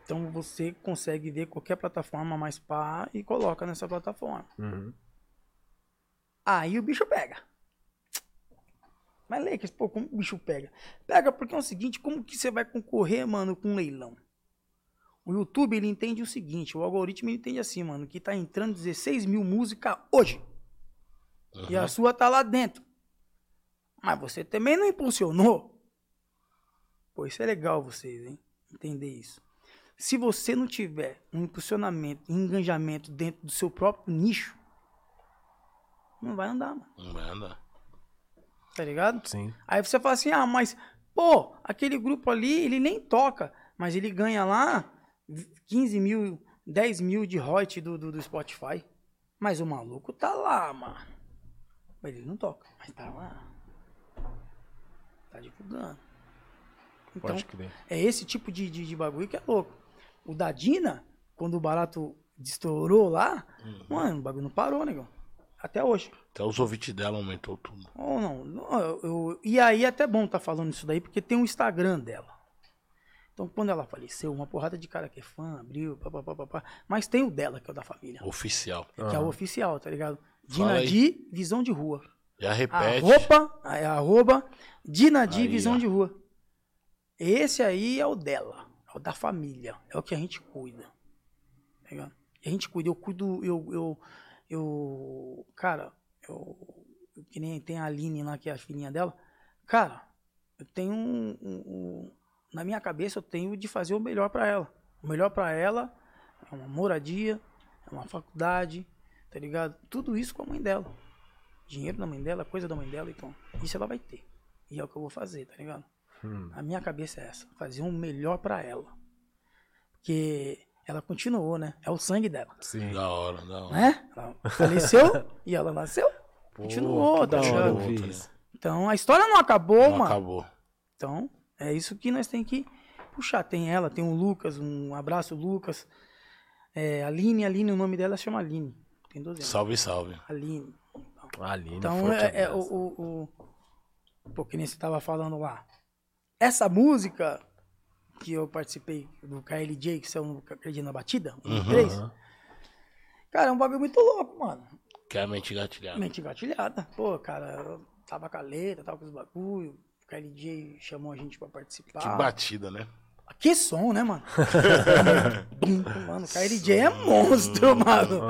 [SPEAKER 3] Então você consegue ver qualquer plataforma mais pá e coloca nessa plataforma.
[SPEAKER 1] Uhum.
[SPEAKER 3] Aí o bicho pega. Mas Lakers, pô, como o bicho pega? Pega porque é o seguinte, como que você vai concorrer, mano, com um leilão? O YouTube, ele entende o seguinte, o algoritmo entende assim, mano, que tá entrando 16 mil músicas hoje. E a sua tá lá dentro. Mas você também não impulsionou. Pô, isso é legal vocês, hein? Entender isso. Se você não tiver um impulsionamento, um engajamento dentro do seu próprio nicho, não vai andar, mano.
[SPEAKER 2] Não vai andar.
[SPEAKER 3] Tá ligado?
[SPEAKER 1] Sim.
[SPEAKER 3] Aí você fala assim, ah, mas, pô, aquele grupo ali, ele nem toca, mas ele ganha lá 15 mil, 10 mil de royalty do, do, do Spotify. Mas o maluco tá lá, mano. Mas ele não toca, mas tá lá. Tá divulgando. Então,
[SPEAKER 1] Pode crer.
[SPEAKER 3] é esse tipo de, de, de bagulho que é louco. O da Dina, quando o barato estourou lá, mano, o bagulho não parou, negão. Até hoje.
[SPEAKER 2] Até os ouvintes dela aumentou tudo.
[SPEAKER 3] Ou não, não, eu, eu- e aí é até bom tá falando isso daí, porque tem um Instagram dela. Então, quando ela faleceu, uma porrada de cara que é fã, abriu, papapá, papá, mas tem o dela, que é o da família,
[SPEAKER 2] Oficial.
[SPEAKER 3] que é o oficial, tá ligado? Dinadi, visão de rua.
[SPEAKER 2] Já repete.
[SPEAKER 3] Arroba, é, arroba, Dinadi,
[SPEAKER 2] Aí,
[SPEAKER 3] visão
[SPEAKER 2] ó.
[SPEAKER 3] de rua. Esse aí é o dela, é o da família, é o que a gente cuida. Tá ligado? E a gente cuida, eu cuido, eu, eu, eu cara, eu, eu- que nem tem a Aline lá, que é a filhinha dela, cara, eu tenho um, um- um- na minha cabeça eu tenho de fazer o melhor pra ela. O melhor pra ela é uma moradia, é uma faculdade, tá ligado? Tudo isso com a mãe dela. Dinheiro da mãe dela, coisa da mãe dela, então isso ela vai ter. E é o que eu vou fazer, tá ligado? A minha cabeça é essa, fazer o melhor pra ela. Porque ela continuou, né? É o sangue dela,
[SPEAKER 1] Sim.
[SPEAKER 2] Da hora, da hora.
[SPEAKER 3] né? Ela faleceu e ela nasceu. Continuou,
[SPEAKER 1] que
[SPEAKER 3] tá ligado? Então a história não acabou,
[SPEAKER 2] Não
[SPEAKER 3] mano.
[SPEAKER 2] acabou.
[SPEAKER 3] Então, é isso que nós temos que puxar. Tem ela, tem o Lucas, um abraço, Lucas. É, Aline, Aline, o nome dela chama Aline. Tem 12 anos.
[SPEAKER 2] Salve, salve.
[SPEAKER 3] Aline.
[SPEAKER 1] Aline,
[SPEAKER 3] Então, é, é o, o, o. Pô, que nem você tava falando lá. Essa música que eu participei do KLJ, que no KLJ na batida, um
[SPEAKER 2] Uhum.
[SPEAKER 3] três. Cara, é um bagulho muito louco, mano.
[SPEAKER 2] Que é a mente gatilhada.
[SPEAKER 3] Mente gatilhada. Pô, cara, eu tava com a letra, tava com os bagulho. O KLJ chamou a gente pra participar.
[SPEAKER 2] Que batida, né?
[SPEAKER 3] Que som, né, mano? mano, o KLJ é monstro, mano.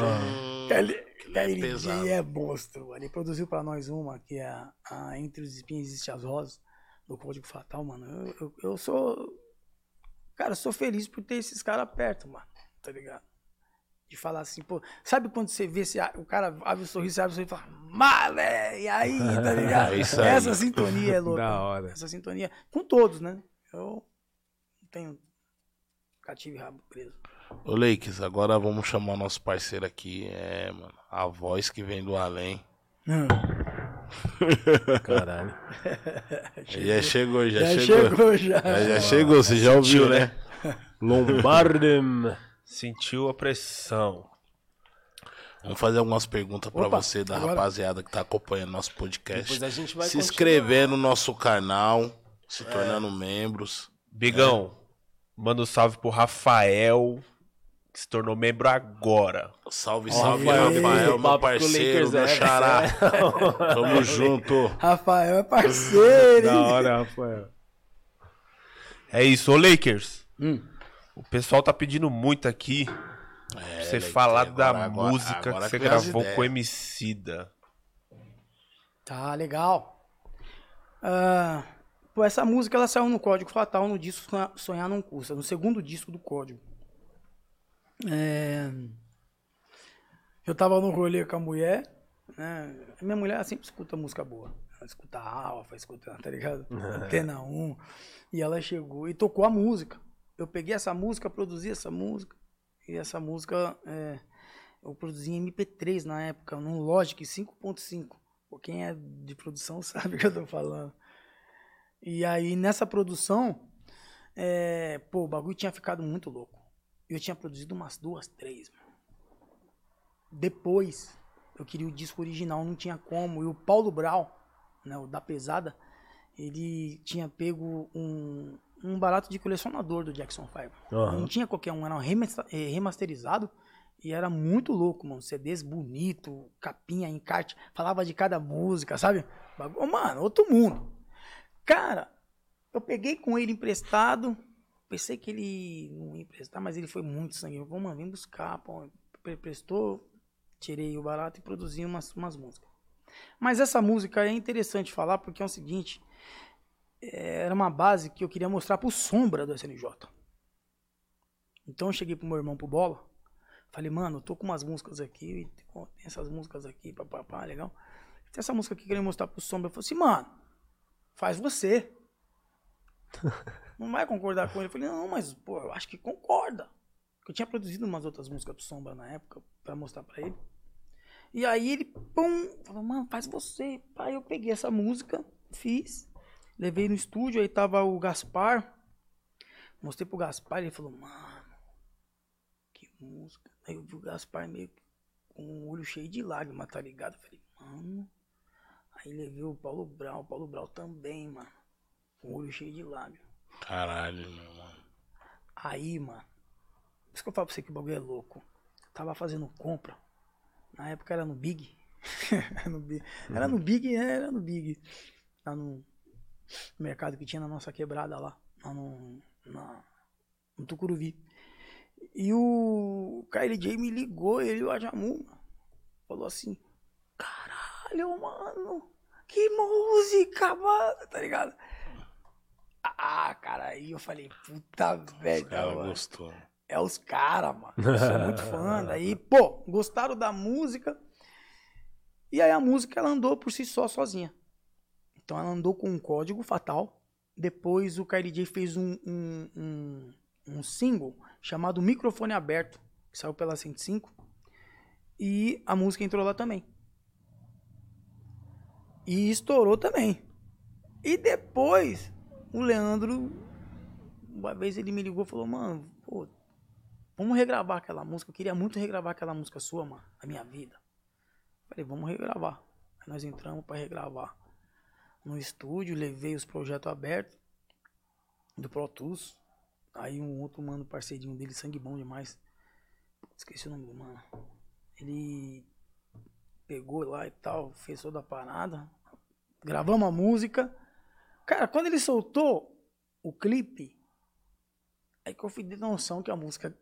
[SPEAKER 3] KL- KLJ é monstro, mano. Ele produziu pra nós uma, que é a, a Entre os Espinhos Existem as Rosas, do Código Fatal, mano. Eu, eu, eu sou. Cara, sou feliz por ter esses caras perto, mano. Tá ligado? De falar assim, pô. Sabe quando você vê se o cara abre o sorriso, abre o sorriso e fala, Malé! E aí, tá ligado?
[SPEAKER 2] Isso aí.
[SPEAKER 3] Essa sintonia é louca.
[SPEAKER 1] Da hora.
[SPEAKER 3] Essa sintonia. Com todos, né? Eu não tenho cativo e rabo preso.
[SPEAKER 2] Ô, Lakes, agora vamos chamar nosso parceiro aqui. É, mano. A voz que vem do além.
[SPEAKER 1] Caralho.
[SPEAKER 2] Já chegou, já,
[SPEAKER 3] Já
[SPEAKER 2] chegou.
[SPEAKER 3] chegou, já.
[SPEAKER 2] Já, já chegou, você já ouviu,
[SPEAKER 4] Sentiu,
[SPEAKER 2] né?
[SPEAKER 1] Lombardem.
[SPEAKER 4] Sentiu a pressão.
[SPEAKER 2] Vamos fazer algumas perguntas pra
[SPEAKER 3] Opa,
[SPEAKER 2] você, da
[SPEAKER 3] agora.
[SPEAKER 2] rapaziada que tá acompanhando nosso podcast.
[SPEAKER 1] Depois a gente vai
[SPEAKER 2] se
[SPEAKER 1] continuar.
[SPEAKER 2] inscrever no nosso canal, se tornando membros.
[SPEAKER 4] Bigão, manda um salve pro Rafael, que se tornou membro agora.
[SPEAKER 2] Salve, salve,
[SPEAKER 1] Rafael,
[SPEAKER 2] Rafael, meu parceiro,
[SPEAKER 1] Lakers,
[SPEAKER 2] meu
[SPEAKER 1] é,
[SPEAKER 2] xará. Tamo junto.
[SPEAKER 3] Rafael é parceiro,
[SPEAKER 1] Da hora, Rafael.
[SPEAKER 4] É isso, ô Lakers.
[SPEAKER 3] Hum.
[SPEAKER 4] O pessoal tá pedindo muito aqui
[SPEAKER 2] É,
[SPEAKER 4] pra você
[SPEAKER 2] Lakers,
[SPEAKER 4] falar
[SPEAKER 2] agora-
[SPEAKER 4] da
[SPEAKER 2] agora-
[SPEAKER 4] música
[SPEAKER 2] agora
[SPEAKER 4] que você gravou
[SPEAKER 2] ideias.
[SPEAKER 4] com o Emicida.
[SPEAKER 3] Tá, legal. Ah, pô, essa música ela saiu no Código Fatal, no disco Sonha- Sonhar Não Custa, no segundo disco do Código. É, Eu tava no rolê com a mulher, né? Minha mulher sempre escuta música boa. Ela escuta Alfa, escuta, tá ligado? Antena 1. E ela chegou e tocou a música. Eu peguei essa música, produzi essa música. E essa música é, eu produzi em MP3 na época, num Logic 5.5. Pô, quem é de produção sabe o que eu tô falando. E aí, nessa produção, é, pô, o bagulho tinha ficado muito louco. Eu tinha produzido umas duas, três, mano. Depois, eu queria o disco original, não tinha como. E o Paulo Brau, né, o da pesada, ele tinha pego um, um barato de colecionador do Jackson 5.
[SPEAKER 1] Aham.
[SPEAKER 3] Não tinha qualquer um, era um eh, remasterizado E era muito louco, mano. CDs bonito, capinha, encarte. Falava de cada música, sabe? Mano, outro mundo. Cara, eu peguei com ele emprestado. Pensei que ele não ia emprestar, mas ele foi muito sangue. Eu, mano, vem buscar. Pô. Prestou, tirei o barato e produzi umas, umas músicas. Mas essa música é interessante falar porque é o seguinte. é, Era uma base que eu queria mostrar pro Sombra do SNJ. Então eu cheguei pro meu irmão pro Bola. Falei, mano, eu tô com umas músicas aqui, tem essas músicas aqui, papapá, legal. Tem essa música aqui que eu queria mostrar pro Sombra. Eu falei assim, mano, faz você. Não vai concordar com ele. Eu falei, não, mas, pô, eu acho que concorda. Eu tinha produzido umas outras músicas pro Sombra na época, pra mostrar pra ele. E aí ele, pum, falou, mano, faz você. Aí eu peguei essa música, fiz, levei no estúdio, aí tava o Gaspar. Mostrei pro Gaspar, ele falou, mano, que música. Aí eu vi o Gaspar meio com o olho cheio de lágrimas, tá ligado? Eu falei, mano. Aí levei o Paulo Brau, o Paulo Brau também, mano. Com o olho cheio de lágrimas.
[SPEAKER 2] Caralho, meu mano.
[SPEAKER 3] Aí, mano. Por isso que eu falo pra você que o bagulho é louco. Tava fazendo compra. Na época era no Big. era, no Big. era no Big, é, era no Big. Lá no mercado que tinha na nossa quebrada lá. Lá no, na, no Tucuruvi. E o KLJ me ligou, ele e o Ajamu, mano. Falou assim: Caralho, mano. Que música, mano. Tá ligado? Ah, cara, aí eu falei, puta velho.
[SPEAKER 2] Ela
[SPEAKER 3] mano.
[SPEAKER 2] gostou.
[SPEAKER 3] É os caras, mano. Eu sou muito fã. Daí, pô, gostaram da música. E aí a música ela andou por si só, sozinha. Então ela andou com um código fatal. Depois o KLJ fez um, um, um, um single chamado Microfone Aberto, que saiu pela 105. E a música entrou lá também. E estourou também. E depois, o Leandro, uma vez ele me ligou e falou, mano, pô, vamos regravar aquela música. Eu queria muito regravar aquela música sua, mano, a minha vida. Falei, vamos regravar. Aí nós entramos pra regravar no estúdio, levei os projetos abertos do Pro Tools. Aí um outro mano, parceirinho dele, sangue bom demais. Esqueci o nome do mano. Ele pegou lá e tal, fez toda a parada. Gravamos a música. Cara, quando ele soltou o clipe, aí que eu fui de noção que a música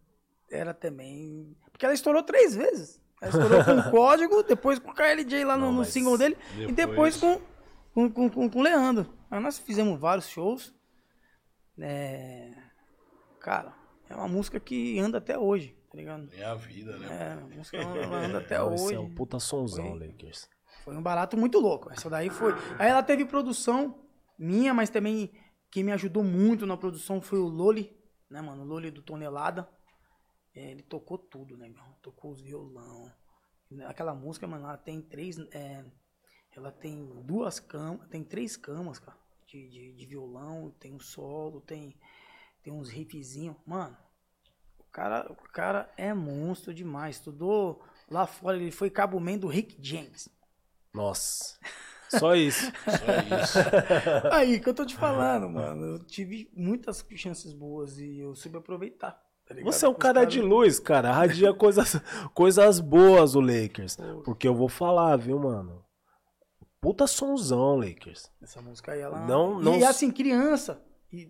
[SPEAKER 3] era também. Porque ela estourou três vezes. Ela estourou com o código, depois com o KLJ lá no,
[SPEAKER 1] Não,
[SPEAKER 3] no single dele, e depois com, com, com, com, com o Leandro. Aí nós fizemos vários shows. É, Cara, é uma música que anda até hoje, tá ligado?
[SPEAKER 2] É a vida, né?
[SPEAKER 3] É, a música anda até hoje.
[SPEAKER 1] Esse é um puta sonzão,
[SPEAKER 3] Foi.
[SPEAKER 1] Lakers.
[SPEAKER 3] Foi um barato muito louco. Essa daí foi. Aí ela teve produção minha, mas também quem me ajudou muito na produção foi o Loli, né, mano? O Loli do Tonelada. É, ele tocou tudo, né, meu? Tocou os violão. Aquela música, mano, ela tem três. é, ela tem duas camas, tem três camas, cara, de, de, de violão, tem um solo, tem, tem uns riffzinhos. Mano, o cara, o cara é monstro demais. Estudou lá fora, ele foi cabo man do Rick James.
[SPEAKER 1] Nossa. Só isso.
[SPEAKER 2] Só isso.
[SPEAKER 3] Aí que eu tô te falando, mano. Eu tive muitas chances boas e eu soube aproveitar. tá?
[SPEAKER 1] Você é um cara de luz, cara. Radia coisas, coisas boas o Lakers. Porque eu vou falar, viu, mano? Puta sonzão, Lakers.
[SPEAKER 3] Essa música aí, ela.
[SPEAKER 1] Não- não-
[SPEAKER 3] E assim, criança,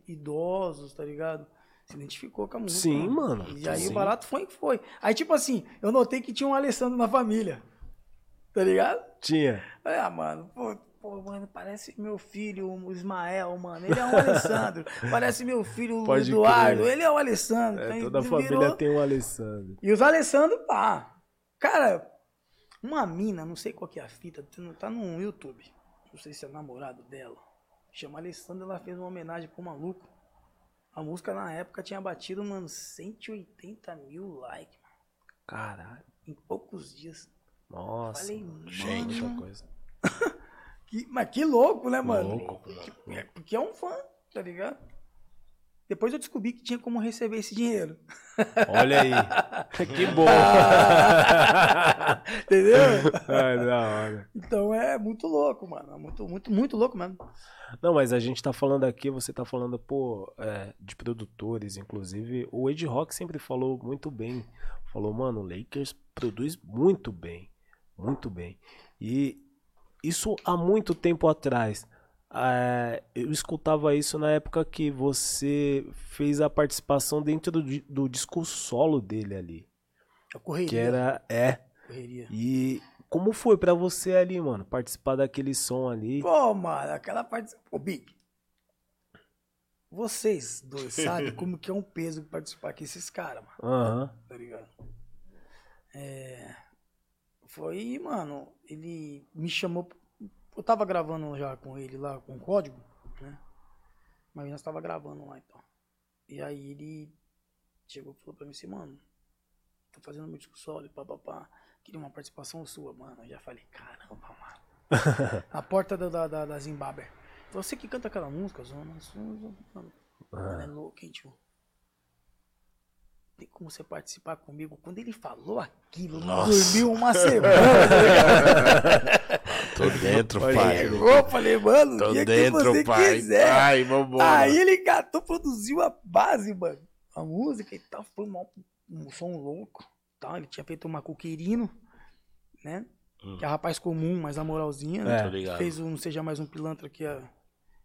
[SPEAKER 3] idosos, tá ligado? Se identificou com a música.
[SPEAKER 1] Sim, mano.
[SPEAKER 3] E aí
[SPEAKER 1] Sim.
[SPEAKER 3] o barato foi que foi. Aí, tipo assim, eu notei que tinha um Alessandro na família. Tá ligado?
[SPEAKER 1] Tinha.
[SPEAKER 3] Ah, mano, pô, pô, mano, parece meu filho, o Ismael, mano. Ele é um Alessandro. parece meu filho, o
[SPEAKER 1] Pode
[SPEAKER 3] Eduardo.
[SPEAKER 1] crer.
[SPEAKER 3] Ele é o Alessandro.
[SPEAKER 1] É,
[SPEAKER 3] Então,
[SPEAKER 1] toda a família
[SPEAKER 3] virou-
[SPEAKER 1] tem um Alessandro.
[SPEAKER 3] E os Alessandro, pá. Cara, uma mina, não sei qual que é a fita, tá- tá no YouTube. Não sei se é namorado dela. Chama Alessandro, ela fez uma homenagem pro maluco. A música na época tinha batido, mano, 180 mil likes, mano,
[SPEAKER 1] Caralho.
[SPEAKER 3] em poucos dias.
[SPEAKER 1] Nossa.
[SPEAKER 3] Falei,
[SPEAKER 2] Gente.
[SPEAKER 3] mano,
[SPEAKER 1] Muita coisa.
[SPEAKER 3] que, mas que louco, né, mano?
[SPEAKER 2] Louco,
[SPEAKER 3] É, porque é um fã, tá ligado? Depois eu descobri que tinha como receber esse dinheiro.
[SPEAKER 1] Olha aí. que bom.
[SPEAKER 3] Entendeu?
[SPEAKER 1] Ai, da hora.
[SPEAKER 3] Então é muito louco, mano. Muito, muito, muito louco mesmo.
[SPEAKER 1] Não, mas a gente tá falando aqui, você tá falando, pô, é, de produtores, inclusive. O Ed Rock sempre falou muito bem. Falou, mano, o Lakers produz muito bem. Muito bem. E isso há muito tempo atrás. É, eu escutava isso na época que você fez a participação dentro do, do disco solo dele ali.
[SPEAKER 3] Eu correria.
[SPEAKER 1] Que era. É.
[SPEAKER 3] correria.
[SPEAKER 1] E como foi pra você ali, mano? Participar daquele som ali?
[SPEAKER 3] Pô, mano, aquela parte. Ô, Big. Vocês dois sabem como que é um peso participar com esses caras, mano.
[SPEAKER 1] Aham.
[SPEAKER 3] Tá ligado? É. Foi, mano, ele me chamou. Eu tava gravando já com ele lá com o código, né? Mas nós tava gravando lá então. E aí ele chegou e falou pra mim assim, mano, tô fazendo meu disco solo, papapá. Queria uma participação sua, mano. Eu já falei, caramba, mano. A porta da, da, da, da Zimbábue. Você que canta aquela música, Zona. Zona, Mano, mano, é louco, hein, tio? Tem como você participar comigo? Quando ele falou aquilo, não
[SPEAKER 2] Nossa.
[SPEAKER 3] dormiu uma semana. tá?
[SPEAKER 2] Tô dentro,
[SPEAKER 1] Pode
[SPEAKER 2] pai.
[SPEAKER 3] Eu falei, mano,
[SPEAKER 2] Tô
[SPEAKER 3] o dia que
[SPEAKER 2] dentro,
[SPEAKER 3] você
[SPEAKER 2] pai.
[SPEAKER 3] quiser.
[SPEAKER 2] Ai.
[SPEAKER 3] Aí ele catou, produziu a base, mano. A música e tal. Foi mó- um som louco. Tal. Ele tinha feito uma coqueirino, né? Que é rapaz comum, mas a moralzinha, né?
[SPEAKER 1] É.
[SPEAKER 3] Fez um Seja Mais Um Pilantra que a...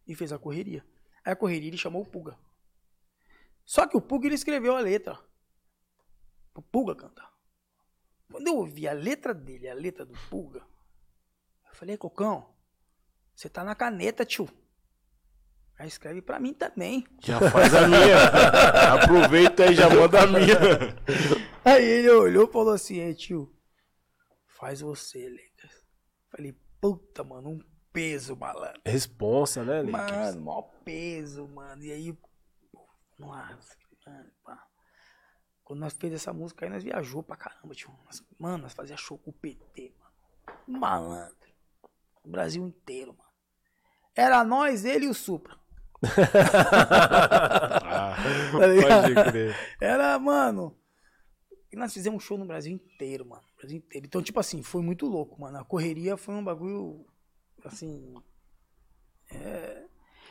[SPEAKER 3] e fez a correria. Aí a correria ele chamou o Puga. Só que o Puga ele escreveu a letra. O Puga cantar. Quando eu ouvi a letra dele, a letra do Puga, eu falei, Cocão, você tá na caneta, tio. Aí escreve pra mim também.
[SPEAKER 2] Já faz a minha. Aproveita aí, já manda a minha.
[SPEAKER 3] Aí ele olhou e falou assim, "Ei, tio, faz você, Lucas. Falei, puta, mano, um peso, malandro.
[SPEAKER 1] Responsa, né, Lakers?
[SPEAKER 3] Mano, maior peso, mano. E aí, nossa, mano, pá. Quando nós fez essa música aí, nós viajou pra caramba, tio. Nós- mano, nós fazia show com o PT, mano. Malandro. O Brasil inteiro, mano. Era nós, ele e o Supra.
[SPEAKER 2] Ah?
[SPEAKER 1] Pode crer.
[SPEAKER 3] Era, mano. E nós fizemos show no Brasil inteiro, mano. Brasil inteiro. Então, tipo assim, foi muito louco, mano. A correria foi um bagulho, assim. é.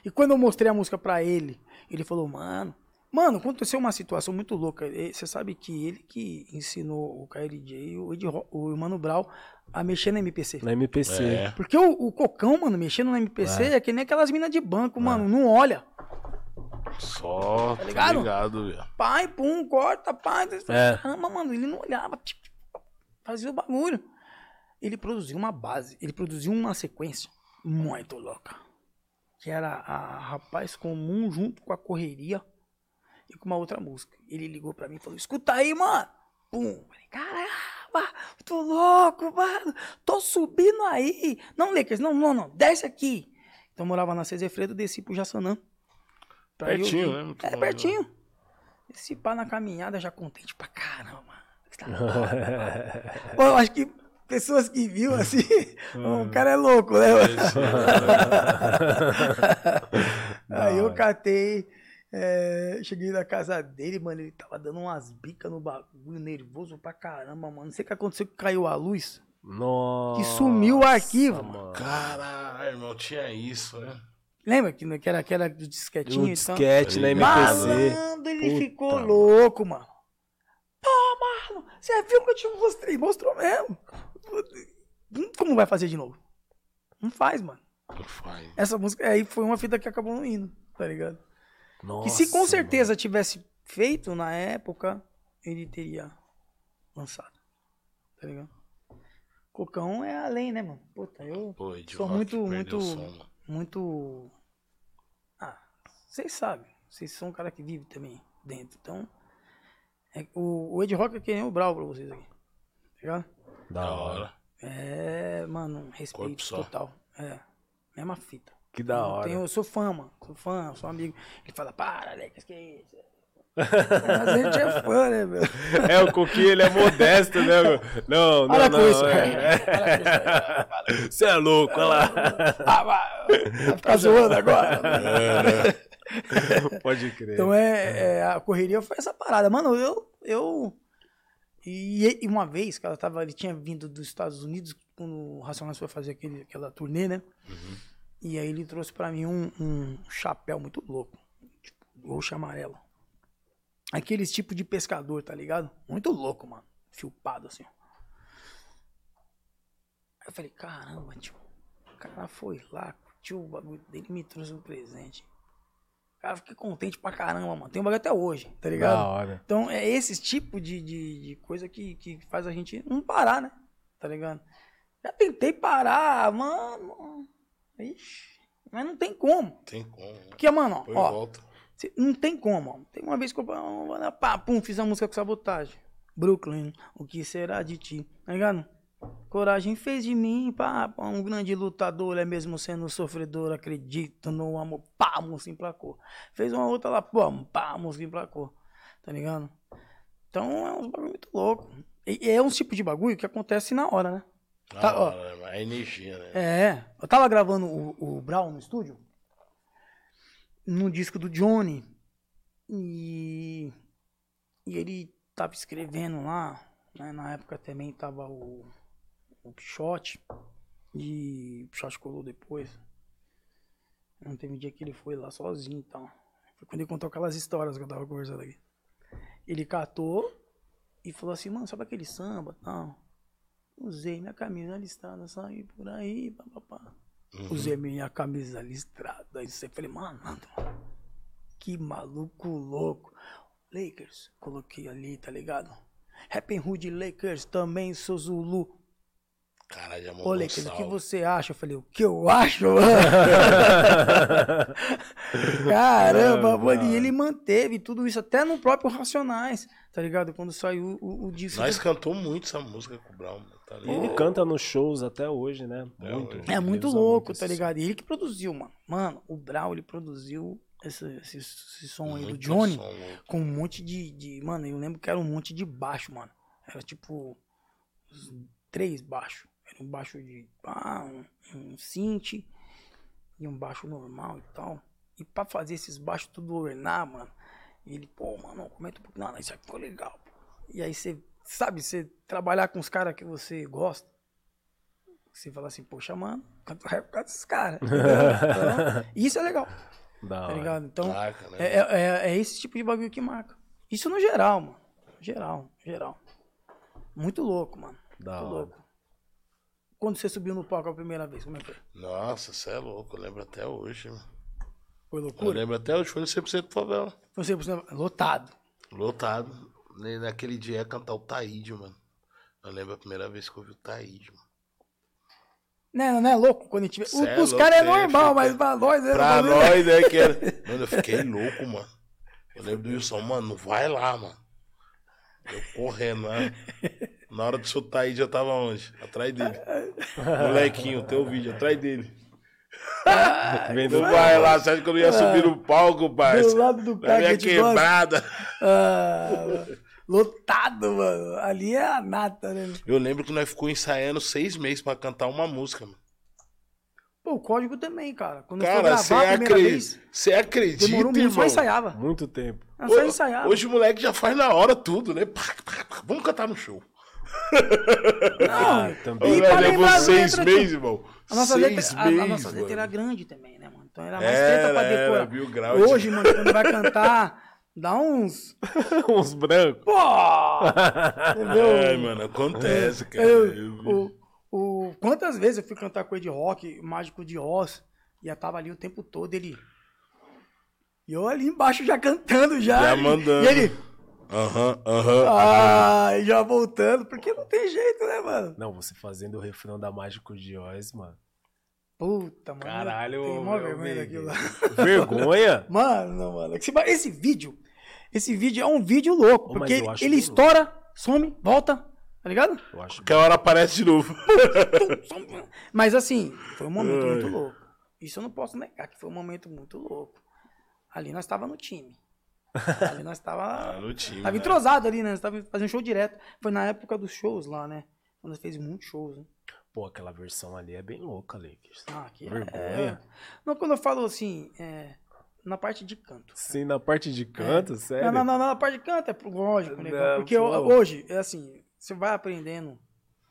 [SPEAKER 3] E quando eu mostrei a música pra ele, ele falou, mano. Mano, aconteceu uma situação muito louca. Você sabe que ele que ensinou o KLJ e o, Ed o Mano Brau a mexer na MPC.
[SPEAKER 1] Na MPC.
[SPEAKER 2] É.
[SPEAKER 3] Porque o, o Cocão, mano, mexendo na MPC é, que nem aquelas minas de banco, mano. Não olha.
[SPEAKER 2] só, tá
[SPEAKER 3] ligado?
[SPEAKER 2] ligado, velho.
[SPEAKER 3] pai, pum, corta, pai.
[SPEAKER 1] É.
[SPEAKER 3] Caramba, mano, ele não olhava, tipo, fazia o bagulho. Ele produziu uma base, ele produziu uma sequência muito louca. Que era a Rapaz Comum junto com a Correria e com uma outra música. Ele ligou pra mim e falou: Escuta aí, mano. Pum. Falei, caramba, tô louco, mano. Tô subindo aí. Não, Lakers, não, não, não. Desce aqui. Então eu morava na Cezefredo, desci pro Jaçanã.
[SPEAKER 2] Pertinho, né? Muito
[SPEAKER 3] É,
[SPEAKER 2] longe,
[SPEAKER 3] pertinho. Esse pá na caminhada já contente pra caramba. Tá. Pô, eu acho que pessoas que viu assim, o cara é louco, né? Aí eu catei, é, cheguei na casa dele, mano, ele tava dando umas bicas no bagulho, nervoso pra caramba, mano. Não sei o que aconteceu, que caiu a luz.
[SPEAKER 1] Nossa.
[SPEAKER 3] Que sumiu o arquivo,
[SPEAKER 1] mano.
[SPEAKER 2] Caralho, irmão, tinha isso, né?
[SPEAKER 3] Lembra que, que, era, que era do disquetinho tal?
[SPEAKER 1] disquete na MPC.
[SPEAKER 3] Malandro, ele
[SPEAKER 1] Puta,
[SPEAKER 3] ficou
[SPEAKER 1] mano.
[SPEAKER 3] louco, mano. Pô, mano, você viu que eu te mostrei? Mostrou mesmo. Hum, Como vai fazer de novo? Não faz, mano.
[SPEAKER 2] Não faz.
[SPEAKER 3] Essa música aí foi uma fita que acabou não indo, tá ligado?
[SPEAKER 1] Nossa,
[SPEAKER 3] que se com
[SPEAKER 1] mano.
[SPEAKER 3] certeza tivesse feito na época, ele teria lançado. Tá ligado? Cocão é além, né, mano? Puta, eu
[SPEAKER 2] Pô,
[SPEAKER 3] sou muito, muito,
[SPEAKER 2] som, mano.
[SPEAKER 3] muito. Ah, vocês sabem. Vocês são um cara que vive também dentro. Então, é- o, o Ed Rock é que nem o Brau pra vocês aqui. Tá ligado?
[SPEAKER 1] Da hora.
[SPEAKER 3] É, mano, respeito total. É, mesma fita.
[SPEAKER 1] Que da
[SPEAKER 3] Eu
[SPEAKER 1] hora.
[SPEAKER 3] tenho- eu sou fã, mano. Sou fã, sou amigo. Ele fala, para, Alex, que isso? Mas a gente é fã, né, meu?
[SPEAKER 1] É, o Coquinho, ele é modesto, né? meu? Não, não,
[SPEAKER 3] Para
[SPEAKER 1] não.
[SPEAKER 3] com isso.
[SPEAKER 1] é.
[SPEAKER 3] Para com isso.
[SPEAKER 1] Você é louco, olha lá.
[SPEAKER 3] Ah, vai, ficar zoando agora?
[SPEAKER 1] Pode crer.
[SPEAKER 3] Então é, é, a correria foi essa parada. Mano, eu. eu e, e uma vez, cara, tava, ele tinha vindo dos Estados Unidos quando o Racionais foi fazer aquele, aquela turnê, né? E aí ele trouxe pra mim um, um chapéu muito louco. Tipo, roxo e amarelo. Aqueles tipo de pescador, tá ligado? Muito louco, mano. Filpado assim. Aí eu falei, caramba, tio. O cara foi lá, curtiu o bagulho dele e me trouxe um presente. Cara, fiquei contente pra caramba, mano. Tem um bagulho até hoje, tá ligado?
[SPEAKER 1] Da hora.
[SPEAKER 3] Então é esse tipo de, de, de coisa que, que faz a gente não parar, né? Tá ligado? Já tentei parar, mano. Ixi, mas não tem como.
[SPEAKER 2] Tem como. né?
[SPEAKER 3] Porque, mano, ó, cê- não tem como. ó. Tem uma vez que eu pá, pum, fiz a música com sabotagem. Brooklyn, o que será de ti? Tá ligado? Coragem fez de mim, pá, pá, um grande lutador, é mesmo sendo sofredor, acredito no amor, pá, música emplacou. Fez uma outra lá, pô, pá, música emplacou. Tá ligado? Então é uns bagulho muito louco. E é um tipo de bagulho que acontece na hora, né?
[SPEAKER 2] Na
[SPEAKER 3] Tá, ó.
[SPEAKER 2] hora, né? a energia, né?
[SPEAKER 3] É, eu tava gravando o, o Brown no estúdio, no disco do Johnny, e, e ele tava escrevendo lá, né, na época também tava o, o Pichote, e o Pichote colou depois. Não teve um dia que ele foi lá sozinho e tal. Foi quando ele contou aquelas histórias que eu tava conversando aqui. Ele catou e falou assim, mano, sabe aquele samba? Não. Usei minha camisa listrada, saí por aí, papapá. Usei minha camisa listrada. Aí você falei, mano, mano, que maluco louco. Lakers, coloquei ali, tá ligado? Happy Hood Lakers, também sou Zulu.
[SPEAKER 2] Caralho, já
[SPEAKER 3] Ô,
[SPEAKER 2] mandou um
[SPEAKER 3] Lakers, o que você acha? Eu falei, o que eu acho? Caramba, mano.
[SPEAKER 1] mano.
[SPEAKER 3] E ele manteve tudo isso, até no próprio Racionais, tá ligado? Quando saiu o, o disco.
[SPEAKER 2] Nós cantou muito essa música com o Brown, mano, tá?
[SPEAKER 1] Ele canta nos shows até hoje, né?
[SPEAKER 2] É,
[SPEAKER 1] Muito.
[SPEAKER 3] É muito louco,
[SPEAKER 1] muito
[SPEAKER 3] tá ligado? E ele que produziu, mano. Mano, o Brau, ele produziu esse, esse, esse som aí do
[SPEAKER 2] Muito
[SPEAKER 3] Johnny
[SPEAKER 2] som
[SPEAKER 3] com um monte de, de. Mano, eu lembro que era um monte de baixo, mano. Era tipo. uns Três baixos. Era um baixo de. Ah, um, um synth e um baixo normal e tal. E pra fazer esses baixos tudo ornar, mano. E ele, pô, mano, comenta um pouco. Não, não, isso aqui ficou legal. pô. E aí você, sabe, você trabalhar com os caras que você gosta. Você fala assim, poxa, mano, canto rap por causa desses caras. Então, isso é legal,
[SPEAKER 1] Da
[SPEAKER 3] tá
[SPEAKER 1] hora.
[SPEAKER 3] ligado? Então,
[SPEAKER 2] Marca, né?
[SPEAKER 3] é, é, é- é esse tipo de bagulho que marca. Isso no geral, mano. Geral, geral. Muito louco, mano.
[SPEAKER 1] Da
[SPEAKER 3] Muito
[SPEAKER 1] hora.
[SPEAKER 3] louco. Quando você subiu no palco a primeira vez, como é que foi?
[SPEAKER 2] Nossa, você é louco, eu lembro até hoje, mano.
[SPEAKER 3] Foi
[SPEAKER 2] Eu
[SPEAKER 3] loucura?
[SPEAKER 2] lembro até hoje, foi no 100% favela.
[SPEAKER 3] Você, você lotado.
[SPEAKER 2] Lotado. Naquele dia ia cantar o Taíde, mano. Eu lembro a primeira vez que eu vi o Taíde, mano.
[SPEAKER 3] Né, não é louco quando a gente vê.
[SPEAKER 2] É
[SPEAKER 3] os caras é
[SPEAKER 2] é,
[SPEAKER 3] normal, mas pra nós é
[SPEAKER 2] Pra nós, né, que era... Mano, eu fiquei louco, mano. Eu lembro do Wilson, mano, vai lá, mano. Eu correndo, né? Na hora do seu Taíde, eu tava onde? Atrás dele. Molequinho, teu vídeo, atrás dele.
[SPEAKER 1] Vendo
[SPEAKER 2] Não vai lá, você acha que eu não ia subir no palco, parça?
[SPEAKER 3] Do lado do cara
[SPEAKER 2] minha quebrada.
[SPEAKER 3] Ah, lotado, mano. Ali é a nata, né?
[SPEAKER 2] Eu lembro que nós ficou ensaiando seis meses pra cantar uma música, mano.
[SPEAKER 3] Pô, o código também, cara. Quando eu
[SPEAKER 2] Cara, você
[SPEAKER 3] a
[SPEAKER 2] acredita, você acredita,
[SPEAKER 3] demorou muito, só
[SPEAKER 2] irmão?
[SPEAKER 3] ensaiava.
[SPEAKER 1] Muito tempo.
[SPEAKER 3] Ah, Só ensaiava.
[SPEAKER 2] Hoje o moleque já faz na hora tudo, né? Vamos cantar no show.
[SPEAKER 3] Não,
[SPEAKER 1] também.
[SPEAKER 3] e
[SPEAKER 2] Olha,
[SPEAKER 3] pra
[SPEAKER 2] levou seis
[SPEAKER 3] letras,
[SPEAKER 2] meses,
[SPEAKER 3] tio.
[SPEAKER 2] irmão.
[SPEAKER 3] A nossa,
[SPEAKER 2] seis
[SPEAKER 3] letra, a-
[SPEAKER 2] meses,
[SPEAKER 3] a, nossa dá uns.
[SPEAKER 1] Uns brancos.
[SPEAKER 3] Pô! Entendeu?
[SPEAKER 2] É, mano, acontece, cara.
[SPEAKER 3] Eu- o, o, quantas vezes eu fui cantar com ele de rock, Mágico de Oz, e eu tava ali o tempo todo, ele. E eu ali embaixo já cantando, já.
[SPEAKER 2] Já mandando.
[SPEAKER 3] E ele.
[SPEAKER 2] Aham, aham.
[SPEAKER 3] Ah, e já voltando, porque não tem jeito, né, mano?
[SPEAKER 1] Não, você fazendo o refrão da Mágico de Oz, mano.
[SPEAKER 3] Puta, mano.
[SPEAKER 1] Caralho,
[SPEAKER 3] Tem
[SPEAKER 1] meu
[SPEAKER 3] vergonha daquilo lá.
[SPEAKER 1] Vergonha?
[SPEAKER 3] Mano, mano. Esse, ba- esse vídeo. Esse vídeo é um vídeo louco. Porque ele, estoura, some, volta. Tá ligado?
[SPEAKER 1] Eu acho
[SPEAKER 2] Qualquer hora aparece de novo.
[SPEAKER 3] Mas assim, foi um momento
[SPEAKER 2] Ai.
[SPEAKER 3] muito louco. Isso eu não posso negar, que foi um momento muito louco. Ali nós tava no time. Ali nós tava.
[SPEAKER 2] Ah, no time,
[SPEAKER 3] tava
[SPEAKER 2] né?
[SPEAKER 3] entrosado ali, né? Nós tava fazendo show direto. Foi na época dos shows lá, né? Quando nós fez muitos shows, né?
[SPEAKER 1] Pô, aquela versão ali é bem louca, Lakers.
[SPEAKER 3] Ah, é-
[SPEAKER 1] Vergonha.
[SPEAKER 3] Não, quando eu falo assim, é, na parte de canto.
[SPEAKER 1] Sim, na parte de canto, sério?
[SPEAKER 3] Não, não, não, na parte de canto é lógico, né?
[SPEAKER 1] Não,
[SPEAKER 3] Porque
[SPEAKER 1] pô.
[SPEAKER 3] hoje, é assim, você vai aprendendo.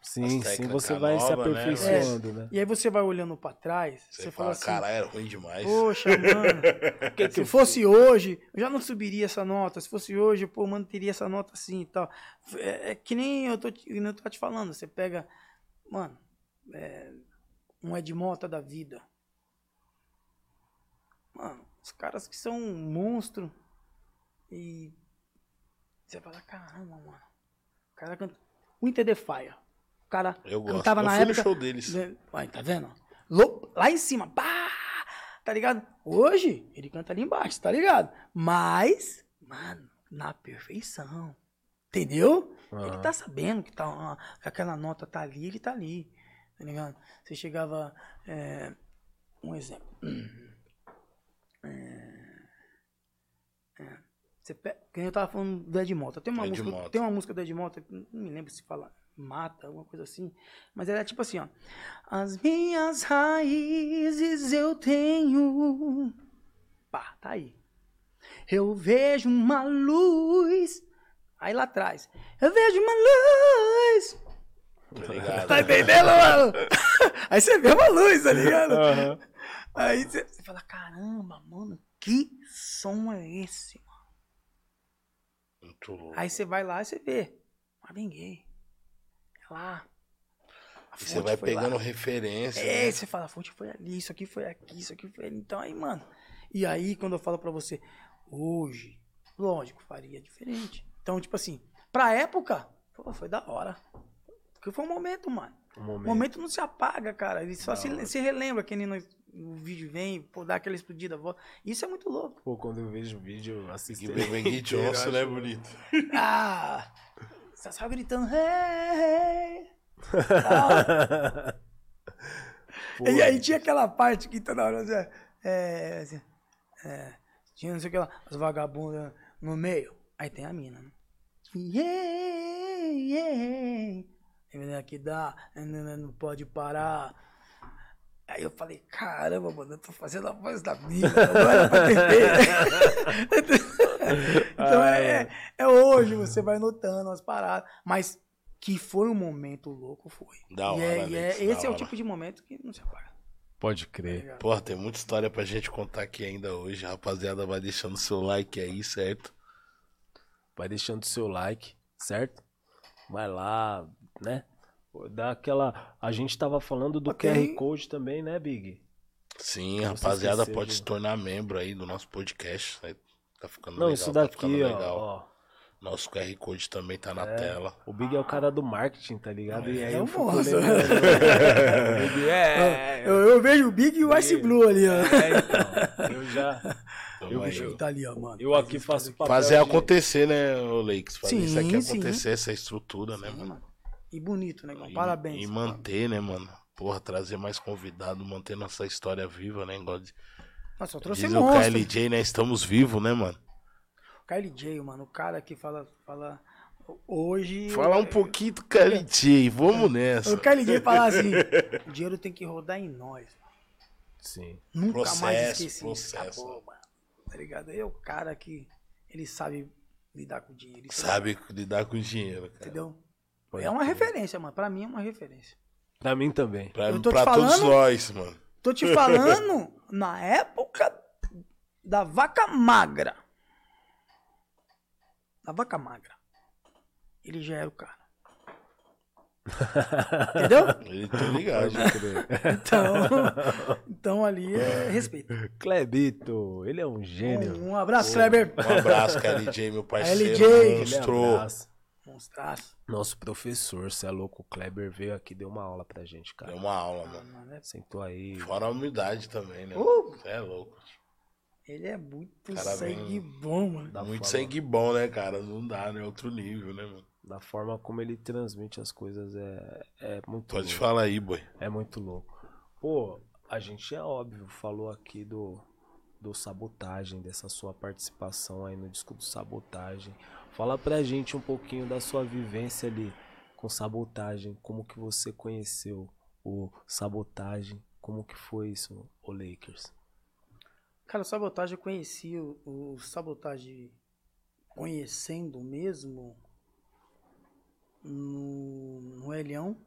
[SPEAKER 1] Sim, sim, você vai se
[SPEAKER 2] nova, né,
[SPEAKER 1] aperfeiçoando, né?
[SPEAKER 3] E aí você vai olhando pra trás,
[SPEAKER 2] Você,
[SPEAKER 3] você,
[SPEAKER 2] fala,
[SPEAKER 3] fala assim,
[SPEAKER 2] caralho, era ruim demais.
[SPEAKER 3] poxa, mano,
[SPEAKER 1] que
[SPEAKER 3] se
[SPEAKER 1] eu
[SPEAKER 3] fosse hoje, eu já não subiria essa nota. Se fosse hoje, pô, mano, teria essa nota assim e tal. É, é que nem eu tô, que eu tô te falando, você pega, mano, é, um Edmota da vida. Mano, os caras que são um monstro e você fala, caramba, mano. O cara canta. O Inter the Fire. O cara
[SPEAKER 2] Eu gosto.
[SPEAKER 3] cantava
[SPEAKER 2] eu
[SPEAKER 3] na
[SPEAKER 2] fui
[SPEAKER 3] época.
[SPEAKER 2] show deles.
[SPEAKER 3] né? Aí, tá vendo? Lá em cima, pá! Tá ligado? Hoje, ele canta ali embaixo, tá ligado? Mas, mano, na perfeição. Entendeu? Ele
[SPEAKER 1] Aham.
[SPEAKER 3] tá sabendo que, tá, que aquela nota tá ali, ele tá ali. Tá ligado? Você chegava. é, um exemplo. É, é, você que nem eu tava falando do Edmota. Tem uma,
[SPEAKER 2] Ed
[SPEAKER 3] música,
[SPEAKER 2] Mota.
[SPEAKER 3] tem uma música do Edmota, não me lembro se fala mata, alguma coisa assim. Mas ela é tipo assim, ó. As minhas raízes eu tenho. Pá, tá aí. Eu vejo uma luz. Aí lá atrás. Eu vejo uma luz.
[SPEAKER 2] Tá ligado?
[SPEAKER 3] Tá entendendo, mano? Aí você vê uma luz, tá ligado?
[SPEAKER 1] Aham.
[SPEAKER 3] Aí você, fala, caramba, mano, que som é esse? mano?
[SPEAKER 2] Muito louco.
[SPEAKER 3] Aí você vai lá e você vê. Marvin Gaye. É lá. A
[SPEAKER 2] E você vai
[SPEAKER 3] foi lá.
[SPEAKER 2] pegando referência.
[SPEAKER 3] É,
[SPEAKER 2] né?
[SPEAKER 3] você fala, a fonte foi ali, isso aqui foi aqui, isso aqui foi ali. Então aí, mano. E aí, quando eu falo pra você, hoje, lógico, faria diferente. Então, tipo assim, pra época, pô, foi da hora. Porque foi um momento, mano.
[SPEAKER 1] Um
[SPEAKER 3] O
[SPEAKER 1] momento.
[SPEAKER 3] momento não se apaga, cara. Ele só se, se relembra que nem nós- o vídeo vem, pô, dá aquela explodida. volta. Isso é muito louco.
[SPEAKER 1] Pô, quando eu vejo o vídeo, eu assisto.
[SPEAKER 2] Que
[SPEAKER 1] ele
[SPEAKER 2] Bengue
[SPEAKER 1] inteiro,
[SPEAKER 2] Johnson, né, bonito?
[SPEAKER 3] Ah! Você só gritando, hey, hey. Ah,
[SPEAKER 1] Pô,
[SPEAKER 3] E aí tinha aquela parte que toda hora assim, é, assim, é, tinha não sei o que lá, as vagabundas no meio. Aí tem a mina, né? Yeah, yeah. Aí vem aqui dá, não, não pode parar. Aí eu falei, caramba, mano, eu tô fazendo a voz da mina, não era pra ter Então
[SPEAKER 1] Ah,
[SPEAKER 3] é,
[SPEAKER 1] é.
[SPEAKER 3] é hoje, você vai notando as paradas. Mas que foi um momento louco, foi.
[SPEAKER 2] Da
[SPEAKER 3] e é,
[SPEAKER 2] hora,
[SPEAKER 3] e é-
[SPEAKER 2] Alex, da
[SPEAKER 3] esse é o tipo de momento que não se apaga.
[SPEAKER 1] Pode
[SPEAKER 3] tá
[SPEAKER 1] crer.
[SPEAKER 3] ligado?
[SPEAKER 2] Porra, tem muita história pra gente contar aqui ainda hoje. Rapaziada, vai deixando seu like aí, certo?
[SPEAKER 1] Vai deixando seu like, certo? Vai lá, né? Pô, Dá aquela. A gente tava falando do
[SPEAKER 3] tem-
[SPEAKER 1] QR Code também, né, Big?
[SPEAKER 2] Sim,
[SPEAKER 1] Você
[SPEAKER 2] rapaziada,
[SPEAKER 1] esqueceu
[SPEAKER 2] pode
[SPEAKER 1] de-
[SPEAKER 2] se tornar membro aí do nosso podcast. né? Tá ficando
[SPEAKER 1] Não,
[SPEAKER 2] legal,
[SPEAKER 1] isso
[SPEAKER 2] tá
[SPEAKER 1] daqui,
[SPEAKER 2] ficando
[SPEAKER 1] ó,
[SPEAKER 2] legal.
[SPEAKER 1] ó.
[SPEAKER 2] Nosso QR Code também tá na
[SPEAKER 1] É.
[SPEAKER 2] tela.
[SPEAKER 1] O Big é o cara do marketing, tá ligado? E aí
[SPEAKER 3] É
[SPEAKER 1] eu
[SPEAKER 3] o
[SPEAKER 1] fico Big é.
[SPEAKER 3] Eu, eu vejo o Big e o Ice Blue ali, ó.
[SPEAKER 1] É, então. Eu já. Eu,
[SPEAKER 2] aí.
[SPEAKER 1] eu,
[SPEAKER 3] Tá ali, ó, mano.
[SPEAKER 1] eu aqui faço papel
[SPEAKER 2] Fazer
[SPEAKER 1] de-
[SPEAKER 2] acontecer, né, o Lakes? Fazer isso aqui
[SPEAKER 3] Sim, sim.
[SPEAKER 2] acontecer, essa estrutura, né,
[SPEAKER 3] Sim,
[SPEAKER 2] mano?
[SPEAKER 3] mano. E bonito, né, irmão? Parabéns.
[SPEAKER 2] E
[SPEAKER 3] mano.
[SPEAKER 2] manter, né, mano? Porra, trazer mais convidado, manter nossa história viva, né? De-
[SPEAKER 3] Nossa, eu trouxe
[SPEAKER 2] diz o
[SPEAKER 3] monstro.
[SPEAKER 2] KLJ, né? Estamos vivos, né, mano?
[SPEAKER 3] Kylie J, mano, o cara que fala, fala hoje...
[SPEAKER 2] Fala um pouquinho do KLJ, vamos nessa.
[SPEAKER 3] O Kylie J fala assim, o dinheiro tem que rodar em nós.
[SPEAKER 1] Sim.
[SPEAKER 3] Nunca mais
[SPEAKER 2] Processo,
[SPEAKER 3] esqueci isso.
[SPEAKER 2] processo.
[SPEAKER 3] Acabou, mano. Tá ligado? É o cara que ele sabe lidar com o dinheiro.
[SPEAKER 2] Sabe lidar com dinheiro, cara.
[SPEAKER 3] Entendeu?
[SPEAKER 1] Pode
[SPEAKER 3] é uma
[SPEAKER 1] crer.
[SPEAKER 3] referência, mano. Pra mim é uma referência.
[SPEAKER 1] Pra mim também.
[SPEAKER 2] Pra,
[SPEAKER 3] Eu tô te
[SPEAKER 2] pra todos
[SPEAKER 3] falando-
[SPEAKER 2] nós, mano.
[SPEAKER 3] Tô te falando na época da vaca magra. Da vaca magra. Ele já era o cara. Entendeu?
[SPEAKER 2] Ele tá ligado.
[SPEAKER 3] Então, então ali é respeito.
[SPEAKER 1] Clebito, ele é um gênio.
[SPEAKER 3] Um, um abraço, Kleber.
[SPEAKER 2] Um abraço, KLJ, meu parceiro.
[SPEAKER 3] LJ.
[SPEAKER 1] Aquele
[SPEAKER 2] Monstro.
[SPEAKER 1] abraço.
[SPEAKER 3] Monstraço.
[SPEAKER 1] Nosso professor, você é louco, o Kleber veio aqui, deu uma aula pra gente, cara.
[SPEAKER 2] Deu uma aula, mano.
[SPEAKER 3] Mano, é-
[SPEAKER 1] Sentou aí.
[SPEAKER 2] Fora a humildade também, né?
[SPEAKER 3] Uh!
[SPEAKER 2] Você é louco.
[SPEAKER 3] Ele é muito
[SPEAKER 2] Cara,
[SPEAKER 3] sangue
[SPEAKER 2] vem-
[SPEAKER 3] bom, mano.
[SPEAKER 1] Da
[SPEAKER 2] Muito
[SPEAKER 1] forma,
[SPEAKER 2] sangue bom, né, cara? Não dá, né? Outro nível, né, mano?
[SPEAKER 1] Da forma como ele transmite as coisas é, é muito
[SPEAKER 2] Pode
[SPEAKER 1] louco.
[SPEAKER 2] falar aí, boy.
[SPEAKER 1] É muito louco. Pô, a gente é óbvio, falou aqui do, do sabotagem, dessa sua participação aí no disco do sabotagem. Fala pra gente um pouquinho da sua vivência ali com sabotagem, como que você conheceu o sabotagem, como que foi isso, o Lakers?
[SPEAKER 3] Cara, o Sabotagem eu conheci o, o Sabotagem conhecendo mesmo no, no Elhão,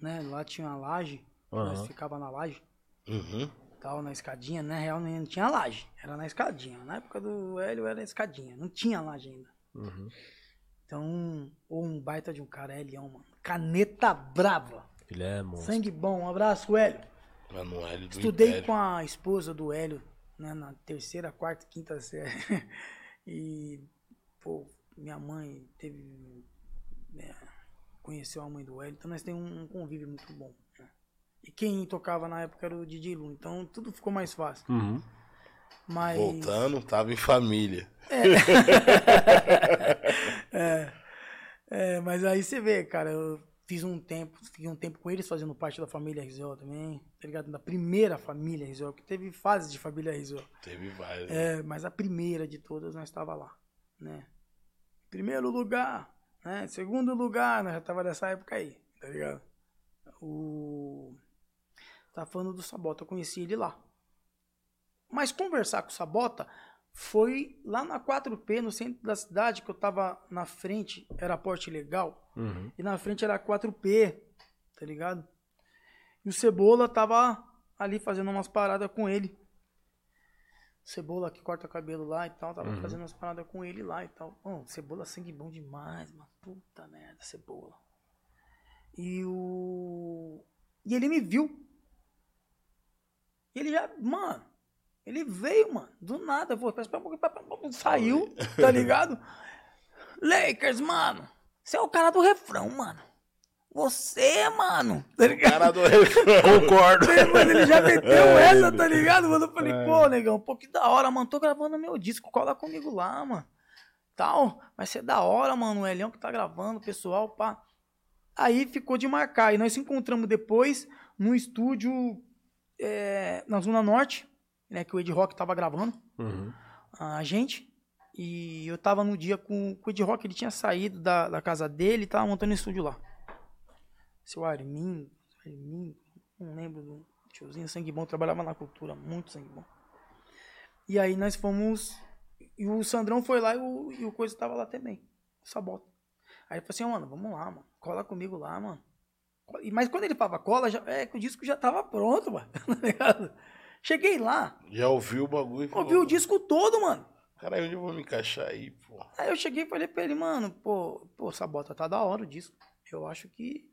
[SPEAKER 3] né? Lá tinha uma laje, nós
[SPEAKER 1] Aham.
[SPEAKER 3] ficava na laje,
[SPEAKER 2] Uhum.
[SPEAKER 3] tal, na escadinha, na real não tinha laje, era na escadinha. Na época do Hélio era escadinha, não tinha laje ainda.
[SPEAKER 1] Uhum.
[SPEAKER 3] Então, ou um baita de um cara, Elião, mano. Caneta brava.
[SPEAKER 1] Ele é monstro.
[SPEAKER 3] Sangue bom. Um abraço, Hélio.
[SPEAKER 2] Manoel do
[SPEAKER 3] Estudei
[SPEAKER 2] Império.
[SPEAKER 3] com a esposa do Hélio, né, na terceira, quarta, quinta série. E, pô, minha mãe teve. né, conheceu a mãe do Hélio, então nós temos um convívio muito bom. né. E quem tocava na época era o Didi Lu, então tudo ficou mais fácil.
[SPEAKER 1] Uhum.
[SPEAKER 3] Mas.
[SPEAKER 2] Voltando, tava em família.
[SPEAKER 3] É, mas aí você vê, cara, eu fiz um tempo, fiquei um tempo com eles fazendo parte da família RZO também, tá ligado? Da primeira família RZO, que teve fases de família RZO.
[SPEAKER 2] Teve vários.
[SPEAKER 3] É, mas a primeira de todas nós estava lá, né? Primeiro lugar, né? Segundo lugar, nós já tava nessa época aí, tá ligado? O tá falando do Sabota, eu conheci ele lá. Mas conversar com o Sabota foi lá na 4P, no centro da cidade, que eu tava na frente, era porte legal,
[SPEAKER 1] Uhum.
[SPEAKER 3] e na frente era 4P, tá ligado? E o Cebola tava ali fazendo umas paradas com ele. Cebola que corta cabelo lá e tal, tava fazendo umas paradas com ele lá e tal. Mano, Cebola sangue bom demais, mano. Puta merda, Cebola. E o. E ele me viu. E ele já. Mano, ele veio, mano. Do nada. Que saiu, tá ligado? Lakers, mano. Você é o cara do refrão, mano. Você, mano. Tá ligado?
[SPEAKER 2] Cara do refrão.
[SPEAKER 1] Concordo.
[SPEAKER 3] Mano, ele já meteu essa, tá ligado? Mano, eu falei, pô, negão, pô, que da hora, mano. Tô gravando meu disco, cola comigo lá, mano. Tal, vai ser da hora, mano. O Elião que tá gravando, o pessoal, pá. Aí ficou de marcar. E nós se encontramos depois no estúdio é, na Zona Norte, né? Que o Ed Rock tava gravando
[SPEAKER 1] Uhum.
[SPEAKER 3] a gente. E eu tava no dia com, com o Ed Rock, ele tinha saído da, da casa dele e tava montando um estúdio lá. Seu Armin, Armin, não lembro do tiozinho, sangue bom, trabalhava na cultura, muito sangue bom. E aí nós fomos. E o Sandrão foi lá e o, e o Coisa tava lá também. Sabota. Aí ele falou assim, "Ô, mano, vamos lá, mano. Cola comigo lá, mano. Mas quando ele falava cola, já, é que o disco já tava pronto, mano. Tá ligado? Cheguei lá,
[SPEAKER 2] Já ouviu o bagulho e
[SPEAKER 3] ouvi o disco todo, mano.
[SPEAKER 2] Caralho, onde eu vou me encaixar aí, pô?
[SPEAKER 3] Aí eu cheguei e falei pra ele, mano, pô, pô, Sabota, tá da hora o disco. Eu acho que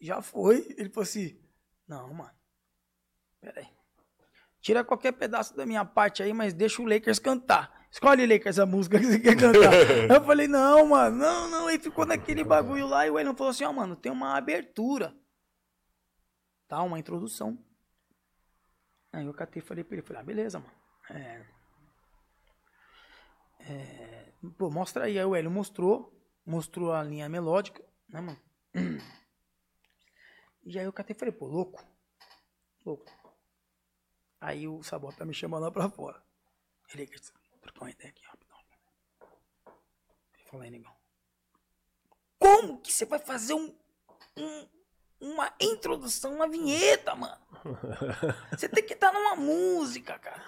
[SPEAKER 3] já foi. Ele falou assim, não, mano, pera aí. Tira qualquer pedaço da minha parte aí, mas deixa o Lakers cantar. Escolhe, Lakers, a música que você quer cantar. Eu falei, não, mano, não, não. Aí ficou naquele bagulho lá e o Elton falou assim, ó, mano, tem uma abertura. Tá, uma introdução. Aí eu catei e falei pra ele, falei, ah, beleza, mano. É, Pô, mostra aí. Aí o Hélio mostrou. Mostrou a linha melódica, né, mano? E aí eu catei e falei, pô, louco. Louco. Aí o Sabota tá me chamando lá pra fora. Ele, trocar uma ideia aqui, rapidão. Ele falou aí, negão. Como que você vai fazer um, um- uma introdução, uma vinheta, mano? Você tem que estar numa música, cara.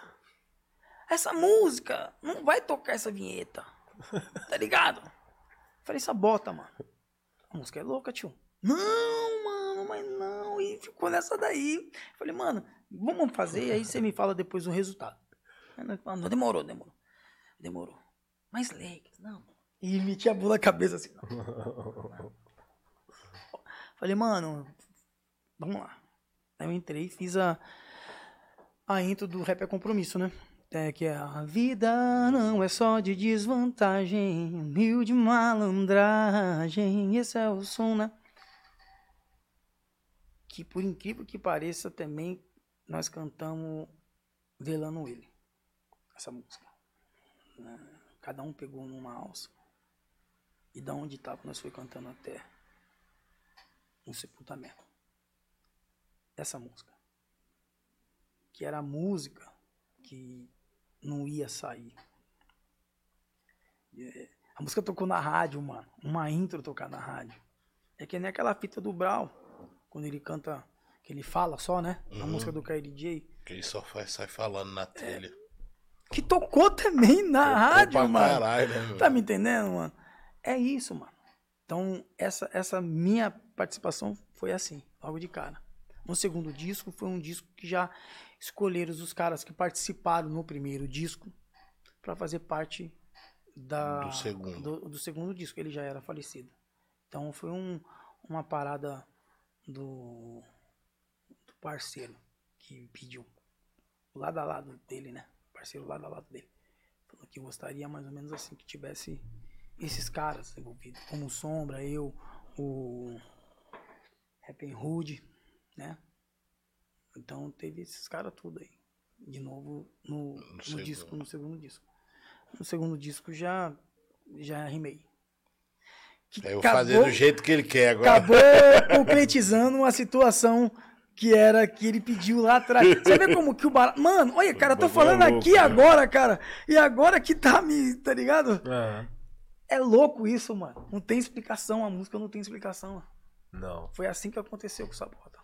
[SPEAKER 3] Essa música não vai tocar essa vinheta. Tá ligado? Falei, sabota, mano. A música é louca, tio. Não, mano, mas não. E ficou nessa daí. Falei, mano, vamos fazer, aí você me fala depois o resultado. Falamos, demorou, demorou. Demorou. Mas Lakers, não. E meti a mão na cabeça assim, não. Falei, mano, vamos lá. Aí eu entrei fiz a, a intro do Rap é Compromisso, né? É, que é a vida não é só de desvantagem, humilde malandragem, esse é o som, né? Que por incrível que pareça também nós cantamos velando ele, essa música. né? Cada um pegou numa alça e da onde tava nós foi cantando até um sepultamento. Essa música. Que era a música que não ia sair. É, A música tocou na rádio, mano. Uma intro tocar na rádio. É que nem aquela fita do Brau, quando ele canta, que ele fala só, né? A
[SPEAKER 2] Uhum.
[SPEAKER 3] música do KLJ.
[SPEAKER 2] Que ele só faz, sai falando na telha.
[SPEAKER 3] que tocou também na
[SPEAKER 2] Tocou
[SPEAKER 3] rádio,
[SPEAKER 2] pra
[SPEAKER 3] mano.
[SPEAKER 2] Caralho, né, meu?
[SPEAKER 3] Tá me entendendo, mano? É isso, mano. Então, essa, essa minha participação foi assim, logo de cara. No segundo disco, foi um disco que já escolheram os caras que participaram no primeiro disco pra fazer parte da,
[SPEAKER 2] Do segundo.
[SPEAKER 3] do, do segundo disco. Ele já era falecido. Então, foi um, uma parada do, do parceiro que pediu. Lado a lado dele, né? Parceiro lado a lado dele. Falou que gostaria mais ou menos assim, que tivesse esses caras envolvidos. Como Sombra, eu, o Happy Hood, né? Então teve esses caras tudo aí. De novo no, no disco, no segundo disco. No segundo disco já, já rimei. Que
[SPEAKER 2] Eu vou fazer do jeito que ele quer agora.
[SPEAKER 3] acabou concretizando uma situação que era que ele pediu lá atrás. Você vê como que o barato. Mano, olha, cara, eu tô falando
[SPEAKER 2] é louco,
[SPEAKER 3] aqui
[SPEAKER 2] né?
[SPEAKER 3] agora, cara. E agora que tá me. Tá ligado?
[SPEAKER 1] É.
[SPEAKER 3] É louco isso, mano. Não tem explicação. A música não tem explicação.
[SPEAKER 1] Não,
[SPEAKER 3] Foi assim que aconteceu com o Sabota.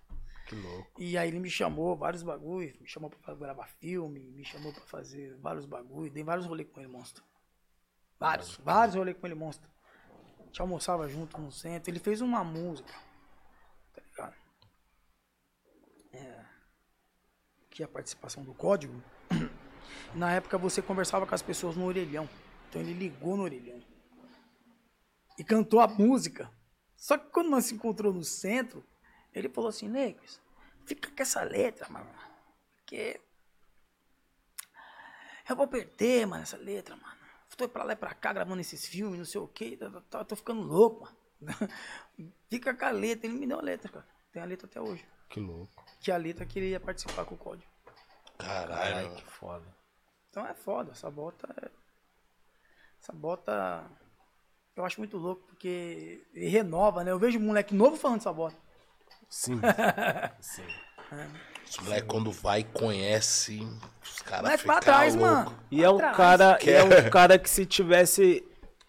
[SPEAKER 1] que louco.
[SPEAKER 3] E aí ele me chamou vários bagulhos, me chamou pra gravar filme, me chamou pra fazer vários bagulhos, dei vários rolês com ele, monstro. Vários, vários rolês com ele, monstro. A gente almoçava junto no centro, ele fez uma música, tá ligado? É, que é a participação do código. Na época você conversava com as pessoas no orelhão, então ele ligou no orelhão e cantou a música. Só que quando nós se encontrou no centro, ele falou assim, Negros, fica com essa letra, mano. Porque eu vou perder, mano, essa letra, mano. Tô pra lá e pra cá gravando esses filmes, não sei o quê. Tô, tô- ficando louco, mano. Fica com a letra. Ele me deu a letra, cara. Tem a letra até hoje.
[SPEAKER 1] Que louco.
[SPEAKER 3] Que a letra que ele ia participar com o código.
[SPEAKER 2] Caralho.
[SPEAKER 1] Ai, que foda.
[SPEAKER 3] Então é foda, essa bota é... Essa bota eu acho muito louco, porque ele renova, né? Eu vejo um moleque novo falando dessa bota.
[SPEAKER 1] Sim. Sim.
[SPEAKER 2] Os moleques quando vai conhece, os caras
[SPEAKER 3] é
[SPEAKER 2] ficam
[SPEAKER 3] pra trás, mano.
[SPEAKER 1] E é um
[SPEAKER 3] Pra
[SPEAKER 1] cara,
[SPEAKER 2] Que
[SPEAKER 1] e é
[SPEAKER 2] é-
[SPEAKER 1] um cara que se tivesse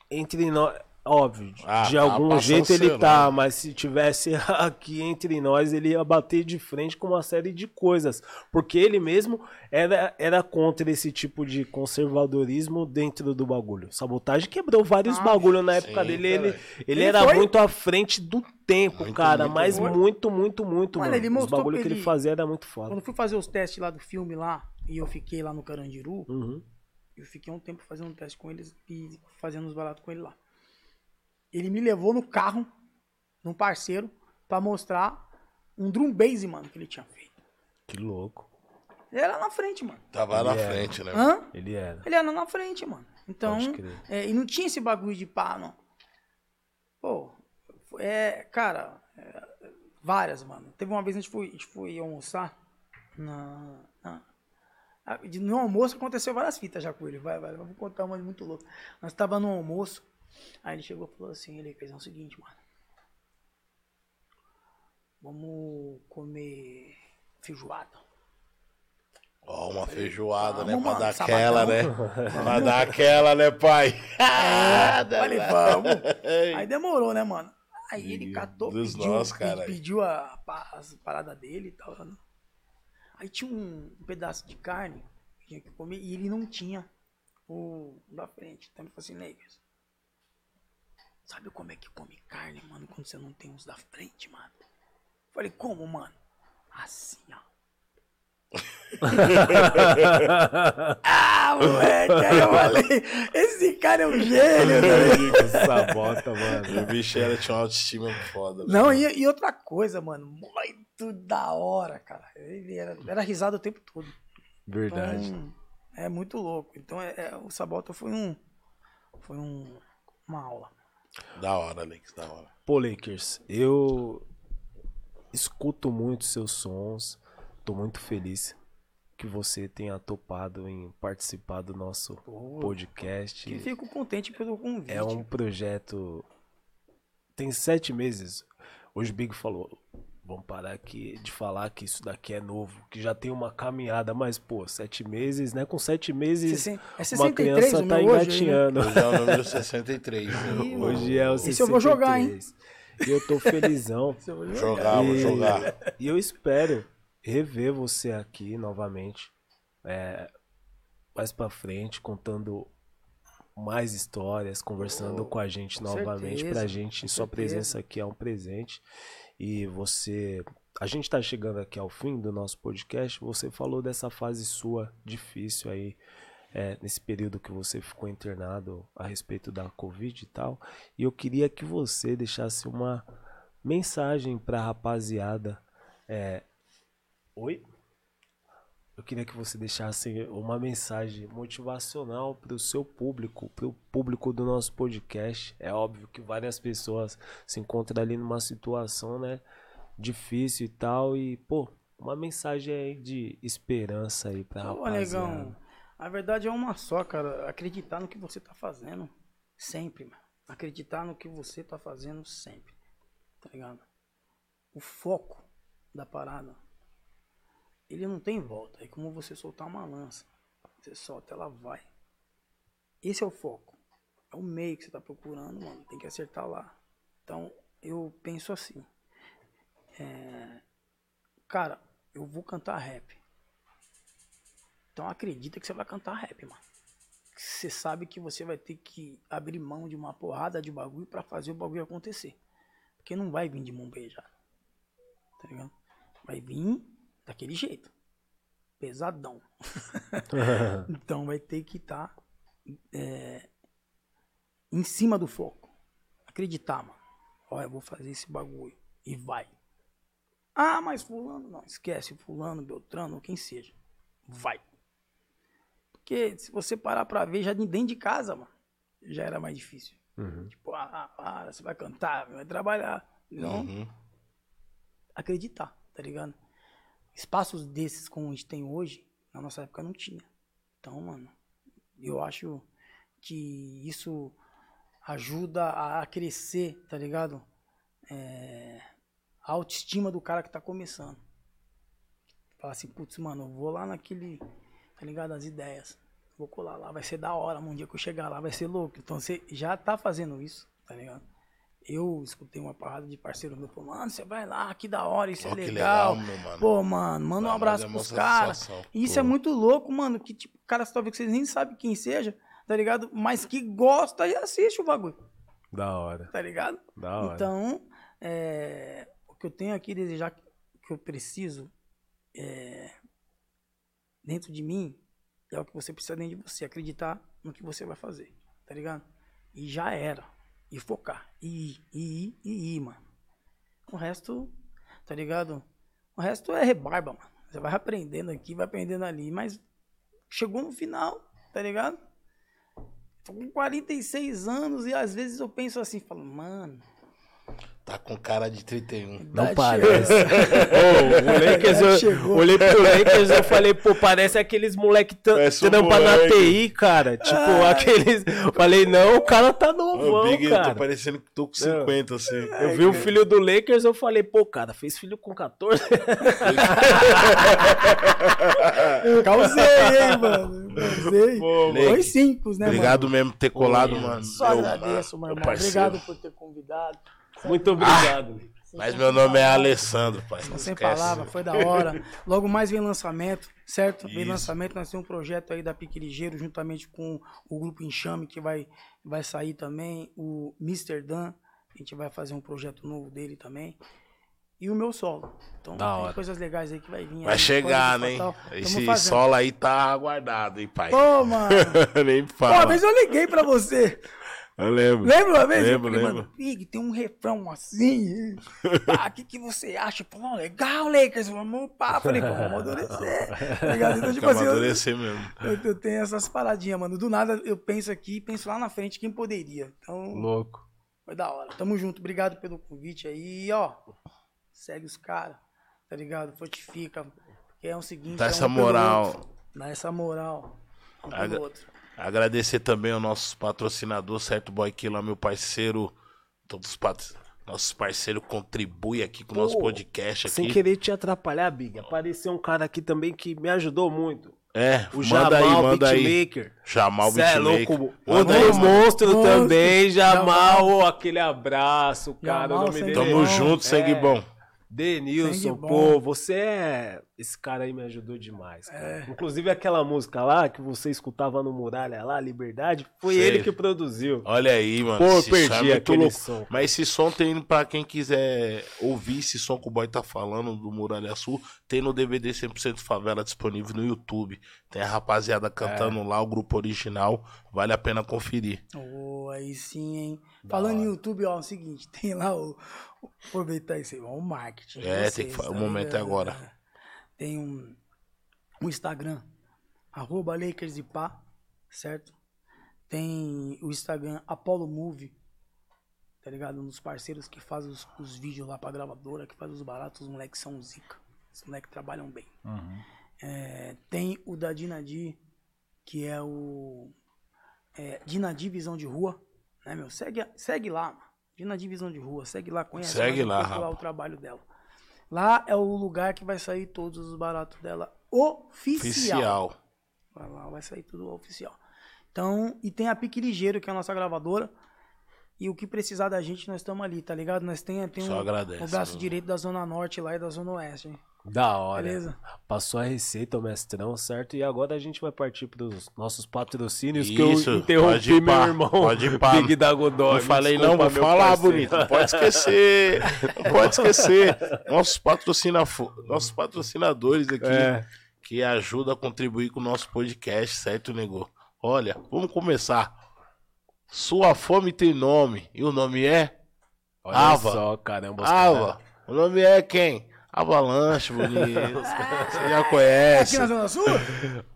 [SPEAKER 1] entre nós, óbvio,
[SPEAKER 2] Ah,
[SPEAKER 1] de
[SPEAKER 2] tá
[SPEAKER 1] algum jeito ele tá,
[SPEAKER 2] nome.
[SPEAKER 1] mas se tivesse aqui entre nós, ele ia bater de frente com uma série de coisas, porque ele mesmo era, era contra esse tipo de conservadorismo dentro do bagulho. Sabotagem quebrou vários
[SPEAKER 3] Ah,
[SPEAKER 1] bagulhos na época
[SPEAKER 2] sim,
[SPEAKER 1] dele, ele,
[SPEAKER 2] cara.
[SPEAKER 1] ele,
[SPEAKER 3] Ele
[SPEAKER 1] era
[SPEAKER 3] foi-
[SPEAKER 1] muito à frente do tempo,
[SPEAKER 2] Muito,
[SPEAKER 1] cara,
[SPEAKER 2] muito,
[SPEAKER 1] mas
[SPEAKER 3] muito.
[SPEAKER 1] muito, muito, muito,
[SPEAKER 3] Mano,
[SPEAKER 1] mano.
[SPEAKER 3] ele
[SPEAKER 1] Os
[SPEAKER 3] mostrou
[SPEAKER 1] bagulho
[SPEAKER 3] que
[SPEAKER 1] que ele
[SPEAKER 3] ele-
[SPEAKER 1] fazia era muito foda.
[SPEAKER 3] Quando eu fui fazer os testes lá do filme lá, e eu fiquei lá no Carandiru,
[SPEAKER 1] Uhum.
[SPEAKER 3] eu fiquei um tempo fazendo um teste com eles e fazendo os baratos com ele lá. Ele me levou no carro, num parceiro, pra mostrar um drum bass, mano, que ele tinha feito.
[SPEAKER 1] Que louco.
[SPEAKER 3] Ele era na frente, mano.
[SPEAKER 2] Tava na
[SPEAKER 1] Ele é.
[SPEAKER 2] frente, né?
[SPEAKER 3] Hã?
[SPEAKER 1] Ele era.
[SPEAKER 3] Ele era na frente, mano. Então, é, e não tinha esse bagulho de pá, não. Pô, é, cara, é, várias, mano. Teve uma vez a gente foi, a gente foi almoçar na, na- no almoço aconteceu várias fitas já com ele. Vai, vai, eu vou contar uma muito louca. Nós tava no almoço, aí ele chegou e falou assim, ele fez o seguinte, mano. Vamos comer feijoada.
[SPEAKER 2] Ó, uma feijoada, né?
[SPEAKER 3] Vamos,
[SPEAKER 2] Pra dar
[SPEAKER 3] sabadão.
[SPEAKER 2] aquela, né? pra dar aquela, né, pai?
[SPEAKER 3] Falei, vamos. Aí demorou, né, mano? Aí ele catou, pediu,
[SPEAKER 2] caralho.
[SPEAKER 3] pediu a, pa- as paradas dele e tal. né? Aí tinha um, um pedaço de carne que tinha que comer e ele não tinha o da frente. Então ele falou assim, Negros, sabe como é que come carne, mano, quando você não tem os da frente, mano? Falei, como, mano? Assim, ó. ah, moleque, aí eu falei, esse cara é um gênio, né?
[SPEAKER 1] Sabota, mano.
[SPEAKER 2] O bicho era, tinha uma autoestima foda.
[SPEAKER 3] Não, e, e outra coisa, mano, muito da hora, cara. Ele era, era risado o tempo todo.
[SPEAKER 1] Verdade.
[SPEAKER 3] Então, é muito louco. Então, é, é, o Sabota foi um. Foi um, uma aula.
[SPEAKER 2] Da hora, Alex, da hora.
[SPEAKER 1] Pô, Lakers, eu escuto muito seus sons. Tô muito feliz que você tenha topado em participar do nosso podcast.
[SPEAKER 3] E fico contente pelo convite.
[SPEAKER 1] É um projeto. Tem sete meses. Hoje o Big falou. Vamos parar aqui de falar que isso daqui é novo, que já tem uma caminhada, mas, pô, sete meses, né? Com sete meses,
[SPEAKER 3] é
[SPEAKER 1] uma
[SPEAKER 3] 63
[SPEAKER 1] criança tá
[SPEAKER 3] hoje né?
[SPEAKER 1] engatinhando.
[SPEAKER 2] Hoje é o número 63. né?
[SPEAKER 1] Hoje é o 63.
[SPEAKER 3] Esse eu vou jogar, hein?
[SPEAKER 1] E eu tô felizão.
[SPEAKER 2] Jogar, vou
[SPEAKER 1] E-
[SPEAKER 2] jogar.
[SPEAKER 1] E eu espero rever você aqui novamente. É, mais pra frente, contando mais histórias, conversando
[SPEAKER 3] Oh,
[SPEAKER 1] com a gente
[SPEAKER 3] com
[SPEAKER 1] novamente.
[SPEAKER 3] certeza,
[SPEAKER 1] Pra gente, sua
[SPEAKER 3] certeza.
[SPEAKER 1] presença aqui é um presente. E você. A gente tá chegando aqui ao fim do nosso podcast. Você falou dessa fase sua difícil aí, é, nesse período que você ficou internado a respeito da Covid e tal. E eu queria que você deixasse uma mensagem pra rapaziada. É... Oi? Eu queria que você deixasse uma mensagem motivacional para o seu público, para o público do nosso podcast. É óbvio que várias pessoas se encontram ali numa situação, né, difícil e tal, e pô, uma mensagem aí de esperança aí para
[SPEAKER 3] Ô,
[SPEAKER 1] rapaziada.
[SPEAKER 3] negão, a verdade é uma só, cara. Acreditar no que você tá fazendo sempre, mano. Acreditar no que você tá fazendo sempre. Tá ligado? O foco da parada, ele não tem volta. É como você soltar uma lança. Você solta, ela vai. Esse é o foco. É o meio que você tá procurando, mano. Tem que acertar lá. Então, eu penso assim. É, Cara, eu vou cantar rap. Então acredita que você vai cantar rap, mano. Você sabe que você vai ter que abrir mão de uma porrada de bagulho pra fazer o bagulho acontecer. Porque não vai vir de mão beijada. Tá ligado? Vai vir daquele jeito. Pesadão. então vai ter que estar em cima do foco. Acreditar, mano. Olha, eu vou fazer esse bagulho. E vai. Ah, mas fulano, não, esquece, fulano, Beltrano, quem seja. Vai. Porque se você parar pra ver, já de dentro de casa, mano, já era mais difícil. Tipo, ah, ah, você vai cantar, vai trabalhar. Não,
[SPEAKER 2] Uhum.
[SPEAKER 3] acreditar, tá ligado? Espaços desses como a gente tem hoje, na nossa época não tinha. Então, mano, eu acho que isso ajuda a crescer, tá ligado? É, a autoestima do cara que tá começando. Fala assim, putz, mano, eu vou lá naquele, tá ligado? As ideias. Vou colar lá, vai ser da hora, um dia que eu chegar lá vai ser louco. Então você já tá fazendo isso, tá ligado? Eu escutei uma parada de parceiro meu, falou, mano, você vai lá, que da hora, isso é
[SPEAKER 2] que
[SPEAKER 3] legal.
[SPEAKER 2] legal, meu mano.
[SPEAKER 3] Pô, mano, manda um abraço
[SPEAKER 2] é
[SPEAKER 3] pros caras. isso é muito louco, mano, que tipo, caras talvez que vocês nem sabem quem seja, tá ligado? Mas que gosta e assiste o bagulho,
[SPEAKER 1] Da hora,
[SPEAKER 3] tá ligado?
[SPEAKER 1] da hora.
[SPEAKER 3] Então, é, o que eu tenho aqui desejar que eu preciso é, dentro de mim é o que você precisa dentro de você, acreditar no que você vai fazer, tá ligado? E já era. E focar. E ir, e ir, e ir, mano. O resto, tá ligado? O resto é rebarba, mano. Você vai aprendendo aqui, vai aprendendo ali, mas chegou no final, tá ligado? Tô com 46 anos e às vezes eu penso assim, falo, mano,
[SPEAKER 2] Tá com cara de 31.
[SPEAKER 1] Não
[SPEAKER 3] idade
[SPEAKER 1] parece. Ô, o Lakers, eu,
[SPEAKER 3] Chegou.
[SPEAKER 1] olhei pro Lakers eu falei, pô, parece aqueles moleque
[SPEAKER 2] um
[SPEAKER 1] trampa na. TI, cara. Tipo, aqueles. Falei, não, o cara tá
[SPEAKER 2] Ô,
[SPEAKER 1] novão,
[SPEAKER 2] Big, eu tô
[SPEAKER 1] cara.
[SPEAKER 2] parecendo que tô com 50, assim.
[SPEAKER 1] Eu vi o filho do Lakers, eu falei, pô, cara, fez filho com 14.
[SPEAKER 3] Causei, hein, mano. Causei.
[SPEAKER 2] Pô,
[SPEAKER 3] Foi
[SPEAKER 2] moleque.
[SPEAKER 3] cinco, né,
[SPEAKER 2] Obrigado mesmo por ter colado, mano.
[SPEAKER 3] Só agradeço, meu
[SPEAKER 2] meu
[SPEAKER 3] irmão.
[SPEAKER 2] parceiro.
[SPEAKER 3] Obrigado por ter convidado.
[SPEAKER 1] Muito obrigado. Lakers.
[SPEAKER 2] Mas meu nome é Alessandro, pai. Não
[SPEAKER 3] Sem palavra, foi da hora. Logo mais vem lançamento, certo? Vem
[SPEAKER 2] Isso.
[SPEAKER 3] lançamento, nós temos um projeto aí da Pique Ligeiro, juntamente com o grupo Enxame, que vai, vai sair também, o Mr. Dan, a gente vai fazer um projeto novo dele também. E o meu solo. Então
[SPEAKER 1] Da
[SPEAKER 3] tem
[SPEAKER 1] hora.
[SPEAKER 3] coisas legais aí que vai vir.
[SPEAKER 2] Vai
[SPEAKER 3] aí,
[SPEAKER 2] chegar, né? Esse
[SPEAKER 3] fazendo.
[SPEAKER 2] solo aí tá aguardado, hein, pai?
[SPEAKER 3] Pô, mano.
[SPEAKER 2] Nem
[SPEAKER 3] Pô, uma
[SPEAKER 2] fala.
[SPEAKER 3] vez eu liguei pra você.
[SPEAKER 2] Eu lembro.
[SPEAKER 3] Lembra uma vez?
[SPEAKER 2] Lembro,
[SPEAKER 3] eu falei,
[SPEAKER 2] lembro.
[SPEAKER 3] mano, Pig, tem um refrão assim. Pá, o que, que você acha? Falou, legal, Lakers, vamos pá. Falei, vamos amadurecer. Tá ligado? Então, tipo assim, eu,
[SPEAKER 2] amadurecer mesmo.
[SPEAKER 3] eu, eu tenho essas paradinhas, mano. Do nada eu penso aqui e penso lá na frente quem poderia. Então,
[SPEAKER 1] Louco.
[SPEAKER 3] foi da hora. Tamo junto, obrigado pelo convite aí. E, ó, segue os caras, tá ligado? Fortifica. Porque é o seguinte.
[SPEAKER 2] Dá
[SPEAKER 3] é um
[SPEAKER 2] essa
[SPEAKER 3] pelo
[SPEAKER 2] moral.
[SPEAKER 3] Dá essa moral. Um pelo outro.
[SPEAKER 2] Agradecer também ao nosso patrocinador, certo Boy Killa, meu parceiro. Todos os pat... nossos parceiros contribuem aqui com o nosso podcast
[SPEAKER 1] Sem
[SPEAKER 2] aqui.
[SPEAKER 1] querer te atrapalhar, Big, apareceu um cara aqui também que me ajudou muito.
[SPEAKER 2] É,
[SPEAKER 1] O
[SPEAKER 2] manda aí,
[SPEAKER 1] Jamal
[SPEAKER 2] manda aí.
[SPEAKER 1] Beatmaker.
[SPEAKER 2] Jamal
[SPEAKER 1] Cê é
[SPEAKER 2] Beatmaker.
[SPEAKER 1] louco.
[SPEAKER 2] Manda
[SPEAKER 1] Outro
[SPEAKER 2] aí, mano.
[SPEAKER 1] monstro,
[SPEAKER 3] Monstro.
[SPEAKER 1] também, Jamal.
[SPEAKER 3] Jamal.
[SPEAKER 1] Aquele abraço, cara.
[SPEAKER 3] Jamal,
[SPEAKER 1] o dele
[SPEAKER 2] Tamo
[SPEAKER 1] é
[SPEAKER 2] junto, sangue
[SPEAKER 1] É.
[SPEAKER 2] bom.
[SPEAKER 1] Denilson, pô, você é. Esse cara aí me ajudou demais. cara. Inclusive aquela música lá que você escutava no Muralha lá, Liberdade, foi
[SPEAKER 2] Sei.
[SPEAKER 1] ele que produziu.
[SPEAKER 2] Olha aí, mano.
[SPEAKER 1] Pô,
[SPEAKER 2] esse é
[SPEAKER 1] perdi
[SPEAKER 2] muito
[SPEAKER 1] aquele
[SPEAKER 2] louco.
[SPEAKER 1] som.
[SPEAKER 2] Mas esse som tem pra quem quiser ouvir esse som que o boy tá falando do Muralha Sul, tem no DVD 100% Favela disponível no YouTube. Tem a rapaziada cantando lá, o grupo original. Vale a pena conferir.
[SPEAKER 3] Ô, aí sim, hein?
[SPEAKER 1] Da
[SPEAKER 3] Falando
[SPEAKER 1] hora.
[SPEAKER 3] em YouTube, ó, é o seguinte, tem lá o. o- Aproveitar isso aí, ó, o marketing.
[SPEAKER 2] É, tem que
[SPEAKER 3] vocês,
[SPEAKER 2] fa- o
[SPEAKER 3] tá
[SPEAKER 2] momento é agora.
[SPEAKER 3] Tem um, um Instagram, arroba Lakers e pá, certo? Tem o Instagram Apollo Movie, tá ligado? Um dos parceiros que faz os, os vídeos lá pra gravadora, que faz os baratos, os moleques são zica. Os moleques trabalham bem. É, tem o da Dinadi, que é o é, Dinadi Visão de Rua, né, meu? Segue, segue lá, mano. Dinadi Visão de Rua, segue lá, conhece
[SPEAKER 2] Segue lá, rapa.
[SPEAKER 3] o trabalho dela. Lá é o lugar que vai sair todos os baratos dela oficial.
[SPEAKER 2] Oficial.
[SPEAKER 3] Vai lá, vai sair tudo oficial. Então, e tem a Pique Ligeiro, que é a nossa gravadora. E o que precisar da gente, nós estamos ali, tá ligado? Nós tem, tem
[SPEAKER 2] Só
[SPEAKER 3] um,
[SPEAKER 2] agradece,
[SPEAKER 3] o braço direito da Zona Norte lá e da Zona Oeste. hein?
[SPEAKER 1] Da hora.
[SPEAKER 3] Beleza?
[SPEAKER 1] Passou a receita, o mestrão, certo? E agora a gente vai partir pros nossos patrocínios, que
[SPEAKER 2] Isso,
[SPEAKER 1] eu
[SPEAKER 2] pode
[SPEAKER 1] interrompi meu irmão.
[SPEAKER 2] pode ir pá.
[SPEAKER 1] Big da Godoy.
[SPEAKER 2] Não falei não, vou falar,
[SPEAKER 1] parceiro.
[SPEAKER 2] bonito. Não pode esquecer. Não pode esquecer. Nossos, patrocina... Nossos patrocinadores aqui
[SPEAKER 1] É.
[SPEAKER 2] que ajudam a contribuir com o nosso podcast, certo, nego? Olha, vamos começar. Sua fome tem nome. E o nome é?
[SPEAKER 1] Olha
[SPEAKER 2] Ava.
[SPEAKER 1] só, caramba. os
[SPEAKER 2] Ava.
[SPEAKER 1] caras-
[SPEAKER 2] O nome é quem? Avalanche, bonito. Você já
[SPEAKER 3] Aqui
[SPEAKER 2] conhece.
[SPEAKER 3] na Zona Sul?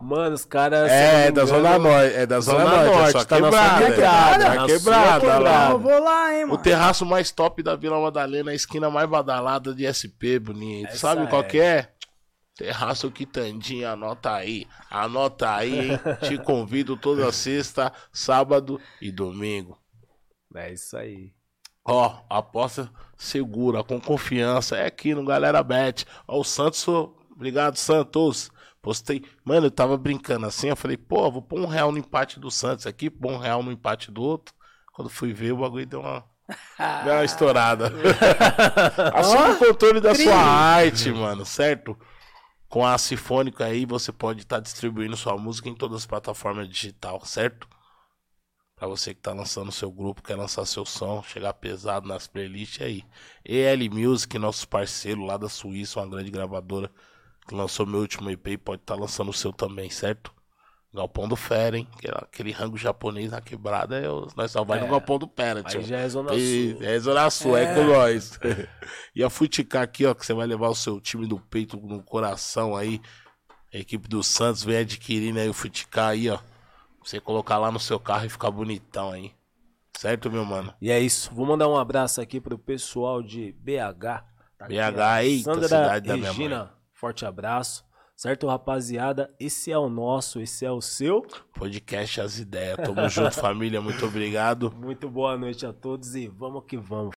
[SPEAKER 1] Mano, os caras.
[SPEAKER 2] É, é da Zona Norte. É da Zona,
[SPEAKER 1] Zona
[SPEAKER 2] Norte.
[SPEAKER 1] Norte,
[SPEAKER 2] é só
[SPEAKER 1] tá
[SPEAKER 2] quebrada.
[SPEAKER 3] quebrada,
[SPEAKER 2] é. Tá quebrada, lá.
[SPEAKER 3] Eu vou lá, hein,
[SPEAKER 2] O
[SPEAKER 3] mano.
[SPEAKER 2] terraço mais top da Vila Madalena, a esquina mais badalada de SP, bonito.
[SPEAKER 1] Essa
[SPEAKER 2] Sabe qual
[SPEAKER 1] é.
[SPEAKER 2] que é? Terraço Quitandinha, anota aí. Anota aí, hein? Te convido toda sexta, sábado e domingo.
[SPEAKER 1] É isso aí.
[SPEAKER 2] Ó, aposta segura, com confiança. É aqui no Galera Bet. Ó, o Santos, obrigado, Santos. Postei. Mano, eu tava brincando assim. Eu falei, pô, vou pôr um real no empate do Santos aqui, pôr um real no empate do outro. Quando fui ver, o bagulho deu uma. Deu uma estourada. Assume o controle da sua arte, mano, certo? Com a Sifônica aí, você pode estar distribuindo sua música em todas as plataformas digital, certo? Pra você que tá lançando seu grupo, quer lançar seu som, chegar pesado nas playlists é aí. EL Music, nosso parceiro lá da Suíça, uma grande gravadora que lançou meu último EP e pode estar lançando o seu também, certo? Galpão do Fera, hein? Aquele, aquele rango japonês na quebrada, é o- nós só vai no
[SPEAKER 1] É,
[SPEAKER 2] Galpão do Fera, tio.
[SPEAKER 1] Aí já é Zona
[SPEAKER 2] E-
[SPEAKER 1] Sul.
[SPEAKER 2] É Zona Sul, é, com nós. e a Futicar aqui, ó, que você vai levar o seu time do peito no coração aí. A equipe do Santos vem adquirindo aí o Futicar aí, ó. Você colocar lá no seu carro e ficar bonitão aí. Certo, meu mano?
[SPEAKER 1] E é isso. Vou mandar um abraço aqui pro pessoal de BH. Tá
[SPEAKER 2] BH, eita,
[SPEAKER 1] Sandra
[SPEAKER 2] cidade da minha
[SPEAKER 1] Regina, forte abraço. Certo, rapaziada? Esse é o nosso, esse é o seu.
[SPEAKER 2] Podcast As Ideias. Tamo junto, família. Muito obrigado.
[SPEAKER 1] Muito boa noite a todos e vamos que vamos.